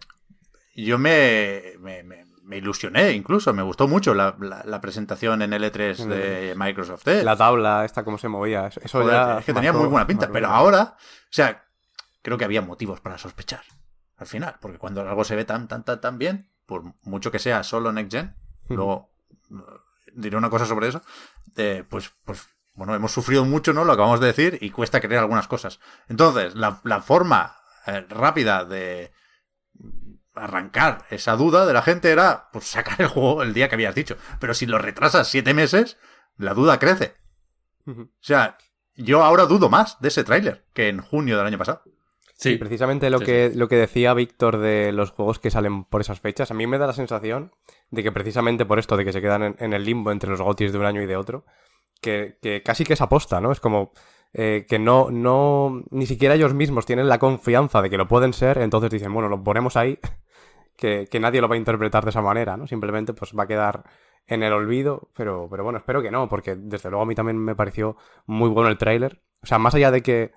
yo me, me, me- me ilusioné incluso. Me gustó mucho la, la- la presentación en L3 de Microsoft. ¿eh? La tabla, esta, cómo se movía. Eso Joder, ya es que tenía muy buena pinta. marcó- Pero ahora, o sea, creo que había motivos para sospechar. Al final, porque cuando algo se ve tan, tan, tan, tan bien, por mucho que sea solo Next Gen, luego eh, diré una cosa sobre eso, eh, pues, pues, bueno, hemos sufrido mucho, ¿no? Lo acabamos de decir, y cuesta creer algunas cosas. Entonces, la, la forma eh, rápida de arrancar esa duda de la gente era, pues, sacar el juego el día que habías dicho. Pero si lo retrasas siete meses, la duda crece. O sea, yo ahora dudo más de ese tráiler que en junio del año pasado. Sí, Y precisamente lo, Sí, que, lo que decía Víctor de los juegos que salen por esas fechas, a mí me da la sensación de que precisamente por esto de que se quedan en, en el limbo entre los gotis de un año y de otro, que, que casi que es aposta, ¿no? Es como eh, que no, no, ni siquiera ellos mismos tienen la confianza de que lo pueden ser, entonces dicen, bueno, lo ponemos ahí, que, que nadie lo va a interpretar de esa manera, ¿no? Simplemente pues va a quedar en el olvido, pero, pero bueno, espero que no, porque desde luego a mí también me pareció muy bueno el tráiler. O sea, más allá de que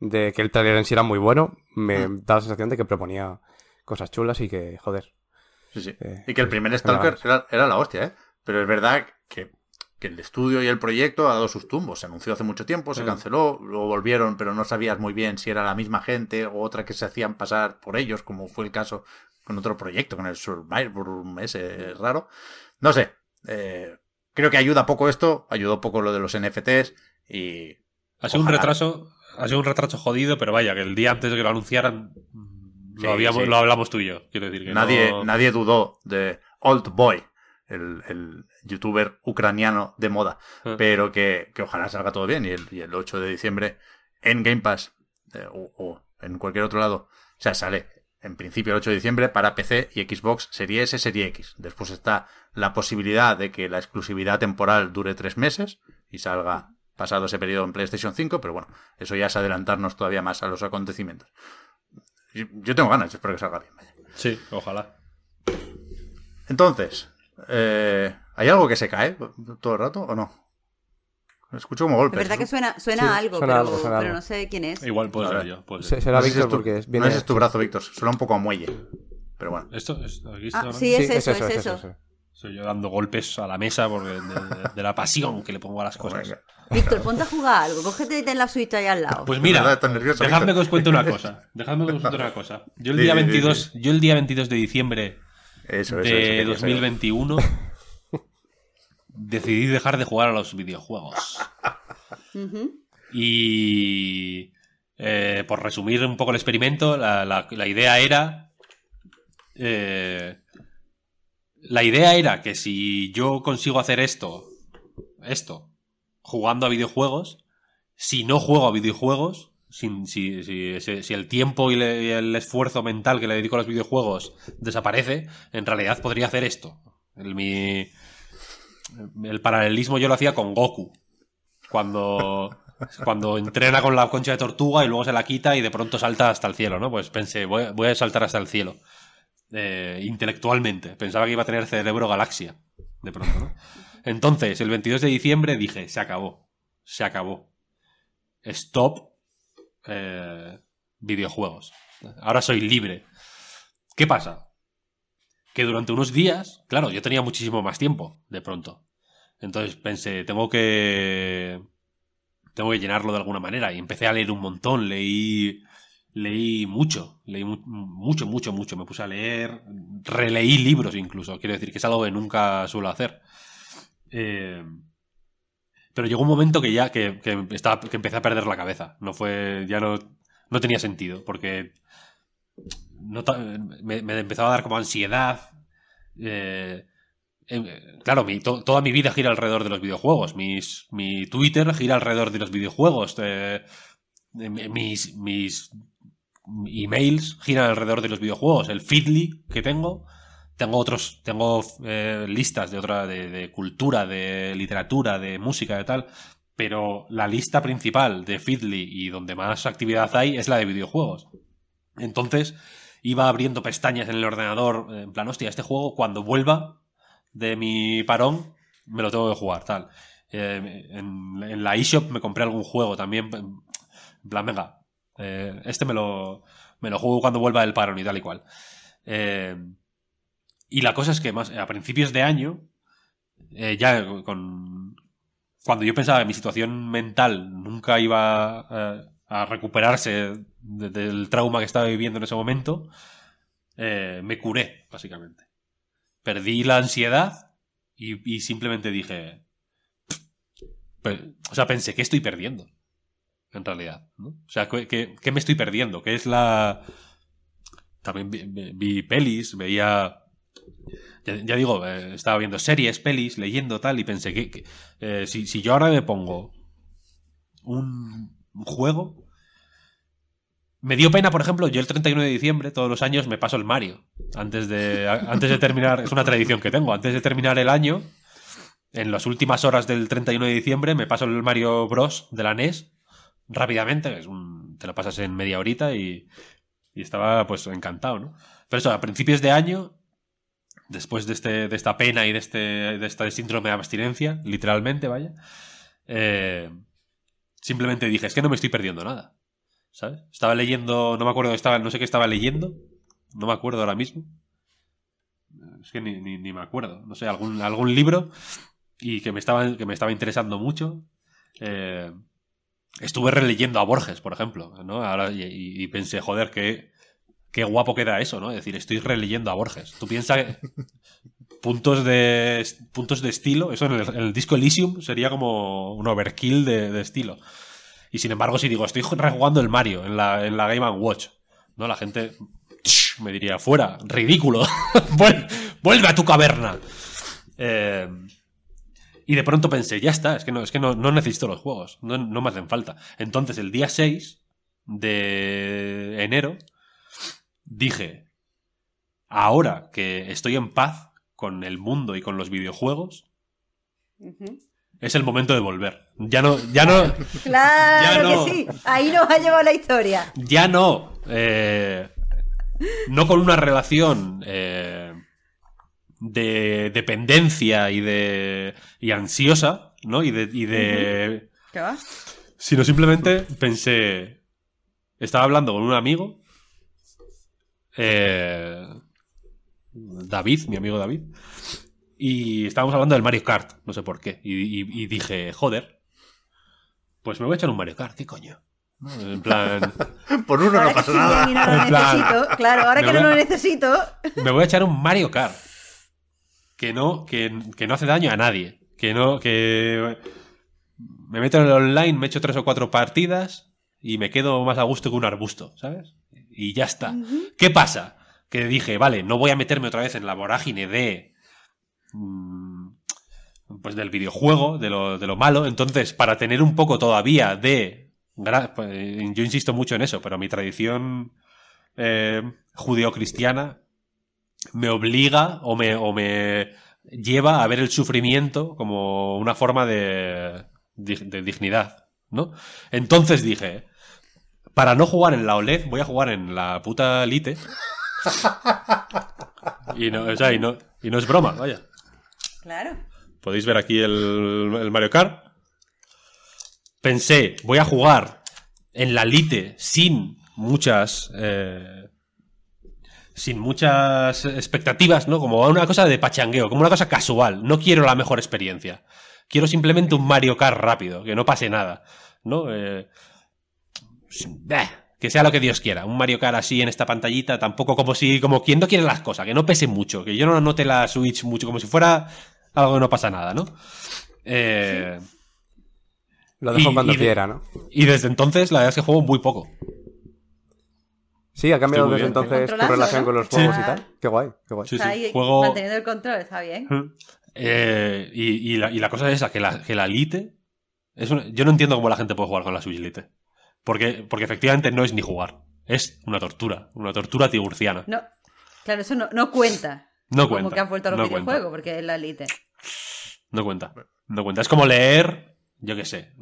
de que el trailer en sí era muy bueno, me Mm. da la sensación de que proponía cosas chulas y que, joder. Sí, sí. Eh, y que el primer me Stalker era, era la hostia, ¿eh? Pero es verdad que, que el estudio y el proyecto ha dado sus tumbos. Se anunció hace mucho tiempo, se Mm. canceló, luego volvieron, pero no sabías muy bien si era la misma gente o otra que se hacían pasar por ellos, como fue el caso con otro proyecto, con el Survivor ese raro. No sé. eh, creo que ayuda poco esto, ayudó poco lo de los NFTs y Ha sido un retraso, ha sido un retraso jodido, pero vaya, que el día antes de que lo anunciaran mm, Sí, lo, habíamos, sí. lo hablamos tú y yo. Quiero decir que nadie, no- nadie dudó de Old Boy, el, el youtuber ucraniano de moda. Ah. Pero que, que ojalá salga todo bien. Y el, y el 8 de diciembre en Game Pass eh, o, o en cualquier otro lado, o sea, sale en principio el 8 de diciembre para PC y Xbox Serie S, Serie X. Después está la posibilidad de que la exclusividad temporal dure tres meses y salga pasado ese periodo en PlayStation 5, pero bueno, eso ya es adelantarnos todavía más a los acontecimientos. Yo, yo tengo ganas, espero que salga bien. vaya. Sí, ojalá. Entonces, eh, ¿hay algo que se cae todo el rato o no? Escucho como Es golpes. verdad ¿no? que suena, suena Sí, algo, suena pero, algo, suena pero algo. no sé quién es. Igual puede ser yo. puede Se- ser. será No Víctor es tu- porque es- No ese es tu brazo, Víctor. Suena un poco a muelle. Pero bueno. Esto es, aquí Ah, está, sí, es eso, es es eso. eso. Soy yo dando golpes a la mesa porque de, de- de la pasión que le pongo a las cosas. Víctor, ponte a jugar algo. Cógete y ten la Switch ahí al lado. Pues mira, dejadme que os cuente una cosa. Dejadme que os cuente una cosa. Yo el día di, di, 22, yo el día 22 de diciembre Eso, eso, eso. de saber. 2021 decidí dejar de jugar a los videojuegos. Y eh, por resumir un poco el experimento, la, la- la idea era. eh, la idea era que si yo consigo hacer esto, esto, jugando a videojuegos, si no juego a videojuegos, si, el tiempo y, el esfuerzo mental que le dedico a los videojuegos desaparece, en realidad podría hacer esto. El, mi, el paralelismo yo lo hacía con Goku. Cuando, cuando entrena con la concha de tortuga y luego se la quita y de pronto salta hasta el cielo, ¿no? Pues pensé, voy, a- voy a saltar hasta el cielo. Eh, intelectualmente. Pensaba que iba a tener cerebro galaxia. De pronto, ¿no? Entonces, el 22 de diciembre dije, se acabó. Se acabó. Stop eh, videojuegos. Ahora soy libre. ¿Qué pasa? Que durante unos días, claro, yo tenía muchísimo más tiempo, de pronto. Entonces pensé, tengo que. Tengo que llenarlo de alguna manera. Y empecé a leer un montón. Leí. Leí mucho. Leí mu- mucho, mucho, mucho. Me puse a leer. Releí libros incluso. Quiero decir que es algo que nunca suelo hacer. Eh, pero llegó un momento que ya que, que que empecé a perder la cabeza. No fue. Ya no, no tenía sentido. Porque. me, me empezaba a dar como ansiedad. Eh, eh, claro, toda mi vida gira alrededor de los videojuegos. Mi Twitter gira alrededor de los videojuegos. eh, eh, mis, mis emails giran alrededor de los videojuegos. El Feedly que tengo. Tengo otros, tengo eh, listas de otra, de, cultura, de literatura, de música, de tal. Pero la lista principal de Feedly y donde más actividad hay es la de videojuegos. Entonces iba abriendo pestañas en el ordenador, en plan, hostia, este juego cuando vuelva de mi parón me lo tengo que jugar, tal. Eh, en, en la eShop me compré algún juego también, en plan, venga, eh, este me lo, me lo juego cuando vuelva del parón y tal y cual. Eh, y la cosa es que más a principios de año, eh, ya con cuando yo pensaba que mi situación mental nunca iba eh, a recuperarse de- del trauma que estaba viviendo en ese momento, eh, me curé, básicamente. Perdí la ansiedad y, y simplemente dije... pe- o sea, pensé, ¿qué estoy perdiendo? En realidad. O sea, ¿qué, qué- me estoy perdiendo? ¿Qué es la... También vi pelis, veía... Ya, digo, eh, estaba viendo series, pelis, leyendo tal, y pensé que, eh, si, si yo ahora me pongo un, juego, me dio pena, por ejemplo, yo el 31 de diciembre, todos los años, me paso el Mario. Antes de, antes de terminar, es una tradición que tengo, antes de terminar el año, en las últimas horas del 31 de diciembre, me paso el Mario Bros. de la NES rápidamente, es te lo pasas en media horita y, y estaba pues encantado, ¿no? Pero eso, a principios de año, después de, este, de esta pena y de este, de este síndrome de abstinencia, literalmente, vaya, eh, simplemente dije, es que no me estoy perdiendo nada. ¿Sabes? Estaba leyendo, no me acuerdo, estaba, no sé qué estaba leyendo, no me acuerdo ahora mismo. Es que ni, ni, me acuerdo. No sé, algún, algún libro y que me estaba, que me estaba interesando mucho. Eh, estuve releyendo a Borges, por ejemplo, ¿no? Ahora, y, pensé, joder, qué, qué guapo queda eso, ¿no? Es decir, estoy releyendo a Borges. Tú piensas que puntos de, puntos de estilo, eso en el, disco Elysium sería como un overkill de, estilo. Y sin embargo, si digo, estoy rejugando el Mario en la, en la Game Watch, ¿no? La gente me diría, fuera, ridículo, Vuel- vuelve a tu caverna. Eh, y de pronto pensé, ya está, es que no, es que no necesito los juegos, no, no me hacen falta. Entonces, el día 6 de enero, dije, ahora que estoy en paz con el mundo y con los videojuegos, es el momento de volver. Ya no, ya no, Claro Ya no. que sí. Ahí nos ha llevado la historia. ya no, eh, no con una relación eh, de dependencia y de y ansiosa, ¿no? Y de, y de ¿Qué va? sino simplemente pensé, estaba hablando con un amigo, eh, David, mi amigo David, y estábamos hablando del Mario Kart, no sé por qué, y, y- y dije, joder, pues me voy a echar un Mario Kart, ¿qué coño? ¿No? En plan, Por uno ahora no pasa nada. no lo En plan, necesito. Claro, ahora que no a- lo necesito. me voy a echar un Mario Kart. Que no, que, que no hace daño a nadie. Que no, que me meto en el online, me echo tres o cuatro partidas y me quedo más a gusto que un arbusto, ¿sabes? Y ya está. ¿Qué pasa? Que dije, vale, no voy a meterme otra vez en la vorágine de. mm, Pues del videojuego, de lo, de lo malo. Entonces, para tener un poco todavía de pues, yo insisto mucho en eso, pero mi tradición eh, judeocristiana me obliga o me, o me lleva a ver el sufrimiento como una forma de, de dignidad, ¿no? Entonces dije, para no jugar en la OLED, voy a jugar en la puta Lite. y, no, o sea, y, no, y no es broma, vaya. Claro. Podéis ver aquí el, el Mario Kart. Pensé, voy a jugar en la Lite sin muchas. eh, sin muchas expectativas, ¿no? Como una cosa de pachangueo, como una cosa casual. No quiero la mejor experiencia. Quiero simplemente un Mario Kart rápido, que no pase nada, ¿no? Eh, que sea lo que Dios quiera. Un Mario Kart así en esta pantallita, tampoco como si, como quien no quiere las cosas, que no pese mucho, que yo no note la Switch mucho, como si fuera algo que no pasa nada, ¿no? Eh, Lo dejo Y- cuando y de- quiera, ¿no? y desde entonces, la verdad es que juego muy poco. Sí, ha cambiado desde bien. entonces tu relación ¿no? con los Sí. juegos y tal. Qué guay, qué guay. Sí, sí. ahí Juego. manteniendo el control, está bien. Eh, y, y la, y la cosa es esa, que la, que la Lite. Es una- yo no entiendo cómo la gente puede jugar con la Switch Lite. Porque, porque efectivamente no es ni jugar. Es una tortura. Una tortura tiburciana. No, claro, eso no, no cuenta. No Como cuenta. que han vuelto a los no videojuegos, cuenta. porque es la elite. No cuenta. No cuenta. Es como leer, yo qué sé,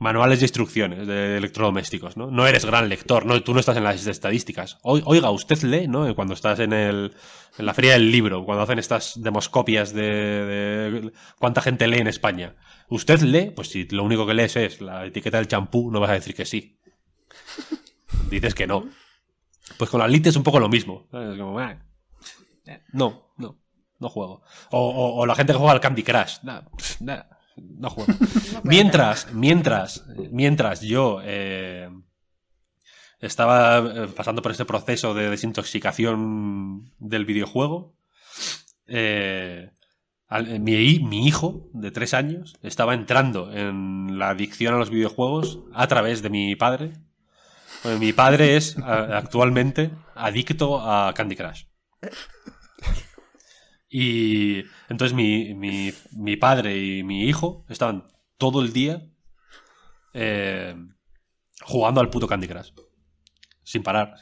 manuales de instrucciones de electrodomésticos, ¿no? No eres gran lector, ¿no? Tú no estás en las estadísticas. Oi- Oiga, usted lee, ¿no? Cuando estás en, el, en la feria del libro, cuando hacen estas demoscopias de, de cuánta gente lee en España. ¿Usted lee? Pues si lo único que lees es la etiqueta del champú, no vas a decir que sí. Dices que no. Pues con la Lite es un poco lo mismo. ¿sabes? Como, "Ah, eh, no, no, no juego. O, o- la gente que juega al Candy Crush. Nah, nah, no juego. mientras, mientras, mientras yo eh, estaba eh, pasando por este proceso de desintoxicación del videojuego, eh, al- mi, hi- mi hijo de tres años estaba entrando en la adicción a los videojuegos a través de mi padre. Bueno, mi padre es actualmente adicto a Candy Crush. Y entonces mi, mi, mi padre y mi hijo estaban todo el día eh, jugando al puto Candy Crush. Sin parar.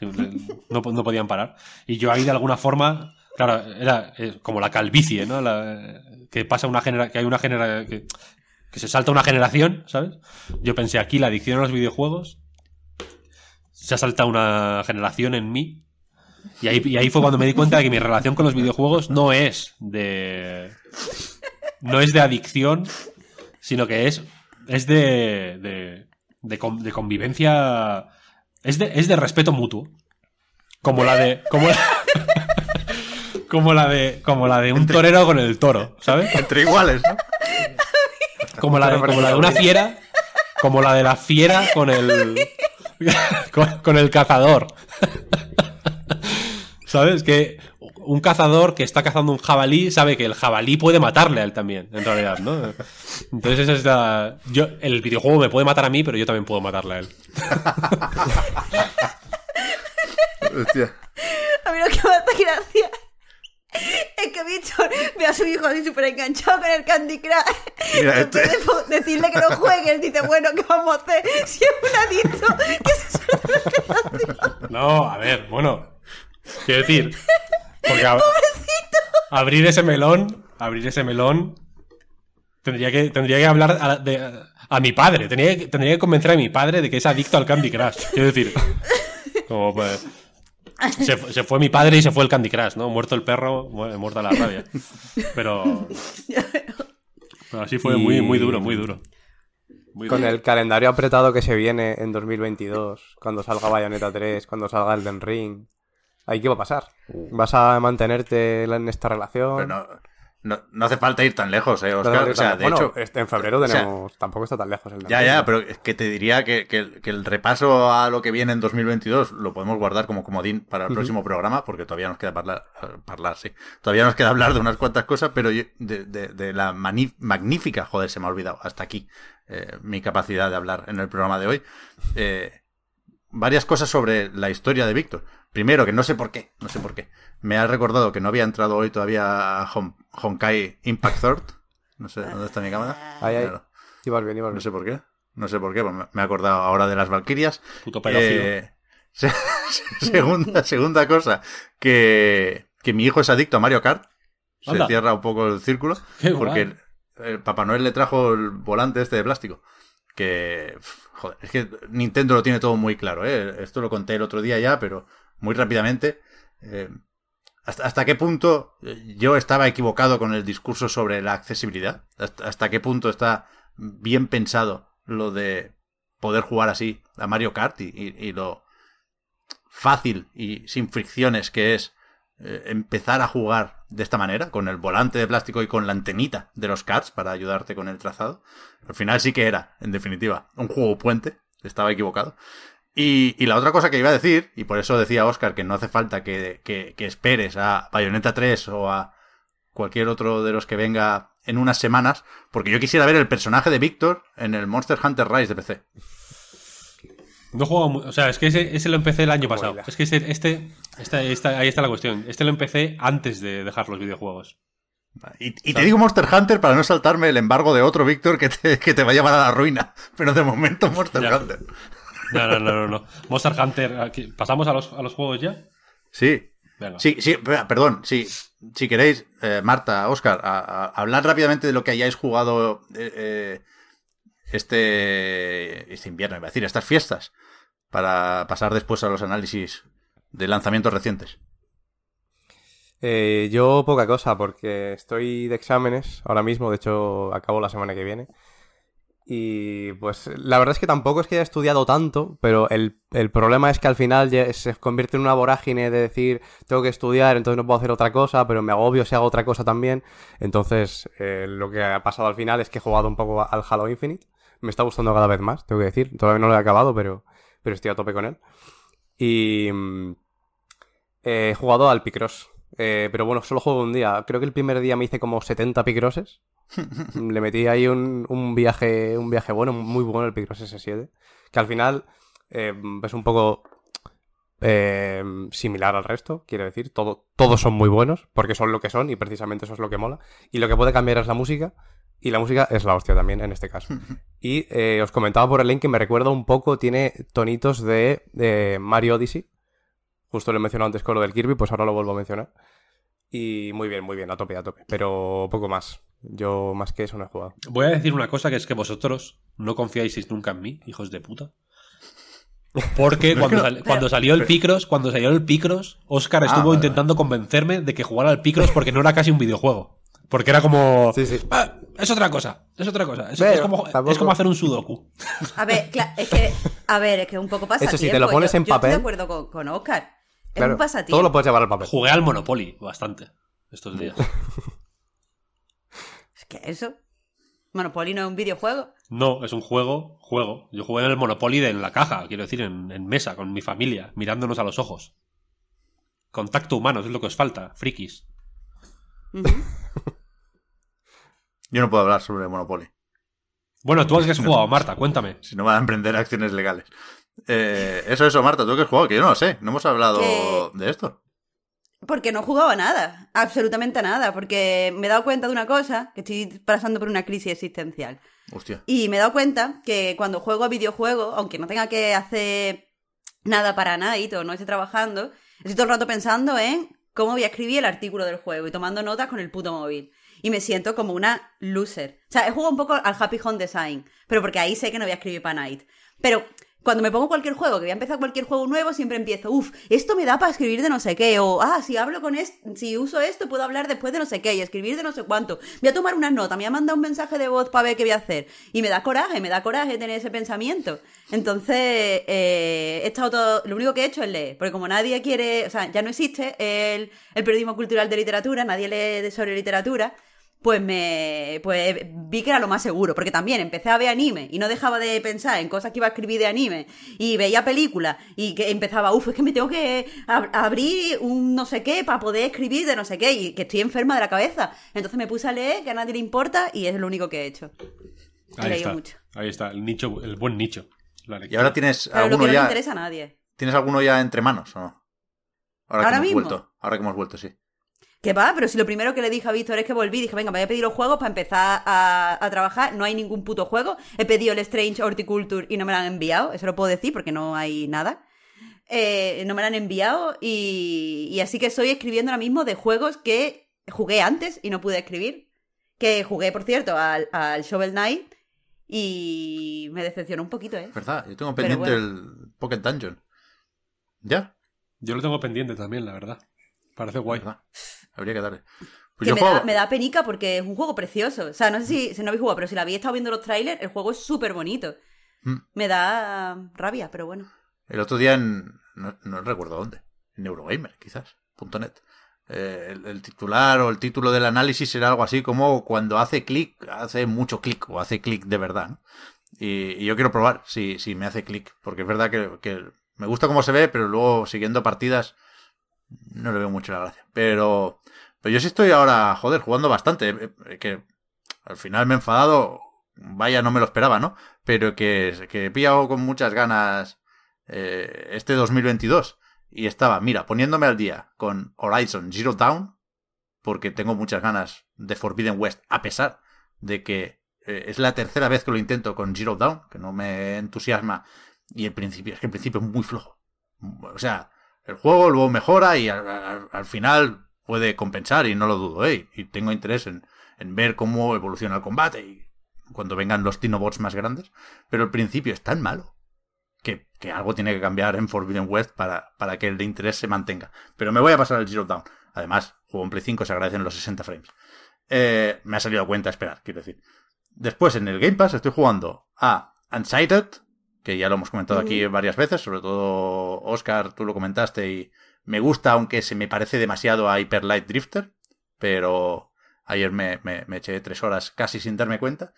no, no podían parar. Y yo ahí de alguna forma, claro, era eh, como la calvicie, ¿no? La- que pasa una genera que hay una genera que, que se salta una generación, ¿sabes? Yo pensé aquí la adicción a los videojuegos se ha saltado una generación en mí y ahí, y ahí fue cuando me di cuenta de que mi relación con los videojuegos no es de. No es de adicción, sino que es. Es de. de, de, con- de convivencia. Es de, es de respeto mutuo. Como la de. Como la, como la de. Como la de un torero con el toro, ¿sabes? Entre iguales, ¿no? Como la de, como la de una fiera. Como la de la fiera con el. con, con el cazador. ¿Sabes? Que un cazador que está cazando un jabalí sabe que el jabalí puede matarle a él también, en realidad, ¿no? Entonces esa es la... Yo, el videojuego me puede matar a mí, pero yo también puedo matarle a él. Hostia. A mí lo que me hace gracia es que Víctor ve a su hijo así súper enganchado con el Candy Crush. Mira, este- de decirle que no juegue, él dice, bueno, ¿qué vamos a hacer? Si es un adicto, que se la generación. No, a ver, bueno. Quiero decir... Porque abrir ese melón, abrir ese melón, tendría que, tendría que hablar a, de- a mi padre. Tendría, que- tendría que convencer a mi padre de que es adicto al Candy Crush. Quiero decir, como pues, se, fu- se fue mi padre y se fue el Candy Crush, ¿no? Muerto el perro, mu- muerta la rabia. Pero, pero así fue Y- muy, muy duro, muy duro. Muy Con duro. el calendario apretado que se viene en 2022, cuando salga Bayonetta 3, cuando salga Elden Ring, ¿ahí qué va a pasar? ¿Vas a mantenerte en esta relación? Pero no, no, no hace falta ir tan lejos, ¿eh, Oscar? te- O sea, de bueno, hecho... este- en febrero o sea, tenemos... tampoco está tan lejos el Ya, ya, pero es que te diría que, que el- que el repaso a lo que viene en 2022 lo podemos guardar como comodín para el próximo programa, porque todavía nos queda hablar, hablar, sí. Todavía nos queda hablar de unas cuantas cosas, pero yo- de, de- de la mani- magnífica, joder, se me ha olvidado, hasta aquí, eh, mi capacidad de hablar en el programa de hoy. Eh, varias cosas sobre la historia de Víctor. Primero, que no sé por qué, no sé por qué. Me ha recordado que no había entrado hoy todavía a Hon- Honkai Impact Third. No sé dónde está mi cámara. Ahí, ahí. Míralo. Ibas bien, ibas No bien. sé por qué. No sé por qué, pues me he acordado ahora de las Valquirias. Puto pedófilo. Eh, se- segunda, segunda cosa, que, que mi hijo es adicto a Mario Kart. Se Anda. cierra un poco el círculo. Qué porque el, el Papá Noel le trajo el volante este de plástico. Que, joder, es que Nintendo lo tiene todo muy claro, ¿eh? Esto lo conté el otro día ya, pero muy rápidamente. Eh, ¿hasta, ¿Hasta qué punto yo estaba equivocado con el discurso sobre la accesibilidad? ¿Hasta, qué punto está bien pensado lo de poder jugar así a Mario Kart y- y lo fácil y sin fricciones que es eh, empezar a jugar de esta manera, con el volante de plástico y con la antenita de los karts para ayudarte con el trazado. Al final sí que era, en definitiva, un juego puente. Estaba equivocado. Y, y la otra cosa que iba a decir, y por eso decía Oscar que no hace falta que, que- que esperes a Bayonetta 3 o a cualquier otro de los que venga en unas semanas, porque yo quisiera ver el personaje de Víctor en el Monster Hunter Rise de PC. No juego mu- O sea, es que ese, ese lo empecé el año pasado. Mola. Es que este, este, esta- esta- ahí está la cuestión. Este lo empecé antes de dejar los videojuegos. Y, y te digo Monster Hunter para no saltarme el embargo de otro Víctor que te, que te va a llevar a la ruina. Pero de momento Monster Ya. Hunter. No, no, no, no. no. Monster Hunter. aquí- ¿Pasamos a los, a los juegos ya? Sí. Venga. Sí, sí, pe- perdón, sí. Si queréis, eh, Marta, Oscar, a, a- hablar rápidamente de lo que hayáis jugado eh, eh, este, este invierno, iba a decir, estas fiestas, para pasar después a los análisis de lanzamientos recientes. Eh, yo poca cosa, porque estoy de exámenes ahora mismo, de hecho acabo la semana que viene. Y pues la verdad es que tampoco es que haya estudiado tanto, pero el, el problema es que al final se convierte en una vorágine de decir tengo que estudiar, entonces no puedo hacer otra cosa, pero me agobio si hago otra cosa también. Entonces eh, lo que ha pasado al final es que he jugado un poco al Halo Infinite. Me está gustando cada vez más, tengo que decir. Todavía no lo he acabado, pero, pero estoy a tope con él. Y mm, he jugado al Picross. Eh, pero bueno, solo juego un día. Creo que el primer día me hice como 70 Picrosses. Le metí ahí un, un viaje un viaje bueno, muy bueno el Picross S7. Que al final eh, es un poco eh, similar al resto, quiero decir. Todo, todos son muy buenos, porque son lo que son y precisamente eso es lo que mola. Y lo que puede cambiar es la música. Y la música es la hostia también, en este caso. Y eh, os comentaba por el link que me recuerda un poco, tiene tonitos de, de Mario Odyssey. Justo lo he mencionado antes con lo del Kirby, pues ahora lo vuelvo a mencionar. Y muy bien, muy bien, a tope, a tope. Pero poco más. Yo más que eso no he jugado. Voy a decir una cosa que es que vosotros no confiáis nunca en mí, hijos de puta. Porque cuando, sal- cuando salió el Picross, cuando salió el Picross, Oscar estuvo vale, intentando convencerme de que jugara al Picross porque no era casi un videojuego. Porque era como. Sí, sí. "Ah, es otra cosa, es otra cosa. Es, Pero es como, tampoco- es como hacer un sudoku. A ver, es que, a ver, es que un poco pasa Eso sí, te lo pones en yo, papel. Yo estoy de acuerdo con, con Oscar. Es Claro, un pasatiempo. todo lo puedes llevar al papel. Jugué al Monopoly bastante estos días. Es que eso. Monopoly no es un videojuego. No, es un juego, juego. Yo jugué en el Monopoly de en la caja, quiero decir, en, en mesa, con mi familia, mirándonos a los ojos. Contacto humano, es lo que os falta, frikis. Ujú. Yo no puedo hablar sobre Monopoly. Bueno, tú has jugado, Marta, cuéntame. Si no van a emprender acciones legales. Eh, eso, eso, Marta, tú que has jugado, que yo no lo sé. No hemos hablado Que- de esto. Porque no jugaba a nada, absolutamente a nada, porque me he dado cuenta de una cosa, que estoy pasando por una crisis existencial. Hostia. Y me he dado cuenta que cuando juego a videojuegos, aunque no tenga que hacer nada para Night o no esté trabajando, estoy todo el rato pensando en cómo voy a escribir el artículo del juego y tomando notas con el puto móvil. Y me siento como una loser. O sea, he jugado un poco al Happy Home Design, pero porque ahí sé que no voy a escribir para Night. Pero cuando me pongo cualquier juego, que voy a empezar cualquier juego nuevo, siempre empiezo, uff, esto me da para escribir de no sé qué, o ah, si hablo con esto, si uso esto, puedo hablar después de no sé qué y escribir de no sé cuánto. Voy a tomar unas notas, me ha mandado un mensaje de voz para ver qué voy a hacer. Y me da coraje, me da coraje tener ese pensamiento. Entonces, eh, he estado todo, lo único que he hecho es leer, porque como nadie quiere, o sea, ya no existe el, el periodismo cultural de literatura, nadie lee sobre literatura, pues me pues vi que era lo más seguro, porque también empecé a ver anime y no dejaba de pensar en cosas que iba a escribir de anime y veía películas y que empezaba, uff, es que me tengo que ab- abrir un no sé qué para poder escribir de no sé qué y que estoy enferma de la cabeza. Entonces me puse a leer, que a nadie le importa y es lo único que he hecho. He Ahí leído está, mucho. ahí está, el nicho, el buen nicho. ¿Y ahora tienes Pero lo que alguno no le ya? interesa a nadie. ¿Tienes alguno ya entre manos o no? Ahora, ¿Ahora que hemos mismo? vuelto. Ahora que hemos vuelto, sí. Que va, pero si lo primero que le dije a Víctor es que volví, dije, venga, me voy a pedir los juegos para empezar a, a trabajar. No hay ningún puto juego. He pedido el Strange Horticulture y no me lo han enviado. Eso lo puedo decir porque no hay nada. Eh, no me lo han enviado y, y así que estoy escribiendo ahora mismo de juegos que jugué antes y no pude escribir. Que jugué, por cierto, al, al Shovel Knight y me decepcionó un poquito, ¿eh? ¿Verdad? Yo tengo pendiente bueno. el Pocket Dungeon. ¿Ya? Yo lo tengo pendiente también, la verdad. Parece guay. ¿Verdad? Habría que darle. Pues que yo me, juego- da, me da penica porque es un juego precioso. O sea, no sé si, si no habéis jugado, pero si la habéis estado viendo los trailers, el juego es súper bonito. Mm. Me da rabia, pero bueno. El otro día en. No, no recuerdo dónde. En Eurogamer, quizás. punto .net. Eh, el, el titular o el título del análisis era algo así como cuando hace clic, hace mucho clic o hace clic de verdad. ¿no? Y, y yo quiero probar si, si me hace clic, porque es verdad que, que me gusta cómo se ve, pero luego siguiendo partidas no le veo mucho la gracia. Pero, pero yo sí estoy ahora, joder, jugando bastante. eh, eh, Que al final me he enfadado, vaya, no me lo esperaba, ¿no? Pero que, que he pillado con muchas ganas eh, este 2022 y estaba, mira, poniéndome al día con Horizon Zero Dawn, porque tengo muchas ganas de Forbidden West, a pesar de que eh, es la tercera vez que lo intento con Zero Dawn, que no me entusiasma, y el principio, es que el principio es muy flojo. O sea, el juego luego mejora y al final puede compensar, y no lo dudo, ¿eh? Y tengo interés en, en ver cómo evoluciona el combate y cuando vengan los Dinobots más grandes, pero el principio es tan malo que, que algo tiene que cambiar en Forbidden West para, para que el de interés se mantenga. Pero me voy a pasar el Zero Down. Además, juego en Play 5, se agradecen los 60 frames. Eh, me ha salido a cuenta esperar, quiero decir. Después, en el Game Pass, estoy jugando a Unsighted, que ya lo hemos comentado aquí varias veces, sobre todo Oscar, tú lo comentaste y me gusta, aunque se me parece demasiado a Hyper Light Drifter, pero ayer me, me, eché tres horas casi sin darme cuenta.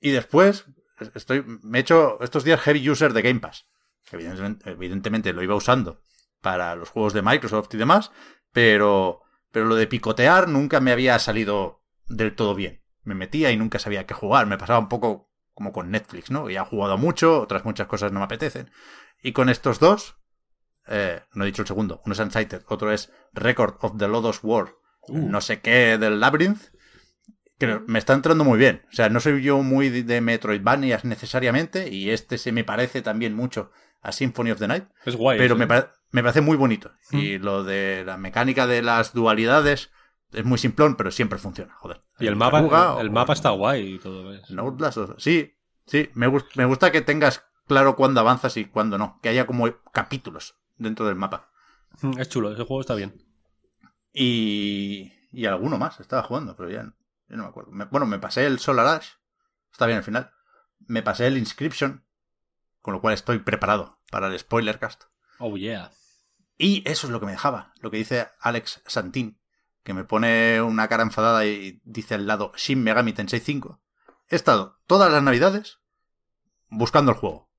Y después, estoy, me he hecho estos días heavy user de Game Pass. Evidentemente, evidentemente lo iba usando para los juegos de Microsoft y demás, pero, pero lo de picotear nunca me había salido del todo bien. Me metía y nunca sabía qué jugar. Me pasaba un poco como con Netflix, ¿no? Ya he jugado mucho, otras muchas cosas no me apetecen. Y con estos dos, eh, no he dicho el segundo, uno es Unsighted, otro es Record of the Lodos War, no sé qué del Labyrinth, que me está entrando muy bien. O sea, no soy yo muy de- Metroidvanias necesariamente, y este se me parece también mucho a Symphony of the Night, Es guay. pero eso, me, ¿eh? pare- me parece muy bonito. Y lo de la mecánica de las dualidades es muy simplón, pero siempre funciona, joder. Y el mapa, el, el o- mapa está guay y todo. ¿ves? en Outlast, o- sí, sí, me, me gusta que tengas claro cuándo avanzas y cuándo no, que haya como capítulos dentro del mapa. Mm, Es chulo, ese juego está bien. Y, y alguno más estaba jugando, pero ya, ya no me acuerdo. Me- bueno, me pasé el Solar Ash, está bien al final. Me pasé el Inscription, con lo cual estoy preparado para el spoiler cast. Oh, yeah. Y eso es lo que me dejaba, lo que dice Alex Santín, que me pone una cara enfadada y dice al lado Shin Megami Tensei 5. He estado todas las navidades buscando el juego.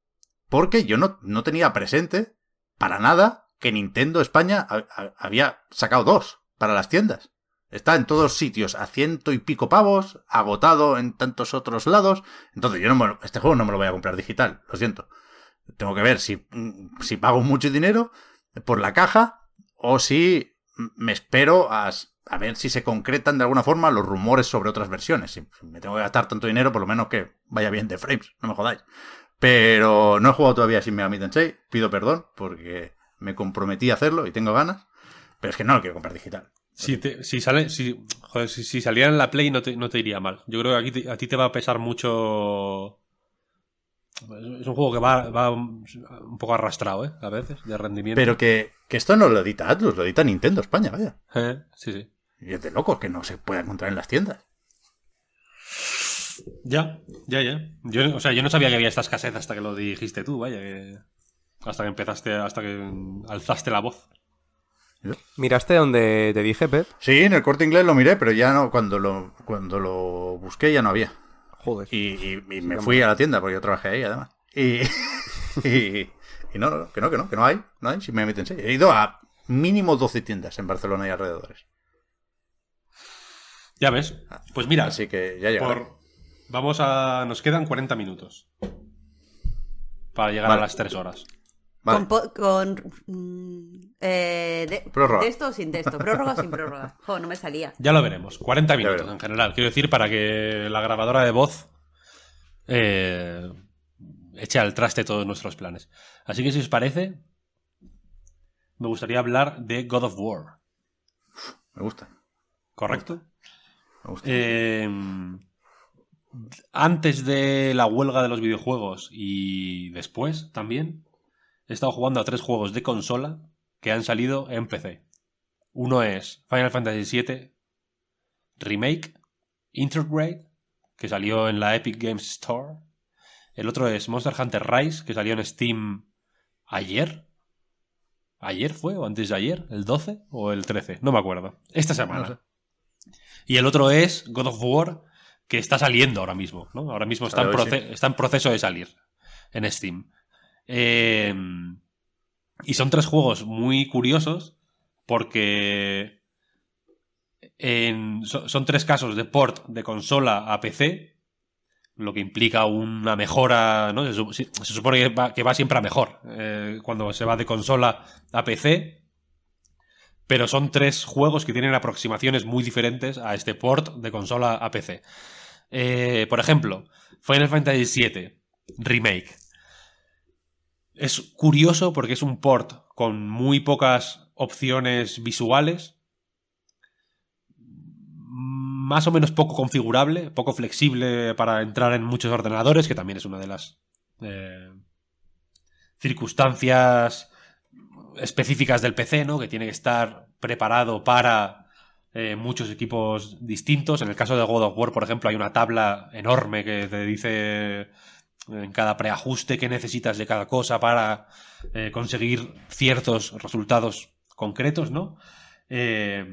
Porque yo no, no tenía presente para nada que Nintendo España ha- ha- había sacado dos para las tiendas. Está en todos sitios a ciento y pico pavos, agotado en tantos otros lados. Entonces yo no me este juego no me lo voy a comprar digital, lo siento. Tengo que ver si, mm, si pago mucho dinero por la caja o si me espero a, a ver si se concretan de alguna forma los rumores sobre otras versiones. Si me tengo que gastar tanto dinero, por lo menos que vaya bien de frames, no me jodáis. Pero no he jugado todavía sin Megami Tensei, pido perdón porque me comprometí a hacerlo y tengo ganas, pero es que no lo quiero comprar digital. Si, te- si sale, si, joder, si, si saliera en la Play no te, no te iría mal. Yo creo que aquí te- a ti te va a pesar mucho. Es un juego que va, va un poco arrastrado, ¿eh? A veces, de rendimiento. Pero que, que esto no lo edita Atlus, lo edita Nintendo España, vaya. Eh, sí, sí. Y es de locos que no se pueda encontrar en las tiendas. Ya, ya, ya. Yo, o sea, yo no sabía que había esta escasez hasta que lo dijiste tú, vaya. Que, hasta que empezaste, hasta que alzaste la voz. ¿Miraste donde te dije, Pep? Sí, en el corte inglés lo miré, pero ya no, cuando lo, cuando lo busqué ya no había. Joder. Y, y- y me fui a la tienda, porque yo trabajé ahí además. Y, y, y no, no, que no, que no, que no hay, no hay, si me meten He ido a mínimo 12 tiendas en Barcelona y alrededores. Ya ves. Pues mira, Así que ya llegará. por- vamos a. Nos quedan 40 minutos. Para llegar Vale. a las 3 horas. Vale. Con, con, mm, eh, de, Prórroga. de esto o sin texto. Prórroga o sin prórroga. Jo, no me salía. Ya lo veremos. 40 minutos veremos. en general. Quiero decir, para que la grabadora de voz eh, eche al traste todos nuestros planes. Así que si os parece, me gustaría hablar de God of War. Me gusta. ¿Correcto? Me gusta. Eh, antes de la huelga de los videojuegos y después también, he estado jugando a tres juegos de consola que han salido en PC. Uno es Final Fantasy VII Remake, Intergrade, que salió en la Epic Games Store. El otro es Monster Hunter Rise, que salió en Steam ayer. ¿Ayer fue o antes de ayer? ¿El 12 o el 13? No me acuerdo. Esta semana. Y el otro es God of War, que está saliendo ahora mismo. ¿no? Ahora mismo está en, está proceso de salir en Steam. Eh, y son tres juegos muy curiosos porque en- so- son tres casos de port de consola a PC, lo que implica una mejora, ¿no? Se, su- se supone que va, que va siempre a mejor eh, cuando se va de consola a PC, pero son tres juegos que tienen aproximaciones muy diferentes a este port de consola a PC. Eh, por ejemplo, Final Fantasy VII Remake. Es curioso porque es un port con muy pocas opciones visuales, más o menos poco configurable, poco flexible para entrar en muchos ordenadores, que también es una de las eh, circunstancias específicas del PC, ¿no? Que tiene que estar preparado para eh, muchos equipos distintos. En el caso de God of War, por ejemplo, hay una tabla enorme que te dice en cada preajuste qué necesitas de cada cosa para eh, conseguir ciertos resultados concretos, ¿no? Eh,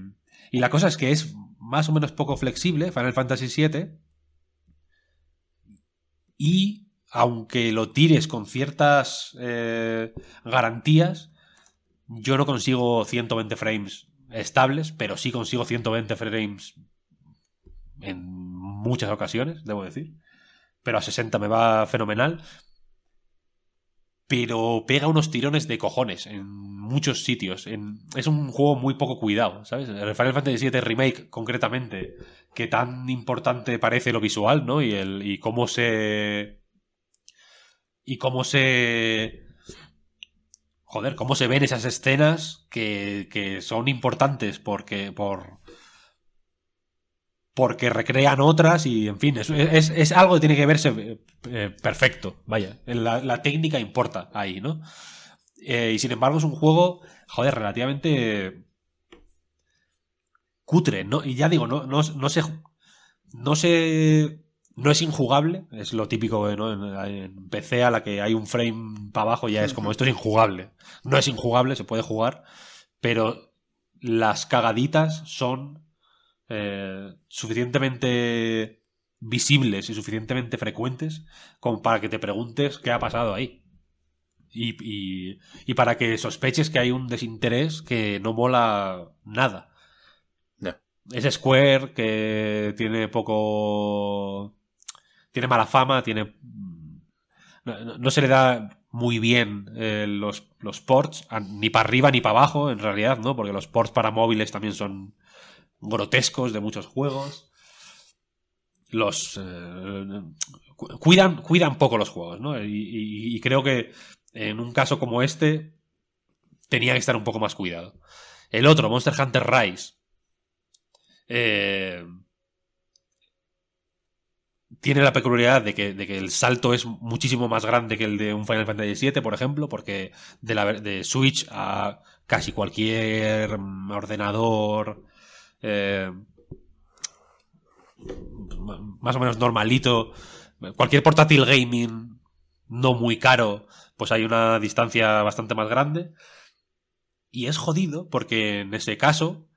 y la cosa es que es más o menos poco flexible, Final Fantasy VII, y aunque lo tires con ciertas eh, garantías, yo no consigo 120 frames estables, pero sí consigo 120 frames en muchas ocasiones, debo decir. Pero a 60 me va fenomenal. Pero pega unos tirones de cojones en muchos sitios. Es un juego muy poco cuidado, ¿sabes? El Final Fantasy VII Remake, concretamente, que tan importante parece lo visual, ¿no? Y, el, y cómo se. Y cómo se joder, cómo se ven esas escenas que, que son importantes porque por porque recrean otras y en fin, es, es- es algo que tiene que verse eh, perfecto, vaya, la, la técnica importa ahí, ¿no? Eh, y sin embargo es un juego, joder, relativamente cutre, ¿no? Y ya digo, no, no, no se no se no es injugable, es lo típico ¿no? en, PC a la que hay un frame para abajo ya es como esto es injugable. No es injugable, se puede jugar, pero las cagaditas son eh, suficientemente visibles y suficientemente frecuentes como para que te preguntes qué ha pasado ahí. Y, y, y para que sospeches que hay un desinterés que no mola nada. Es Square que tiene poco. Tiene mala fama, tiene. No, no- se le da muy bien eh, los, los ports, ni para arriba ni para abajo, en realidad, ¿no? Porque los ports para móviles también son grotescos de muchos juegos. Los. eh, cu- cuidan, cuidan poco los juegos, ¿no? Y, y- y creo que en un caso como este tenía que estar un poco más cuidado. El otro, Monster Hunter Rise. eh, tiene la peculiaridad de que, el salto es muchísimo más grande que el de un Final Fantasy VII, por ejemplo, porque de, la, de Switch a casi cualquier mm, ordenador eh, más o menos normalito, cualquier portátil gaming no muy caro, pues hay una distancia bastante más grande. Y es jodido porque en ese caso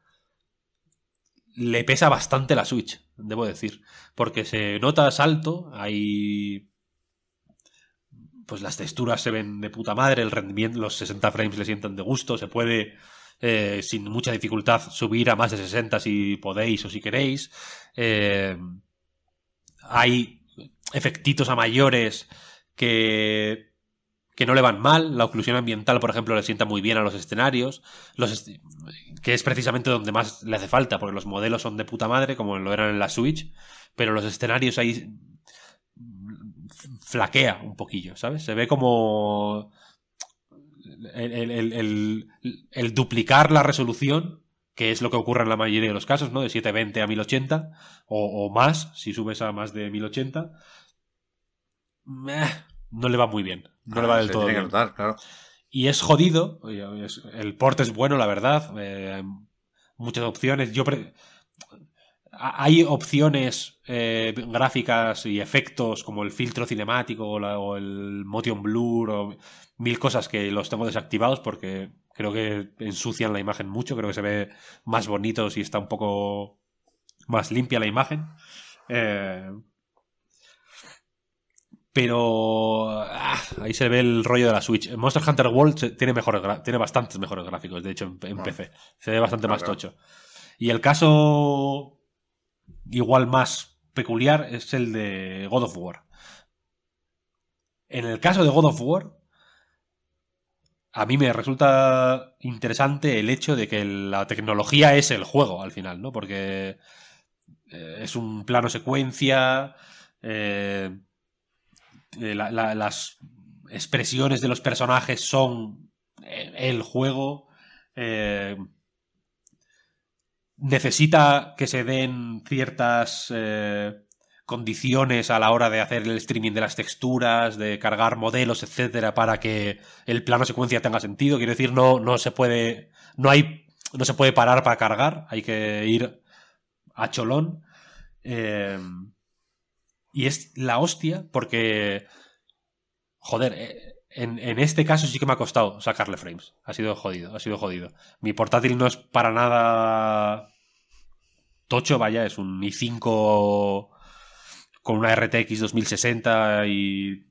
le pesa bastante la Switch, debo decir. Porque se nota salto, hay. Pues las texturas se ven de puta madre, el rendimiento, los 60 frames le sientan de gusto, se puede eh, sin mucha dificultad subir a más de 60 si podéis o si queréis. Eh, hay efectitos a mayores que, que no le van mal. La oclusión ambiental, por ejemplo, le sienta muy bien a los escenarios, los que es precisamente donde más le hace falta, porque los modelos son de puta madre, como lo eran en la Switch, pero los escenarios ahí flaquea un poquillo, ¿sabes? Se ve como el, el, duplicar la resolución, que es lo que ocurre en la mayoría de los casos, ¿no? De 720 a 1080 o, o más, si subes a más de 1080, no le va muy bien. No le va ah, del todo bien. Y es jodido. El port es bueno, la verdad. Eh, muchas opciones. Yo hay opciones eh, gráficas y efectos como el filtro cinemático o, el motion blur o mil cosas que los tengo desactivados porque creo que ensucian la imagen mucho, creo que se ve más bonito si está un poco más limpia la imagen. Eh, pero ah, ahí se ve el rollo de la Switch. Monster Hunter World tiene, mejores tiene bastantes mejores gráficos, de hecho, en, PC. Se ve bastante más tocho. Y el caso igual más peculiar es el de God of War. En el caso de God of War, a mí me resulta interesante el hecho de que la tecnología es el juego al final, ¿no? Porque eh, es un plano secuencia. Eh, eh, las expresiones de los personajes son eh, el juego. Eh, necesita que se den ciertas condiciones a la hora de hacer el streaming de las texturas, de cargar modelos, etcétera, para que el plano secuencia tenga sentido. Quiero decir, no, no se puede. No hay. No se puede parar para cargar. Hay que ir a cholón. Eh, y es la hostia porque, joder, eh, en, este caso sí que me ha costado sacarle frames. Ha sido jodido, ha sido jodido. Mi portátil no es para nada tocho, vaya, es un i5 con una RTX 2060 y,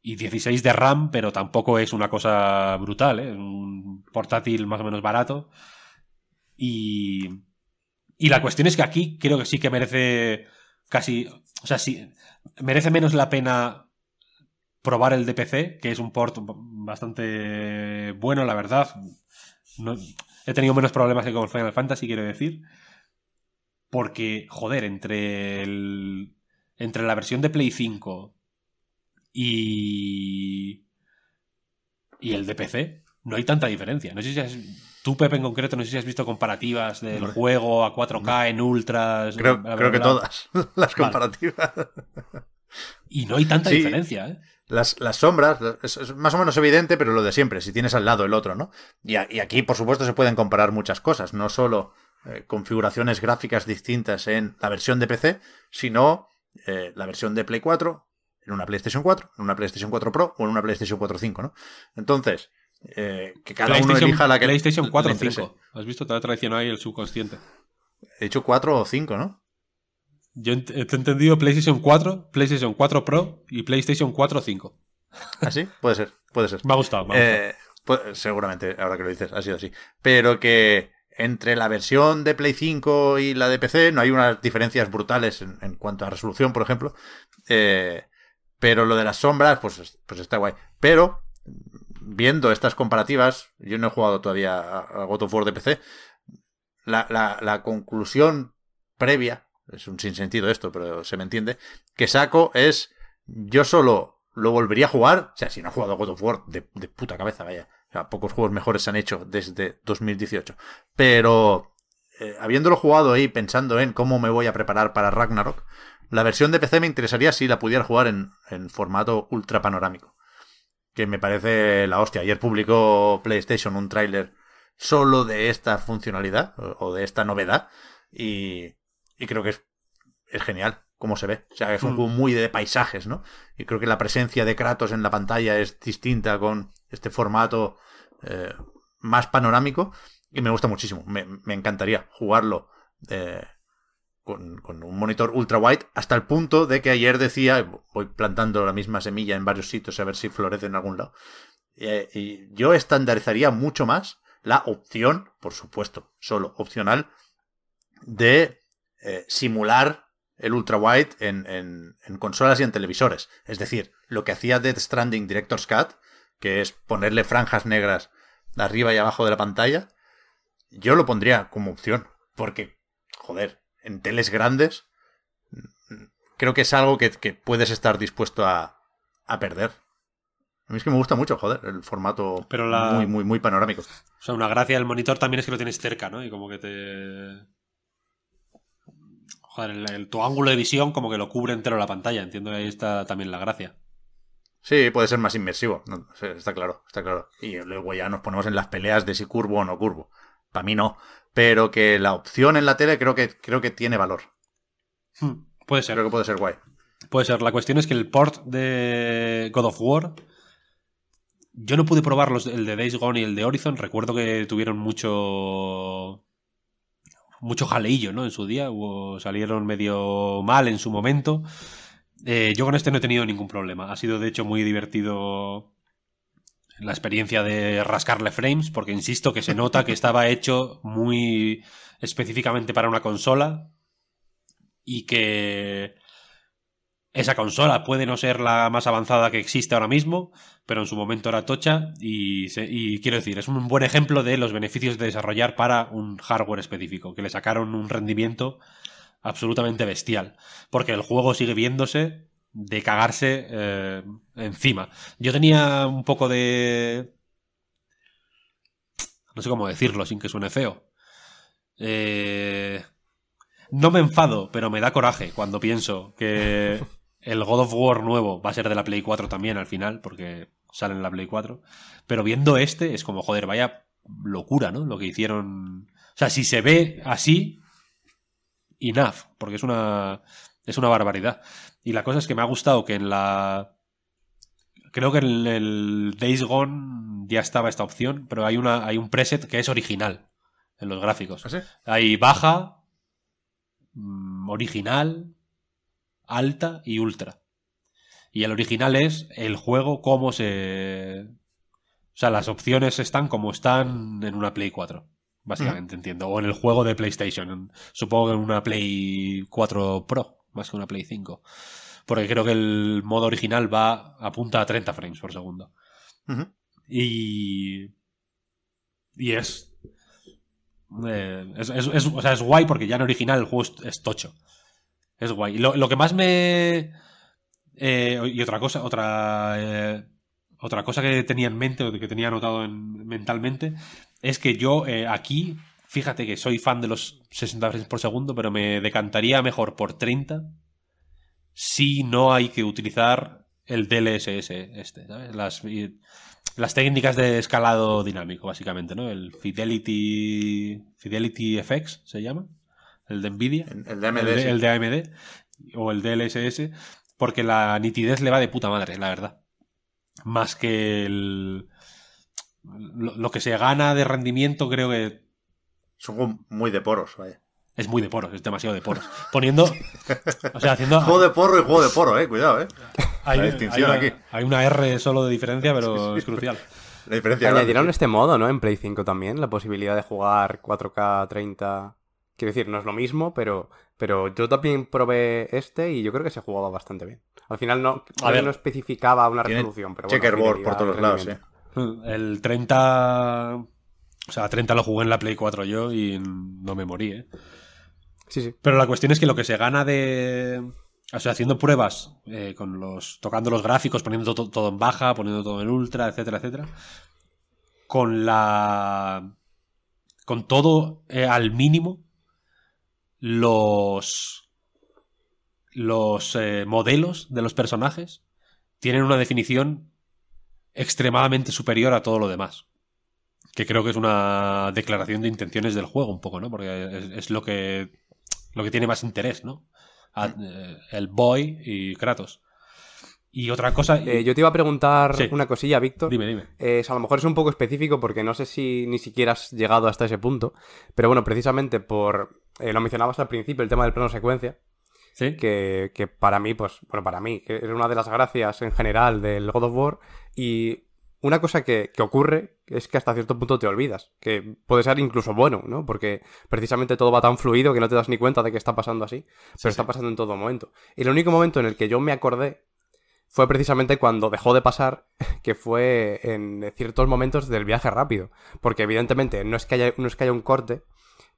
y 16 de RAM, pero tampoco es una cosa brutal, ¿eh? Un portátil más o menos barato. Y, y la cuestión es que aquí creo que sí que merece casi. O sea, sí. Merece menos la pena probar el DPC, que es un port bastante bueno, la verdad. he tenido menos problemas que con Final Fantasy, quiero decir. Porque, joder, entre el. Entre la versión de Play 5 y. y el DPC, no hay tanta diferencia. No sé si has, Tú, Pepe, en concreto, no sé si has visto comparativas del juego a 4K en ultras. Creo, que todas las comparativas. Y no hay tanta diferencia, ¿eh? Las, sombras, es, más o menos evidente, pero lo de siempre, si tienes al lado el otro, ¿no? Y, aquí, por supuesto, se pueden comparar muchas cosas, no solo eh, configuraciones gráficas distintas en la versión de PC, sino eh, la versión de Play 4 en una PlayStation 4, en una PlayStation 4 Pro o en una PlayStation 4 5, ¿no? Entonces, eh, que cada uno elija la que PlayStation 4 o 5. ¿Has visto? Te ha traicionado ahí el subconsciente. He hecho 4 o 5, ¿no? Yo he entendido PlayStation 4, PlayStation 4 Pro y PlayStation 4 o 5. ¿Ah, sí? Puede ser, puede ser. Me ha gustado. Eh, pues, seguramente, ahora que lo dices, ha sido así. Pero que entre la versión de Play 5 y la de PC no hay unas diferencias brutales en, cuanto a resolución, por ejemplo. Eh, pero lo de las sombras, pues, pues está guay. Pero viendo estas comparativas, yo no he jugado todavía a God of War de PC, la, conclusión previa, es un sinsentido esto, pero se me entiende, que saco es, yo solo lo volvería a jugar, o sea, si no he jugado a God of War, de, puta cabeza, vaya, o sea, pocos juegos mejores se han hecho desde 2018, pero eh, habiéndolo jugado ahí pensando en cómo me voy a preparar para Ragnarok, la versión de PC me interesaría si la pudiera jugar en, en formato ultra panorámico que me parece la hostia. Ayer publicó PlayStation un tráiler solo de esta funcionalidad o de esta novedad y, creo que es, es genial cómo se ve. O sea, es un mm. juego muy de paisajes, ¿no? Y creo que la presencia de Kratos en la pantalla es distinta con este formato eh, más panorámico y me gusta muchísimo. Me, me encantaría jugarlo eh, con, un monitor ultra wide hasta el punto de que ayer decía, voy plantando la misma semilla en varios sitios a ver si florece en algún lado. Eh, y yo estandarizaría mucho más la opción, por supuesto, solo opcional, de eh, simular el ultra wide en, en, consolas y en televisores. Es decir, lo que hacía Death Stranding Director's Cut, que es ponerle franjas negras arriba y abajo de la pantalla, yo lo pondría como opción. Porque, joder, en teles grandes, creo que es algo que, que puedes estar dispuesto a, a perder. A mí es que me gusta mucho, joder, el formato Pero la- muy, muy, muy panorámico. O sea, una gracia del monitor también es que lo tienes cerca, ¿no? Y como que te. Joder, el, el- tu ángulo de visión como que lo cubre entero la pantalla. Entiendo que ahí está también la gracia. Sí, puede ser más inmersivo, no, está claro, está claro. Y luego ya nos ponemos en las peleas de si curvo o no curvo. Para mí no. Pero que la opción en la tele creo que, creo que tiene valor. Hmm, Puede ser. Creo que puede ser guay. Puede ser. La cuestión es que el port de God of War. Yo no pude probar los, el de Days Gone y el de Horizon. Recuerdo que tuvieron mucho. Mucho jaleillo, ¿no? En su día. Hubo- salieron medio mal en su momento. Eh, yo con este no he tenido ningún problema. Ha sido, de hecho, muy divertido la experiencia de rascarle frames, porque insisto que se nota que estaba hecho muy específicamente para una consola y que esa consola puede no ser la más avanzada que existe ahora mismo, pero en su momento era tocha y, quiero decir, es un buen ejemplo de los beneficios de desarrollar para un hardware específico, que le sacaron un rendimiento absolutamente bestial, porque el juego sigue viéndose de cagarse eh, encima. Yo tenía un poco de... No sé cómo decirlo sin que suene feo. Eh, no me enfado, pero me da coraje cuando pienso que el God of War nuevo va a ser de la Play 4 también al final, porque sale en la Play 4. Pero viendo este es como, joder, vaya locura, ¿no? Lo que hicieron. O sea, si se ve así, enough, porque es una, es una barbaridad. Y la cosa es que me ha gustado que en la. Creo que en el Days Gone ya estaba esta opción, pero hay, una, hay un preset que es original en los gráficos. ¿Ah, sí? Hay baja, mm, original, alta y ultra. Y el original es el juego como se... O sea, las opciones están como están en una Play 4, básicamente, entiendo. O en el juego de PlayStation. Supongo que en una Play 4 Pro, más que una Play 5. Porque creo que el modo original va apunta a 30 frames por segundo. Y. Y es. eh, es, es- es- o sea, es guay porque ya en original el juego es, tocho. Es guay. Lo, lo que más me. eh, y otra cosa, otra. eh, otra cosa que tenía en mente, o que tenía anotado en- mentalmente, es que yo aquí, fíjate que soy fan de los 60 frames por segundo, pero me decantaría mejor por 30 si no hay que utilizar el DLSS este, ¿sabes? Las, las técnicas de escalado dinámico, básicamente, ¿no? El Fidelity Fidelity FX se llama, el de Nvidia, El, el de AMD, el, de, sí. el de AMD o el DLSS, porque la nitidez le va de puta madre, la verdad. Más que el lo, lo que se gana de rendimiento creo que Es un juego muy de poros, vaya. es muy de poros, es demasiado de poros. Poniendo, o sea, haciendo Juego de porro y juego de poro, eh. Cuidado, eh. Hay, distinción una, aquí. hay una R solo de diferencia, pero es crucial. La diferencia grande, Añadieron sí. este modo, ¿no? En Play 5 también, la posibilidad de jugar 4K 30. Quiero decir, no es lo mismo, pero, pero yo también probé este y yo creo que se jugaba bastante bien. Al final no, ver. no especificaba una resolución, pero bueno, checkerboard por todos lados, sí. rendimiento. El 30. O sea, 30 lo jugué en la Play 4 yo y no me morí, ¿eh? Sí, sí. Pero la cuestión es que lo que se gana de. O sea, haciendo pruebas, eh, con los. tocando los gráficos, poniendo to- todo en baja, poniendo todo en ultra, etcétera, etcétera. Con la. Con todo eh, al mínimo. Los. Los eh, modelos de los personajes tienen una definición extremadamente superior a todo lo demás. Que creo que es una declaración de intenciones del juego, un poco, ¿no? Porque es, es lo que lo que tiene más interés, ¿no? A- eh, el Boy y Kratos. Y otra cosa. Eh, yo te iba a preguntar Sí. una cosilla, Víctor. Dime, dime. Eh, a lo mejor es un poco específico porque no sé si ni siquiera has llegado hasta ese punto. Pero bueno, precisamente por. eh, lo mencionabas al principio, el tema del plano secuencia. ¿Sí? que, que para mí, pues, bueno, para mí, que es una de las gracias en general del God of War. Y una cosa que, que ocurre es que hasta cierto punto te olvidas, que puede ser incluso bueno, ¿no? Porque precisamente todo va tan fluido que no te das ni cuenta de que está pasando así, pero está pasando en todo momento. Y el único momento en el que yo me acordé fue precisamente cuando dejó de pasar, que fue en ciertos momentos del viaje rápido. Porque evidentemente no es que haya, no es que haya un corte,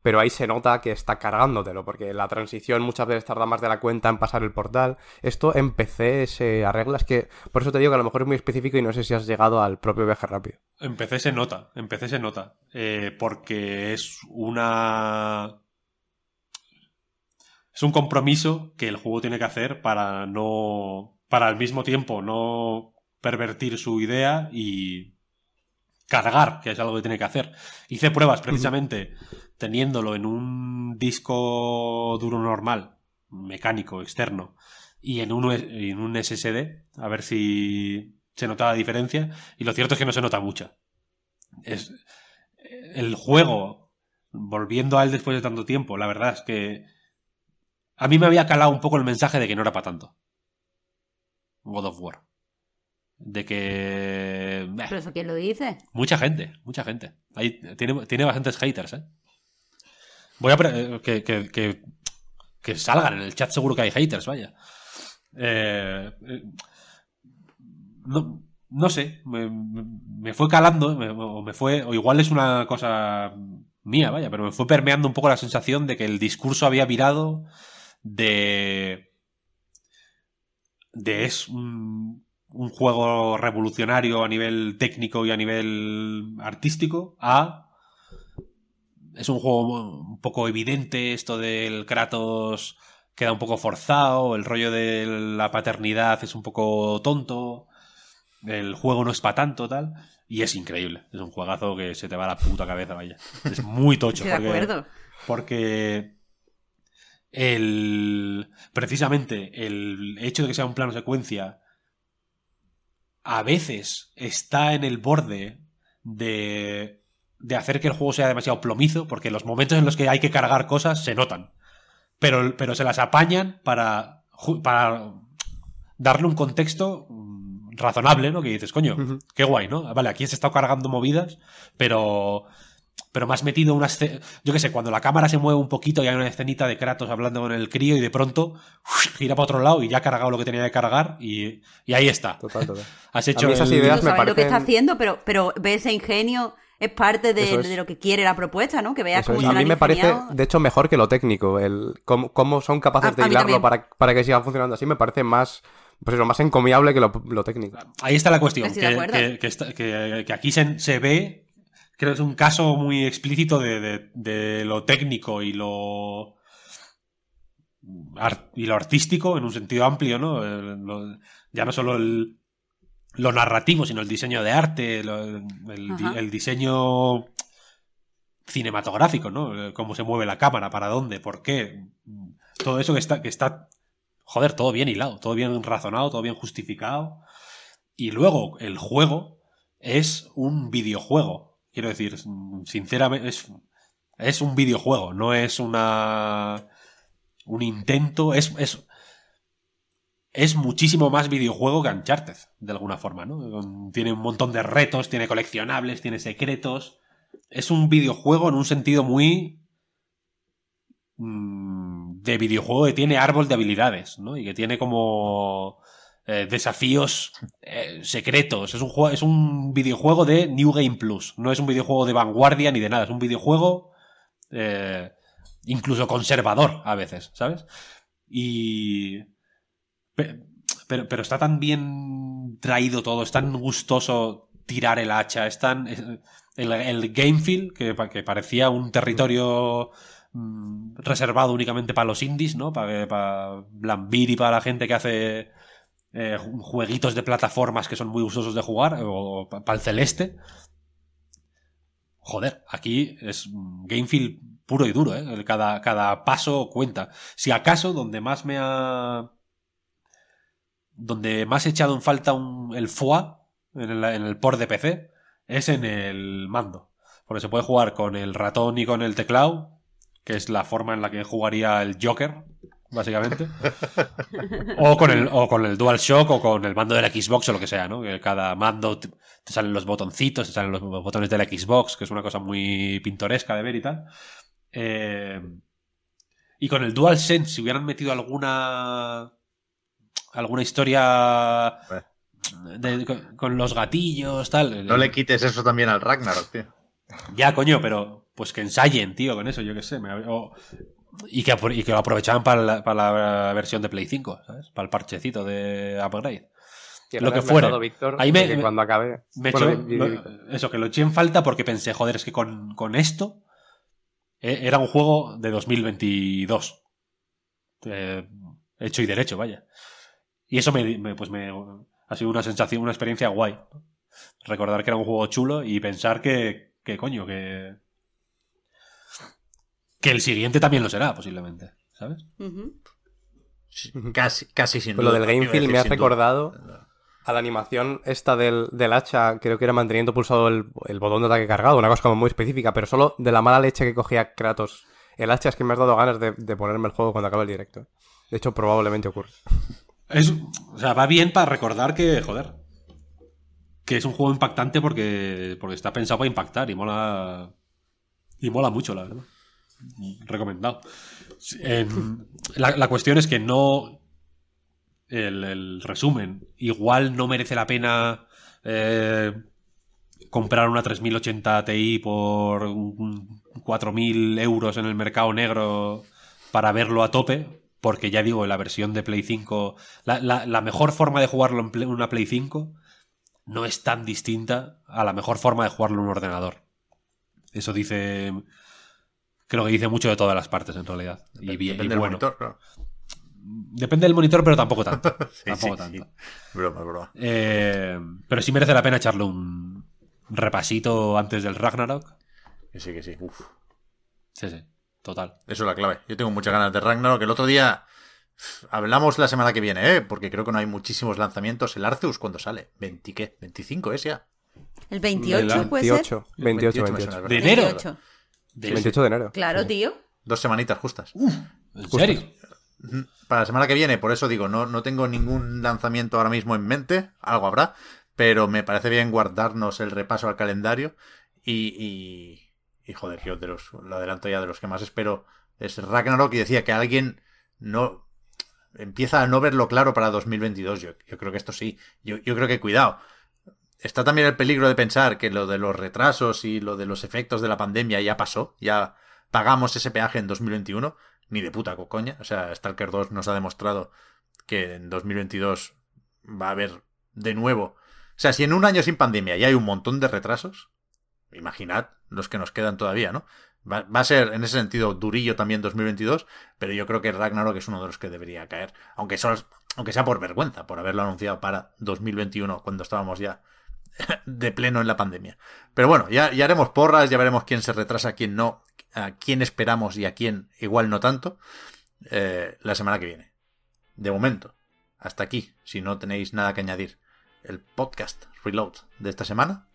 pero ahí se nota que está cargándotelo, porque la transición muchas veces tarda más de la cuenta en pasar el portal. Esto en PC se arregla, es que por eso te digo que a lo mejor es muy específico y no sé si has llegado al propio viaje rápido. En PC se nota, en PC se nota, eh, porque es una... Es un compromiso que el juego tiene que hacer para no... para al mismo tiempo no pervertir su idea y cargar, que es algo que tiene que hacer. Hice pruebas precisamente teniéndolo en un disco duro normal, mecánico, externo, y en un, en un SSD, a ver si se notaba la diferencia, y lo cierto es que no se nota mucha. Es, el juego, volviendo a él después de tanto tiempo, la verdad es que a mí me había calado un poco el mensaje de que no era para tanto. God of War. De que... ¿Pero eso quién lo dice? Mucha gente, mucha gente. Ahí, tiene, tiene bastantes haters, ¿eh? Voy a... Eh, que, que, que, salgan en el chat, seguro que hay haters, vaya. Eh, eh, no, no, sé, me, me, fue calando, o me fue, o igual es una cosa mía, vaya, pero me fue permeando un poco la sensación de que el discurso había virado de... de es un, un juego revolucionario a nivel técnico y a nivel artístico a es un juego un poco evidente, esto del Kratos queda un poco forzado, el rollo de la paternidad es un poco tonto, el juego no es para tanto, tal, y es increíble, es un juegazo que se te va a la puta cabeza, vaya. Es muy tocho. de acuerdo. Porque el precisamente el hecho de que sea un plano secuencia a veces está en el borde de de hacer que el juego sea demasiado plomizo, porque los momentos en los que hay que cargar cosas se notan. Pero, pero se las apañan para, para darle un contexto mm, razonable, ¿no? Que dices, coño, qué guay, ¿no? Vale, aquí se está cargando movidas, pero pero más metido una. Yo qué sé, cuando la cámara se mueve un poquito y hay una escenita de Kratos hablando con el crío y de pronto gira para otro lado y ya ha cargado lo que tenía que cargar y, y ahí está. Total, total. Has hecho. esas el- ideas no me lo que está haciendo, pero, pero ve ese ingenio, es parte de, es. de lo que quiere la propuesta, ¿no? Que veas cómo es. se A mí me parece, de hecho, mejor que lo técnico. El cómo, cómo son capaces A- de a hilarlo para, para que siga funcionando así, me parece más, pues eso, más encomiable que lo, lo técnico. Ahí está la cuestión. Que, que- que está- que- que aquí se, se ve, creo que es un caso muy explícito de, de- de lo técnico y lo. y lo artístico en un sentido amplio, ¿no? Lo- ya no solo el, lo narrativo, sino el diseño de arte, lo- el, el diseño cinematográfico, ¿no? Cómo se mueve la cámara, para dónde, por qué. Todo eso que está, que está, joder, todo bien hilado, todo bien razonado, todo bien justificado. Y luego el juego es un videojuego. Quiero decir, sinceramente, es, es un videojuego, no es una. un intento. Es, es, es muchísimo más videojuego que Uncharted, de alguna forma, ¿no? Tiene un montón de retos, tiene coleccionables, tiene secretos. Es un videojuego en un sentido muy. mm, de videojuego que tiene árbol de habilidades, ¿no? Y que tiene como eh, desafíos eh, secretos. Es un, juego, es un videojuego de New Game Plus. No es un videojuego de vanguardia ni de nada. Es un videojuego eh, incluso conservador a veces, ¿sabes? Y... pe- Pero, pero está tan bien traído todo, es tan gustoso tirar el hacha, es tan... El, game feel, que, que parecía un territorio mm, reservado únicamente para los indies, ¿no? Para, para Blambir y para la gente que hace eh, ju- jueguitos de plataformas que son muy gustosos de jugar, o para el celeste. Joder, aquí es mm, game feel puro y duro, ¿eh? Cada, cada paso cuenta. Si acaso, donde más me ha. Donde más he echado en falta un, el FOA en el, en el port de PC es en el mando. Porque se puede jugar con el ratón y con el teclado, que es la forma en la que jugaría el Joker, básicamente. o, con el, o con el DualShock o con el mando de la Xbox o lo que sea, ¿no? Que cada mando te, te salen los botoncitos, te salen los botones de la Xbox, que es una cosa muy pintoresca de ver y tal. Eh, y con el DualSense, si hubieran metido alguna alguna historia Eh. de- con, con los gatillos, tal. No le quites eso también al Ragnarok, tío. Ya, coño, pero pues que ensayen, tío, con eso, yo qué sé. me hab- o- y, que, y que lo aprovechaban para la, para la versión de Play 5, ¿sabes? Para el parchecito de upgrade. Lo que Víctor, Ahí me- cuando acabe... Me Bueno, lo- eso, que lo eché en falta porque pensé, joder, es que con, con esto eh, era un juego de 2022. Eh, hecho y derecho, vaya. Y eso me, me- pues me ha sido una sensación, una experiencia guay. Recordar que era un juego chulo y pensar que, que coño, que. Que el siguiente también lo será, posiblemente. ¿Sabes? Sí, Casi, casi sin Pues lo duda. del Iba a Game Feel me ha duda. recordado a la animación esta del, del hacha, creo que era manteniendo pulsado el, el botón de ataque cargado, una cosa como muy específica, pero solo de la mala leche que cogía Kratos. El hacha es que me has dado ganas de, de ponerme el juego cuando acabe el directo. De hecho, probablemente ocurre. Es, o sea, va bien para recordar que, joder, que es un juego impactante porque, porque está pensado para impactar y mola. Y mola mucho, la verdad. Recomendado. En- la, la cuestión es que no. El, el resumen. Igual no merece la pena eh, comprar una 3080 Ti por un- 4.000 euros en el mercado negro para verlo a tope. Porque ya digo, la versión de Play 5. La, la- la mejor forma de jugarlo en Play- una Play 5 no es tan distinta a la mejor forma de jugarlo en un ordenador. Eso dice. Creo que dice mucho de todas las partes en realidad. Y, bien- y Depende del monitor, claro. Depende del monitor, pero tampoco tanto. Sí, tampoco sí, tanto. sí. Broma, broma. Eh, pero sí merece la pena echarle un repasito antes del Ragnarok. Que sí, que sí. Uf. Sí, sí, total. Eso es la clave. Yo tengo muchas ganas de Ragnarok. El otro día hablamos la semana que viene, ¿eh? Porque creo que no hay muchísimos lanzamientos. El Arceus, ¿cuándo sale? ¿20 qué? ¿25 es ya? El 28 puede ser. 28, 28, 28 me 28. suena, De ¿verdad? enero. 28. De- 28 de enero. Claro, tío. Dos semanitas justas. ¿En serio? Ujú. Para la semana que viene, por eso digo, no, no tengo ningún lanzamiento ahora mismo en mente, algo habrá, pero me parece bien guardarnos el repaso al calendario y, y, y, joder, de los, lo adelanto ya de los que más espero es Ragnarok y decía que alguien no empieza a no verlo claro para 2022, yo, yo creo que esto sí, yo, yo creo que cuidado. Está también el peligro de pensar que lo de los retrasos y lo de los efectos de la pandemia ya pasó, ya pagamos ese peaje en 2021, ni de puta coña. O sea, Stalker 2 nos ha demostrado que en 2022 va a haber de nuevo. O sea, si en un año sin pandemia ya hay un montón de retrasos, imaginad los que nos quedan todavía, ¿no? Va, a ser en ese sentido durillo también 2022, pero yo creo que Ragnarok es uno de los que debería caer. Aunque, sea por vergüenza, por haberlo anunciado para 2021, cuando estábamos ya de pleno en la pandemia. Pero bueno, ya, ya haremos porras, ya veremos quién se retrasa, quién no, a quién esperamos y a quién igual no tanto eh, la semana que viene. De momento, hasta aquí, si no tenéis nada que añadir, el podcast Reload de esta semana.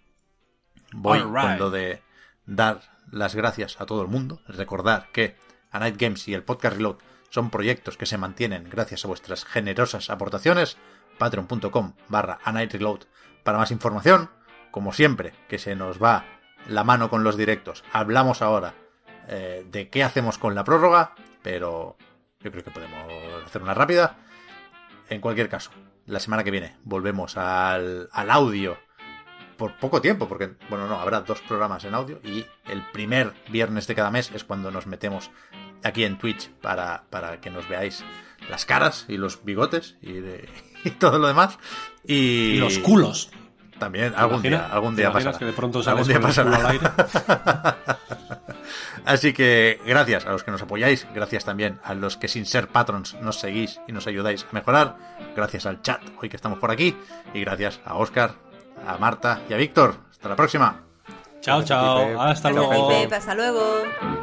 Voy right. con lo de dar las gracias a todo el mundo, recordar que A Night Games y el podcast Reload son proyectos que se mantienen gracias a vuestras generosas aportaciones. Patreon.com barra A Night Reload para más información. Como siempre, que se nos va la mano con los directos. Hablamos ahora eh, de qué hacemos con la prórroga, pero yo creo que podemos hacer una rápida. En cualquier caso, la semana que viene volvemos al, al audio por poco tiempo, porque, bueno, no, habrá dos programas en audio y el primer viernes de cada mes es cuando nos metemos aquí en Twitch para, para que nos veáis las caras y los bigotes y, de- y todo lo demás. Y, Y los culos. También, ¿Te algún imaginas? día, algún ¿Te día pasará. que de pronto algún día pasará. al aire? Así que gracias a los que nos apoyáis, gracias también a los que sin ser patrons nos seguís y nos ayudáis a mejorar, gracias al chat hoy que estamos por aquí y gracias a Oscar, a Marta y a Víctor. Hasta la próxima. Chao, chao. Hasta luego. hasta luego.